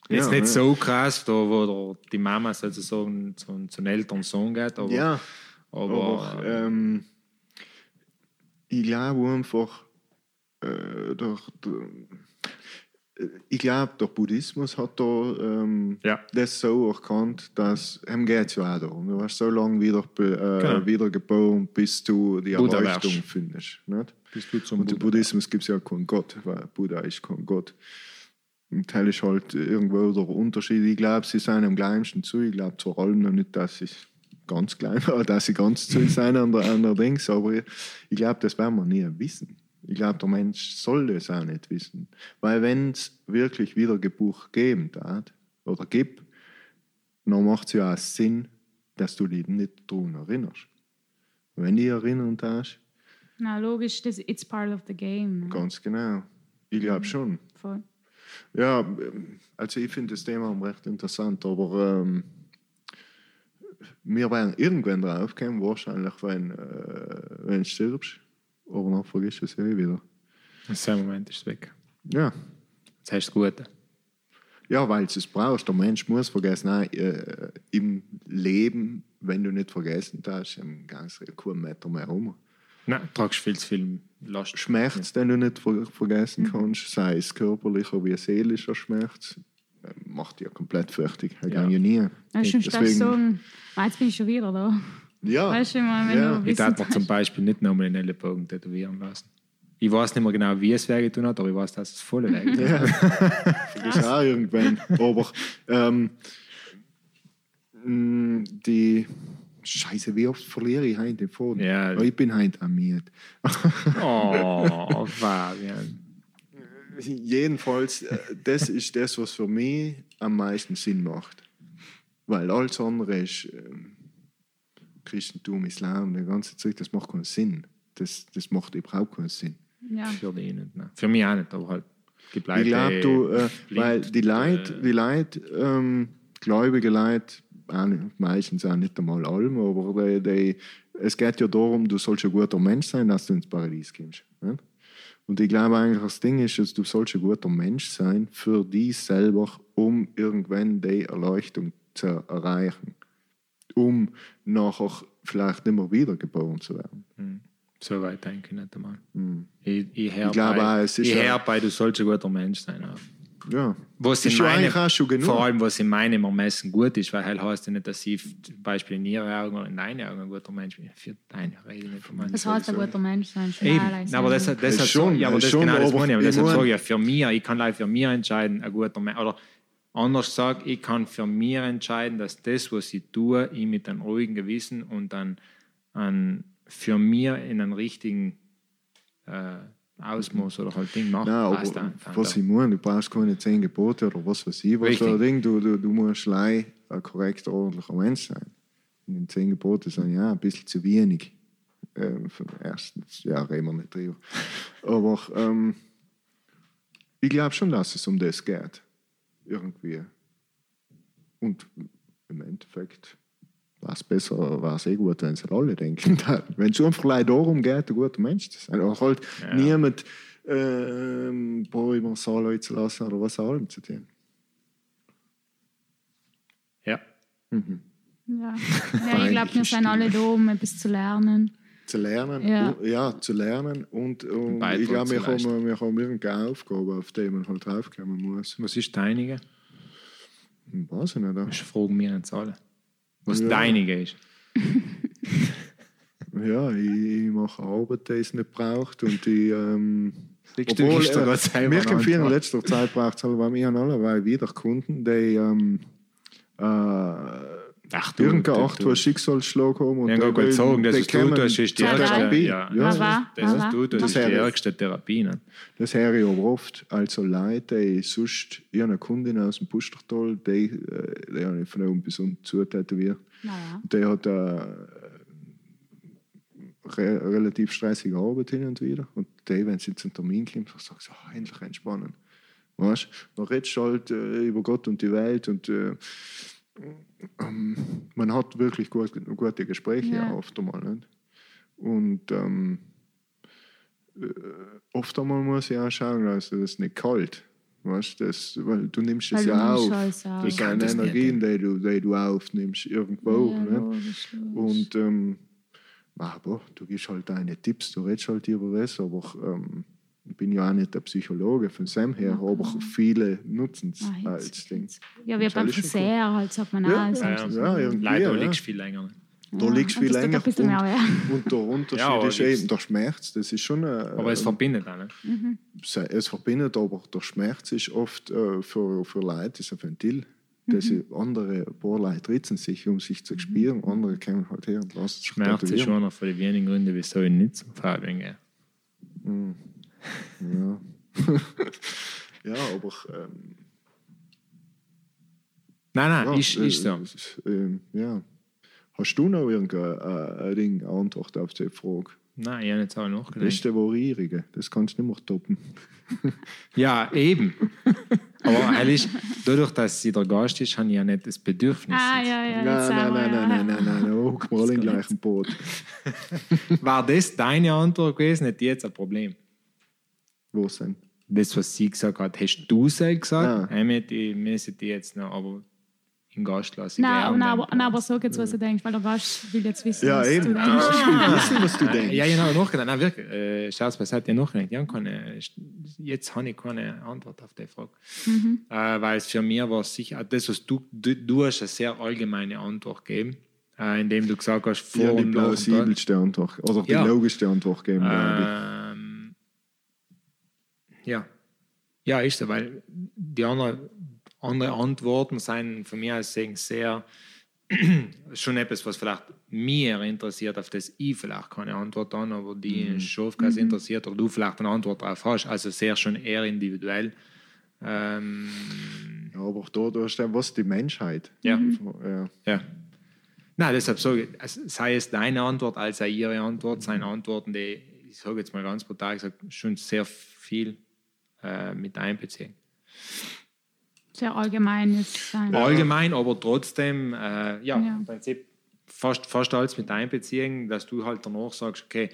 Speaker 2: jetzt
Speaker 1: Ja,
Speaker 2: nicht
Speaker 1: ja.
Speaker 2: so krass, da wo der, die Mama sozusagen zu, zu einem älteren Sohn geht, aber,
Speaker 1: Ja,
Speaker 2: aber,
Speaker 1: aber ähm, ich glaube einfach, äh, durch, äh, ich glaube, der Buddhismus hat da ähm,
Speaker 2: Ja.
Speaker 1: das so erkannt, dass ihm geht es ja auch darum. Du hast so lange wieder, äh,
Speaker 2: Genau.
Speaker 1: wieder geboren, bis du die
Speaker 2: Buddha
Speaker 1: Erleuchtung
Speaker 2: wärst.
Speaker 1: findest. Nicht?
Speaker 2: bist du zum
Speaker 1: Und im. Buddhismus gibt es ja keinen Gott, weil Buddha ist kein Gott. Und das ist halt irgendwo der Unterschied. Ich glaube, sie sind am kleinsten zu. Ich glaube vor allem noch nicht, dass sie ganz klein war, dass sie ganz zu sein an der, an der Dings. Aber ich, ich glaube, das werden wir nie wissen. Ich glaube, der Mensch soll das auch nicht wissen. Weil wenn es wirklich Wiedergeburt geben darf, oder gibt, dann macht es ja auch Sinn, dass du dich nicht daran erinnerst. Wenn du dich erinnern darfst,
Speaker 3: Na, logisch, das, it's part of the game. Ne?
Speaker 1: ganz genau. Ich glaube schon.
Speaker 3: Voll.
Speaker 1: Ja, ähm, also ich finde das Thema recht interessant, aber ähm, wir werden irgendwann drauf kommen, wahrscheinlich, wenn, äh, wenn du stirbst. Aber dann vergisst du es ja eh wieder.
Speaker 2: In diesem Moment ist es weg.
Speaker 1: Ja,
Speaker 2: Jetzt hast du das Gute.
Speaker 1: ja weil du es brauchst. Der Mensch muss vergessen, nein, äh, im Leben, wenn du nicht vergessen darfst, kannst du keinen Meter mehr rum.
Speaker 2: Nein, du tragst viel zu viel Last.
Speaker 1: Schmerz, den du nicht ver vergessen kannst, sei es körperlicher wie seelischer Schmerz, äh, macht dich ja komplett fertig. Er
Speaker 2: Ja.
Speaker 1: kann ja nie.
Speaker 3: Ja, darfst
Speaker 1: Deswegen-
Speaker 3: sagen, ah, jetzt bin ich schon wieder da.
Speaker 1: Ja,
Speaker 3: Weißt du, immer, wenn
Speaker 1: Ja.
Speaker 3: du
Speaker 2: Ich darf mir zum. Beispiel nicht nochmal den Ellenbogen tätowieren lassen. Ich weiß nicht mehr genau, wie es wehgetan hat, aber ich weiß, dass es voll hat.
Speaker 1: Das ist auch irgendwann. Aber ähm, mh, die Scheiße, wie oft verliere ich heute den Faden?
Speaker 2: Ja.
Speaker 1: Oh, ich bin heute amiert.
Speaker 2: Oh, Fabian.
Speaker 1: Jedenfalls, äh, das ist das, was für mich am meisten Sinn macht. Weil alles andere ist ähm, Christentum, Islam, der ganze Zeug, das macht keinen Sinn. Das, das macht überhaupt keinen Sinn.
Speaker 3: Ja.
Speaker 2: Für dich nicht. Nein. Für mich auch nicht, aber halt. gibt Leute,
Speaker 1: Ich glaube, du, äh,
Speaker 2: blind,
Speaker 1: weil die Leute, die Leute ähm, gläubige Leute, auch nicht- meistens auch nicht einmal allem, aber die, die, es geht ja darum, du sollst ein guter Mensch sein, dass du ins Paradies kommst. Nicht? Und ich glaube eigentlich, das Ding ist, dass du sollst ein guter Mensch sein für dich selber, um irgendwann die Erleuchtung zu erreichen. Um nachher vielleicht nicht mehr wiedergeboren zu werden.
Speaker 2: So weit denke ich nicht einmal.
Speaker 1: Hm.
Speaker 2: Ich, ich,
Speaker 1: Ich glaube
Speaker 2: bei,
Speaker 1: auch, es ist
Speaker 2: ich
Speaker 1: ja-
Speaker 2: hör bei, du sollst ein guter Mensch sein. Auch.
Speaker 1: Ja.
Speaker 2: Was in meinem,
Speaker 1: schon genug.
Speaker 2: Vor allem, was in meinem Ermessen gut ist, weil halt heißt ja nicht, dass ich zum Beispiel in ihren Augen oder in deinen Augen ein guter Mensch bin. Für deine rede ich nicht von meinen
Speaker 3: Das heißt, ein guter Mensch sein.
Speaker 2: Eben,
Speaker 3: schmal
Speaker 2: aber das,
Speaker 3: sein.
Speaker 2: das
Speaker 1: Ist
Speaker 2: hat
Speaker 1: schon,
Speaker 2: so, ja, aber
Speaker 1: ist
Speaker 2: das
Speaker 1: schon,
Speaker 2: genau das meine ich. Aber deshalb sage ich ja, für mich, ich kann leider für mich entscheiden, ein guter Mensch. Oder anders gesagt, ich kann für mich entscheiden, dass das, was ich tue, ich mit einem ruhigen Gewissen und dann an, für mich in einem richtigen äh, Ausmaß oder halt Ding mache.
Speaker 1: Nein,
Speaker 2: Passt
Speaker 1: aber was ich meine, du brauchst keine zehn Gebote oder was weiß ich, was so Ding. Du, du, du musst gleich ein korrekter, ordentlicher Mensch sein. Und die zehn Gebote sind ja ein bisschen zu wenig. Ähm, für den ersten ja, reden wir nicht drüber. Aber ähm, ich glaube schon, dass es um das geht. Irgendwie. Und im Endeffekt war es besser, war es eh gut, wenn es halt alle denken. wenn es einfach gleich darum geht, ein guter Mensch zu sein. Oder halt
Speaker 2: Ja.
Speaker 1: niemand ähm, über Leute zu lassen oder was auch immer zu tun.
Speaker 2: Ja.
Speaker 3: Ja, ja
Speaker 1: Fein,
Speaker 3: ich glaube, wir sind alle da, um etwas zu lernen.
Speaker 1: Zu lernen,
Speaker 3: Ja.
Speaker 1: und, ja, zu lernen und, und ich glaube, wir haben, wir haben irgendeine Aufgabe, auf die man halt draufkommen muss.
Speaker 2: Was ist deinige?
Speaker 1: Weiß ich nicht.
Speaker 2: Das fragen wir uns alle. Was
Speaker 1: Ja.
Speaker 2: deinige ist.
Speaker 1: Ja, ich, ich mache Arbeit, die es nicht braucht und ich... Ähm,
Speaker 2: Gott selber
Speaker 1: mir
Speaker 2: eine
Speaker 1: kommt viel in letzter Zeit braucht es halt, weil wir haben alle wieder Kunden, die ähm, äh,
Speaker 2: Ach du,
Speaker 1: irgendeine
Speaker 2: du-
Speaker 1: Art
Speaker 2: du-
Speaker 1: von Schicksalsschlag haben. Und
Speaker 2: Ich habe
Speaker 1: die-
Speaker 2: gerade sagen, das ist du, das ist die
Speaker 3: ärgste-.
Speaker 1: Ja,
Speaker 2: Ja, das ist
Speaker 3: aber-
Speaker 2: du, das
Speaker 1: Das
Speaker 2: ist die ärgste Therapie. Ne?
Speaker 1: Das höre ich aber oft. Also Leute, die sonst, ich habe eine Kundin aus dem Pustertal, die, äh, die habe ich von oben bis unten zutätowiert.
Speaker 3: Naja.
Speaker 1: Die hat eine re relativ stressige Arbeit hin und wieder. Und die, wenn sie zum Termin kommt, sagt sie, oh, endlich entspannen. Weißt du, dann redest du halt äh, über Gott und die Welt und äh, ähm, man hat wirklich gut, gute Gespräche
Speaker 3: Ja.
Speaker 1: oft einmal. Nicht? Und ähm, äh, oft einmal muss ich auch schauen, dass es nicht kalt weißt, das, weil du nimmst es ja
Speaker 3: nimmst
Speaker 1: auf. Das sind
Speaker 2: das
Speaker 1: Energien, die du, die du aufnimmst, irgendwo.
Speaker 3: Ja, logisch, logisch.
Speaker 1: Und ähm, aber du gibst halt deine Tipps, du redest halt über das, aber ähm, bin ja auch nicht der Psychologe von Sam her,
Speaker 3: Ja,
Speaker 1: aber viele nutzen es
Speaker 3: Ah,
Speaker 1: als Ding.
Speaker 3: Ja, wie beim. Friseur, halt, sagt man
Speaker 1: Ja,
Speaker 3: auch. so-
Speaker 1: ja,
Speaker 3: so-
Speaker 1: ja,
Speaker 2: Leider
Speaker 1: ja.
Speaker 2: liegst du viel länger.
Speaker 1: Da
Speaker 3: Ja,
Speaker 1: liegst du
Speaker 3: und
Speaker 1: viel länger
Speaker 3: bisschen mehr weh.
Speaker 1: und der Unterschied
Speaker 2: Ja, aber
Speaker 1: ist eben der Schmerz. Das ist schon eine,
Speaker 2: Aber es verbindet auch. Ne?
Speaker 1: es verbindet, aber der Schmerz ist oft äh, für, für Leute ist ein Ventil.
Speaker 3: Mhm.
Speaker 1: ist, andere ein paar Leute ritzen sich, um sich zu spüren, andere kommen halt her und lassen sich
Speaker 2: Schmerz ist schon einer von den wenigen Gründen, wieso ich nicht zum Fabian gehe.
Speaker 1: Ja. ja, aber ähm,
Speaker 2: Nein, nein,
Speaker 1: ja,
Speaker 2: ist,
Speaker 1: äh,
Speaker 2: ist so.
Speaker 1: äh, ähm, ja. Hast du noch irgendeine äh, Ding, eine Antwort auf die Frage?
Speaker 2: Nein, ich habe jetzt auch
Speaker 1: Das
Speaker 2: nachgedacht.
Speaker 1: ist der Warierige, das kannst du nicht mehr toppen.
Speaker 2: Ja, eben. Aber ehrlich, dadurch, dass sie der Gast ist, habe ich ja nicht das Bedürfnis.
Speaker 3: Ah, ja, ja.
Speaker 1: Nein, nein, nein,
Speaker 3: ja-
Speaker 1: nein, nein, nein, nein, oh, guck mal im gleichen Boot.
Speaker 2: War das deine Antwort gewesen, ich jetzt ein Problem.
Speaker 1: Wo sind?
Speaker 2: Das, was sie gesagt hat, hast du es gesagt? Ja. Ich die müsste die jetzt noch, aber im Gast lasse ich
Speaker 3: Nein, nein, aber, nein, aber sag jetzt, was du denkst, weil der Gast will jetzt wissen,
Speaker 1: Ja,
Speaker 3: was
Speaker 1: eben.
Speaker 3: du denkst.
Speaker 1: musst wissen, was du
Speaker 2: Äh,
Speaker 1: denkst.
Speaker 2: Ja, ich habe nachgedacht. Nein, wirklich. Äh, Scherz beiseite, ich habe nachgedacht. Ich habe keine, jetzt habe ich keine Antwort auf die Frage.
Speaker 3: Mhm.
Speaker 2: Äh, weil es für mich war sicher, das, was du, du, du hast eine sehr allgemeine Antwort gegeben, äh, indem du gesagt hast, vor
Speaker 1: Ja, die
Speaker 2: und nach.
Speaker 1: plausibelste Antwort. Oder die
Speaker 2: Ja.
Speaker 1: logischste Antwort geben.
Speaker 2: Ähm, ja. Ja, ist so, weil die anderen andere Antworten sind von mir aus sehen sehr schon etwas, was vielleicht mir interessiert, auf das ich vielleicht keine Antwort habe, aber die
Speaker 1: Mhm.
Speaker 2: mhm. Schafkas interessiert oder du vielleicht eine Antwort darauf hast. Also sehr schon eher individuell. Ähm.
Speaker 1: Ja, aber da, da steht, was die Menschheit.
Speaker 2: ja.
Speaker 1: Ja.
Speaker 2: Ja. Nein, deshalb sage ich, es- sei es deine Antwort als auch ihre Antwort, seien Antworten, die, ich sage jetzt mal ganz brutal gesagt, schon sehr viel äh, mit einbeziehen.
Speaker 3: Sehr allgemein ist sein.
Speaker 2: Allgemein, aber trotzdem, äh, ja,
Speaker 3: Ja.
Speaker 2: im Prinzip fast, fast alles mit einbeziehen, dass du halt danach sagst, okay,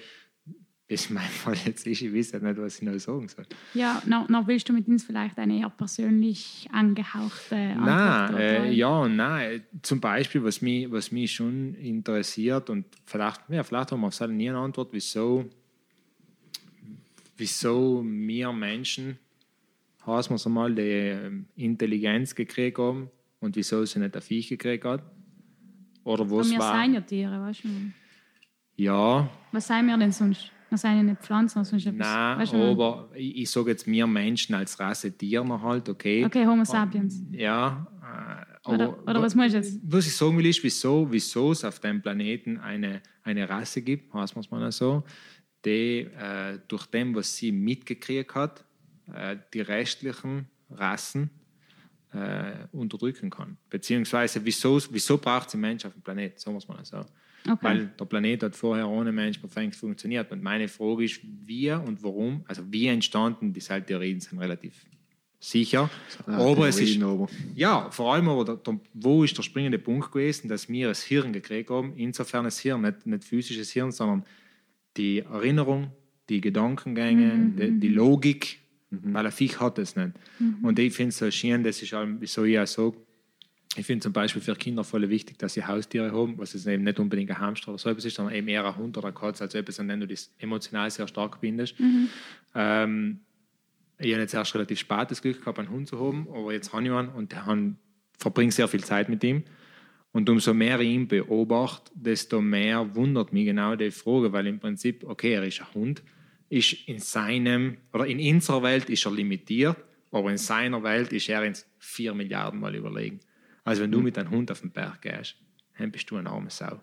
Speaker 2: bis mein Fall jetzt ist, ich weiß ja nicht, was ich noch sagen soll.
Speaker 3: Ja, noch, noch willst du mit uns vielleicht eine eher persönlich angehauchte Antwort?
Speaker 2: Nein, äh, ja und nein. Zum Beispiel, was mich, was mich schon interessiert und vielleicht, ja, vielleicht haben wir auf nie eine Antwort, wieso, wieso wir Menschen, heißen wir es einmal, die ähm, Intelligenz gekriegt haben und wieso sie nicht ein Viech gekriegt hat. Oder was
Speaker 3: wir
Speaker 2: war.
Speaker 3: sind ja Tiere, weißt du?
Speaker 2: Ja,
Speaker 3: Was sind wir denn sonst? Wir sind ja nicht Pflanzen, oder sonst etwas.
Speaker 2: nein,
Speaker 3: weißt du?
Speaker 2: aber ich, ich sage jetzt wir Menschen als Rasse Tiere halt, okay.
Speaker 3: Okay, Homo sapiens.
Speaker 2: Ja, äh,
Speaker 3: Oder-
Speaker 2: aber
Speaker 3: oder was meinst du jetzt?
Speaker 2: Was ich sagen will, ist, wieso, wieso es auf dem Planeten eine, eine Rasse gibt, heißt man es mal so, die äh, durch dem, was sie mitgekriegt hat, äh, die restlichen Rassen äh, unterdrücken kann. Beziehungsweise, wieso, wieso braucht sie Mensch auf dem Planeten, sagen wir es mal so.
Speaker 3: Okay.
Speaker 2: Weil der Planet hat vorher ohne Mensch perfekt funktioniert. Und meine Frage ist, wie und warum, also wie entstanden, die Theorien sind relativ sicher,
Speaker 1: Ah,
Speaker 2: aber es ist,
Speaker 1: aber-
Speaker 2: ja, vor allem aber, der, der, wo ist der springende Punkt gewesen, dass wir das Hirn gekriegt haben, insofern das Hirn, nicht, nicht physisches Hirn, sondern die Erinnerung, die Gedankengänge, die, die Logik, weil ein Viech hat es nicht. Und ich finde es so schön, das ist allem, wieso ich auch sage, Ich finde zum Beispiel für Kinder voll wichtig, dass sie Haustiere haben, was es eben nicht unbedingt ein Hamster oder so etwas ist, sondern eben eher ein Hund oder eine Katze, also etwas, an dem du das emotional sehr stark bindest. Ähm, ich habe jetzt erst relativ spät das Glück gehabt, einen Hund zu haben, aber jetzt habe ich einen und der verbringt sehr viel Zeit mit ihm. Und umso mehr ich ihn beobachte, desto mehr wundert mich genau die Frage, weil im Prinzip, okay, er ist ein Hund, ist in seinem, oder in unserer Welt ist er limitiert, aber in seiner Welt ist er ins vier Milliarden Mal überlegen. Also wenn du mit einem Hund auf den Berg gehst, dann bist du eine arme Sau.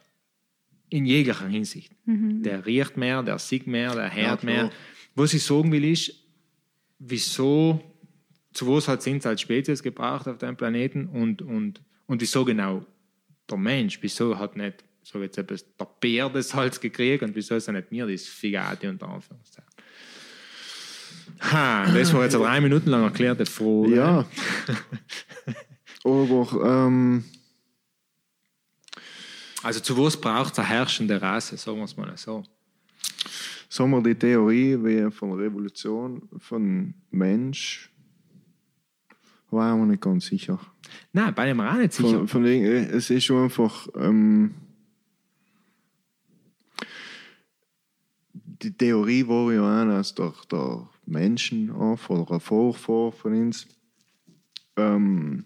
Speaker 2: In jeglicher Hinsicht. Der riecht mehr, der sieht mehr, der hört
Speaker 1: klar.
Speaker 2: mehr. Was ich sagen will, ist, wieso, zu was hat sind als Spezies gebraucht auf dem Planeten und, und, und wieso genau der Mensch, wieso hat nicht, so jetzt etwas, der Bär das Holz gekriegt und wieso ist er nicht mir das Figati unter Anführungszeichen. Ha, das war jetzt eine drei Minuten lang erklärte Frage.
Speaker 1: Ja. Aber ähm,
Speaker 2: Also zu was braucht es eine herrschende Rasse, sagen wir es mal so.
Speaker 1: sagen wir die Theorie wie von Revolution von Mensch, war ich mir nicht ganz sicher.
Speaker 2: Nein, bei dem auch nicht sicher.
Speaker 1: Von, von wegen, äh, es ist schon einfach. Ähm, die Theorie war ja auch, dass der, der Menschen auf oder ein Vorfahr von uns ähm,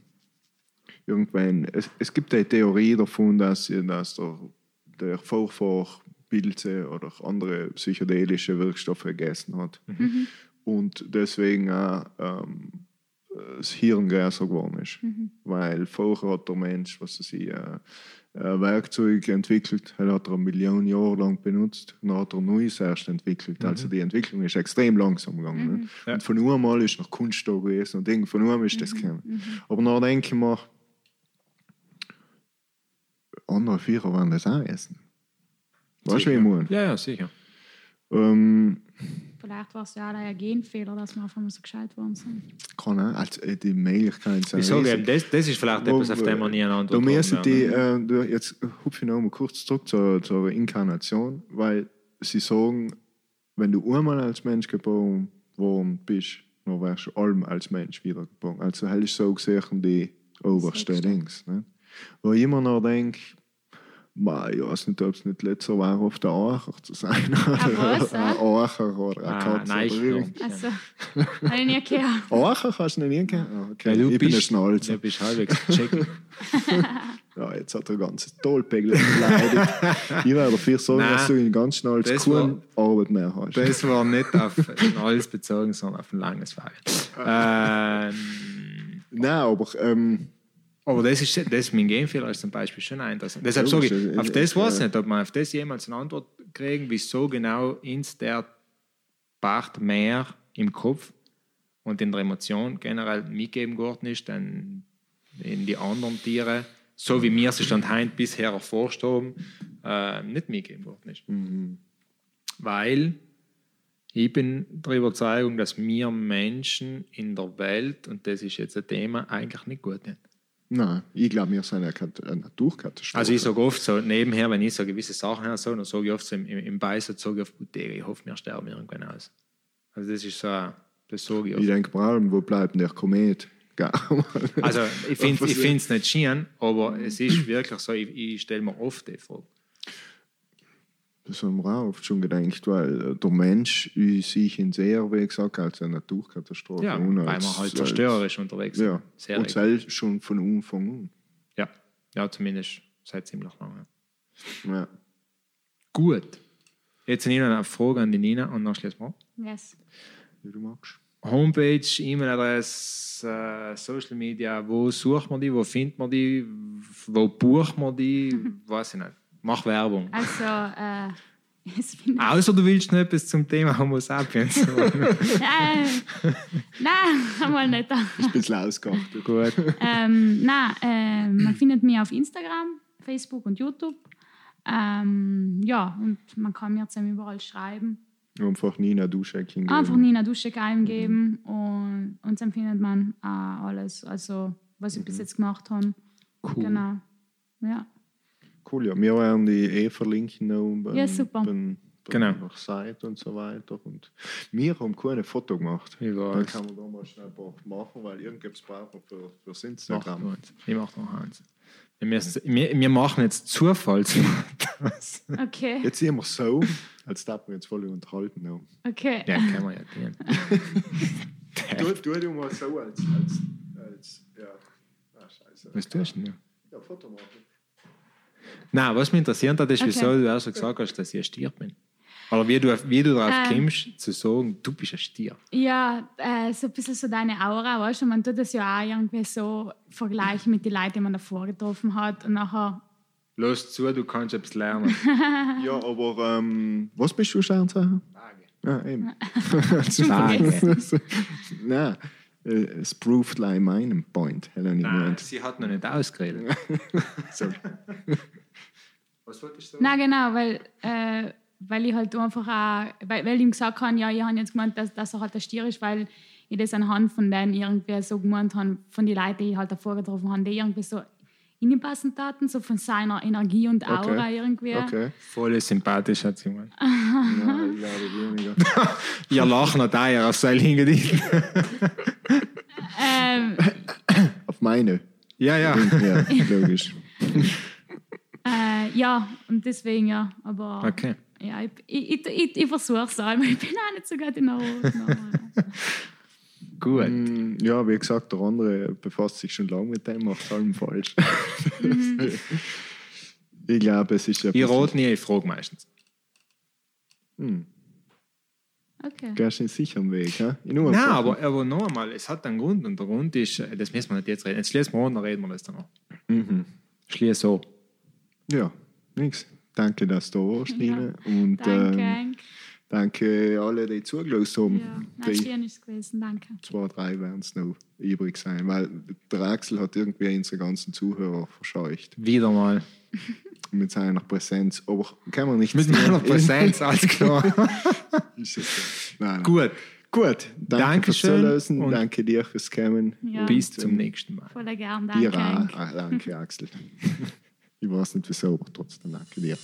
Speaker 1: irgendwann. Es, es gibt eine Theorie davon, dass, dass der, der Vorfahr Pilze oder andere psychedelische Wirkstoffe gegessen hat. Und deswegen auch ähm, das Hirn größer geworden ist. Weil vorher hat der Mensch, was weiß ich, äh, ein Werkzeug entwickelt, das hat er eine Million Jahre lang benutzt, und dann hat er Neues erst entwickelt. Also die Entwicklung ist extrem langsam gegangen. Ne?
Speaker 2: Ja.
Speaker 1: Und von einmal ist noch Kunst da gewesen und irgend von einmal ist das gekommen. Aber dann denke ich mir, andere Vierer werden das auch essen. Weißt du, wie ich meine?
Speaker 2: Ja, ja, sicher.
Speaker 1: Ähm,
Speaker 3: Vielleicht war es ja auch ein Genfehler, dass wir auf einmal so gescheit worden sind.
Speaker 1: kann auch, also äh, die Möglichkeit sein.
Speaker 2: Ich sage
Speaker 1: riesig.
Speaker 2: eben, das, das ist vielleicht etwas, auf dem wir nie eine Antwort
Speaker 1: müssen
Speaker 2: haben
Speaker 1: die,
Speaker 2: werden.
Speaker 1: äh, jetzt hupfe ich noch mal kurz zurück zur, zur Inkarnation, weil sie sagen, wenn du einmal als Mensch geboren worden bist, dann wärst du allem als Mensch wiedergeboren. Also hell ist so gesehen die oberste. Dings. Ne? Wo ich immer noch denke, ich weiß nicht, ob es nicht letzter war, auf der Acher zu sein.
Speaker 3: äh?
Speaker 1: Acher oder eine
Speaker 2: Ah,
Speaker 1: Katze.
Speaker 2: nein, ich
Speaker 1: irgend-
Speaker 3: Also, habe ich nie gehört.
Speaker 1: Acher kannst du nicht kennen? Ah, okay.
Speaker 2: Ja, du
Speaker 1: ich bin ein
Speaker 2: bist,
Speaker 1: Schnalzer.
Speaker 2: du bist halbwegs checken.
Speaker 1: Ja, jetzt hat er ein ganzes Tollpegel beleidigt. ich werde dafür sagen,
Speaker 2: Nein,
Speaker 1: dass du ihn ganz schnell als Arbeit mehr hast.
Speaker 2: Das war nicht auf ein alles bezogen, sondern auf ein langes Fall. Ähm,
Speaker 1: Nein, aber ähm,
Speaker 2: aber das ist, das mein Genfehler ist zum Beispiel schon interessant. Deshalb sage ich, auf das
Speaker 1: äh,
Speaker 2: weiß ich
Speaker 1: äh.
Speaker 2: nicht, ob man auf das jemals eine Antwort kriegen, wieso genau ins der Part mehr im Kopf und in der Emotion generell mitgeben worden ist, dann in die anderen Tiere, so wie mir es Stand heute bisher erforscht haben, äh, nicht mitgeben worden ist. Weil ich bin der Überzeugung, dass wir Menschen in der Welt, und das ist jetzt ein Thema, eigentlich nicht gut sind.
Speaker 1: Nein, ich glaube, wir sind eine, Kat- eine Naturkatastrophe.
Speaker 2: Also ich sage oft so, nebenher, wenn ich so gewisse Sachen höre, so, dann sage ich oft so im, im, Beisatz, sage ich oft, gut, Digga, ich hoffe, wir sterben irgendwann aus. Also das ist so, das sage ich
Speaker 1: ich
Speaker 2: oft.
Speaker 1: denke vor allem, wo bleibt der Komet?
Speaker 2: Also ich finde ich es nicht schön, aber es ist wirklich so, ich, ich stelle mir oft die Frage.
Speaker 1: Das haben wir auch oft schon gedacht, weil der Mensch ich sehe ihn sehr, wie gesagt, als eine Naturkatastrophe.
Speaker 2: Ja,
Speaker 1: und
Speaker 2: weil
Speaker 1: als-
Speaker 2: wir halt
Speaker 1: als-
Speaker 2: zerstörerisch unterwegs sind.
Speaker 1: Ja,
Speaker 2: Sehr
Speaker 1: und selbst schon von Anfang an.
Speaker 2: ja. ja, zumindest seit ziemlich lange.
Speaker 1: Ja.
Speaker 2: Gut. Jetzt Nina eine Frage an die Nina und dann schließen wir.
Speaker 3: Yes.
Speaker 1: Wie du magst.
Speaker 2: Homepage, E-Mail-Adresse, äh, Social Media, wo sucht man die, wo findet man die, wo bucht man die, weiß ich nicht. Mach Werbung.
Speaker 3: Also, äh, bin
Speaker 2: Außer du willst noch etwas zum Thema Homo sapiens.
Speaker 3: Nein, nein, einmal nicht.
Speaker 1: Ein bisschen ausgeachtet.
Speaker 2: Gut.
Speaker 3: ähm, nein, äh, man findet mich auf Instagram, Facebook und YouTube. Ähm, ja, und man kann mir zusammen überall schreiben.
Speaker 1: Einfach Nina Duschek
Speaker 3: Einfach Nina Duschek eingeben und, und dann findet man äh, alles, also was ich bis jetzt gemacht habe.
Speaker 2: Cool.
Speaker 3: Genau. Ja.
Speaker 1: Cool, ja. Wir werden die eh verlinken noch beim,
Speaker 3: Ja, super.
Speaker 1: beim
Speaker 2: Genau.
Speaker 1: nach Seite und so weiter. Und wir haben keine Foto gemacht.
Speaker 2: Ich
Speaker 1: Dann
Speaker 2: weiß.
Speaker 1: kann man da mal schnell ein paar machen, weil irgendwas brauchen wir für, fürs Instagram.
Speaker 2: Ich mach noch eins. Wir, müssen- wir, wir machen jetzt Zufallsfotos.
Speaker 3: Okay,
Speaker 1: Jetzt wir so, als darf wir jetzt voll unterhalten. Auch.
Speaker 3: okay.
Speaker 2: Ja, können wir ja gehen.
Speaker 1: Du, tu du mal so als, als, als ja. Ah, scheiße.
Speaker 2: Was tust du denn?
Speaker 1: Ja, Foto machen.
Speaker 2: Nein, was mich interessiert hat, ist,
Speaker 3: Okay.
Speaker 2: wieso du erst gesagt hast, dass ich ein Stier bin. Oder wie du, wie du darauf
Speaker 3: Ähm.
Speaker 2: kommst, zu sagen, du bist ein Stier.
Speaker 3: Ja, äh, so ein bisschen so deine Aura, weißt du, man tut das ja auch irgendwie so vergleichen mit den Leuten, die man davor getroffen hat und nachher,
Speaker 2: Los zu, du kannst etwas lernen.
Speaker 1: Ja, aber ähm, was bist du Sternzeichen? Ja, eben. Nein, äh, es proved like meinen Point. Hello,
Speaker 2: Nein, sie hat noch nicht ausgeredet. Was wolltest du
Speaker 3: na genau, weil, äh, weil ich halt einfach auch, weil, weil ich ihm gesagt habe, ja, ich habe jetzt gemeint, dass, dass er halt ein Stier ist, weil ich das anhand von denen irgendwie so gemeint habe, von den Leuten, die ich halt davor getroffen habe, die irgendwie so inpassend taten, so von seiner Energie und Aura
Speaker 1: Okay.
Speaker 3: irgendwie.
Speaker 1: Okay.
Speaker 2: Voll sympathisch, hat sie gemeint.
Speaker 1: Nein, ich glaube weniger.
Speaker 2: Ihr lachen hat auch auf sein LinkedIn.
Speaker 3: Ähm,
Speaker 1: Auf meine.
Speaker 2: Ja, ja.
Speaker 1: Ja, logisch.
Speaker 3: äh, ja, und deswegen ja, aber
Speaker 2: Okay.
Speaker 3: ja, ich, ich, ich, ich, ich versuche es auch, ich bin auch nicht so gut in der Aufnahme.
Speaker 2: Gut.
Speaker 1: Mm, Ja, wie gesagt, der andere befasst sich schon lange mit dem, macht allem falsch. ich glaube, es ist ja.
Speaker 2: Ich rate nie, ich frage meistens.
Speaker 1: Hm,
Speaker 3: Okay.
Speaker 1: gehst du sicher am Weg, hä?
Speaker 2: Nein, aber, aber noch einmal, es hat einen Grund und der Grund ist, äh, das müssen wir nicht jetzt reden. Jetzt schließen wir an, dann reden wir das dann noch.
Speaker 1: Mhm.
Speaker 2: Schließ so.
Speaker 1: Ja, nix. Danke, dass du da warst, Nina. Und
Speaker 3: Danke.
Speaker 1: ähm, danke alle, die zugelassen haben.
Speaker 3: ja, nein,
Speaker 1: die
Speaker 3: schön ist es gewesen, danke.
Speaker 1: zwei, drei werden es noch übrig sein, weil der Axel hat irgendwie unsere ganzen Zuhörer verscheucht
Speaker 2: Wieder mal.
Speaker 1: mit seiner Präsenz. Aber kann man nicht
Speaker 2: Mit meiner Präsenz, alles klar.
Speaker 1: Ist es. Nein, nein.
Speaker 2: Gut.
Speaker 1: Gut, danke
Speaker 2: Dankeschön
Speaker 1: fürs Zuhören,
Speaker 2: und-
Speaker 1: danke dir fürs Kommen.
Speaker 3: Ja.
Speaker 2: Bis zum nächsten Mal.
Speaker 3: Voll gern,
Speaker 1: Dir
Speaker 3: danke.
Speaker 1: auch. Ah, danke, Axel. Ich weiß nicht wieso, aber trotzdem danke dir.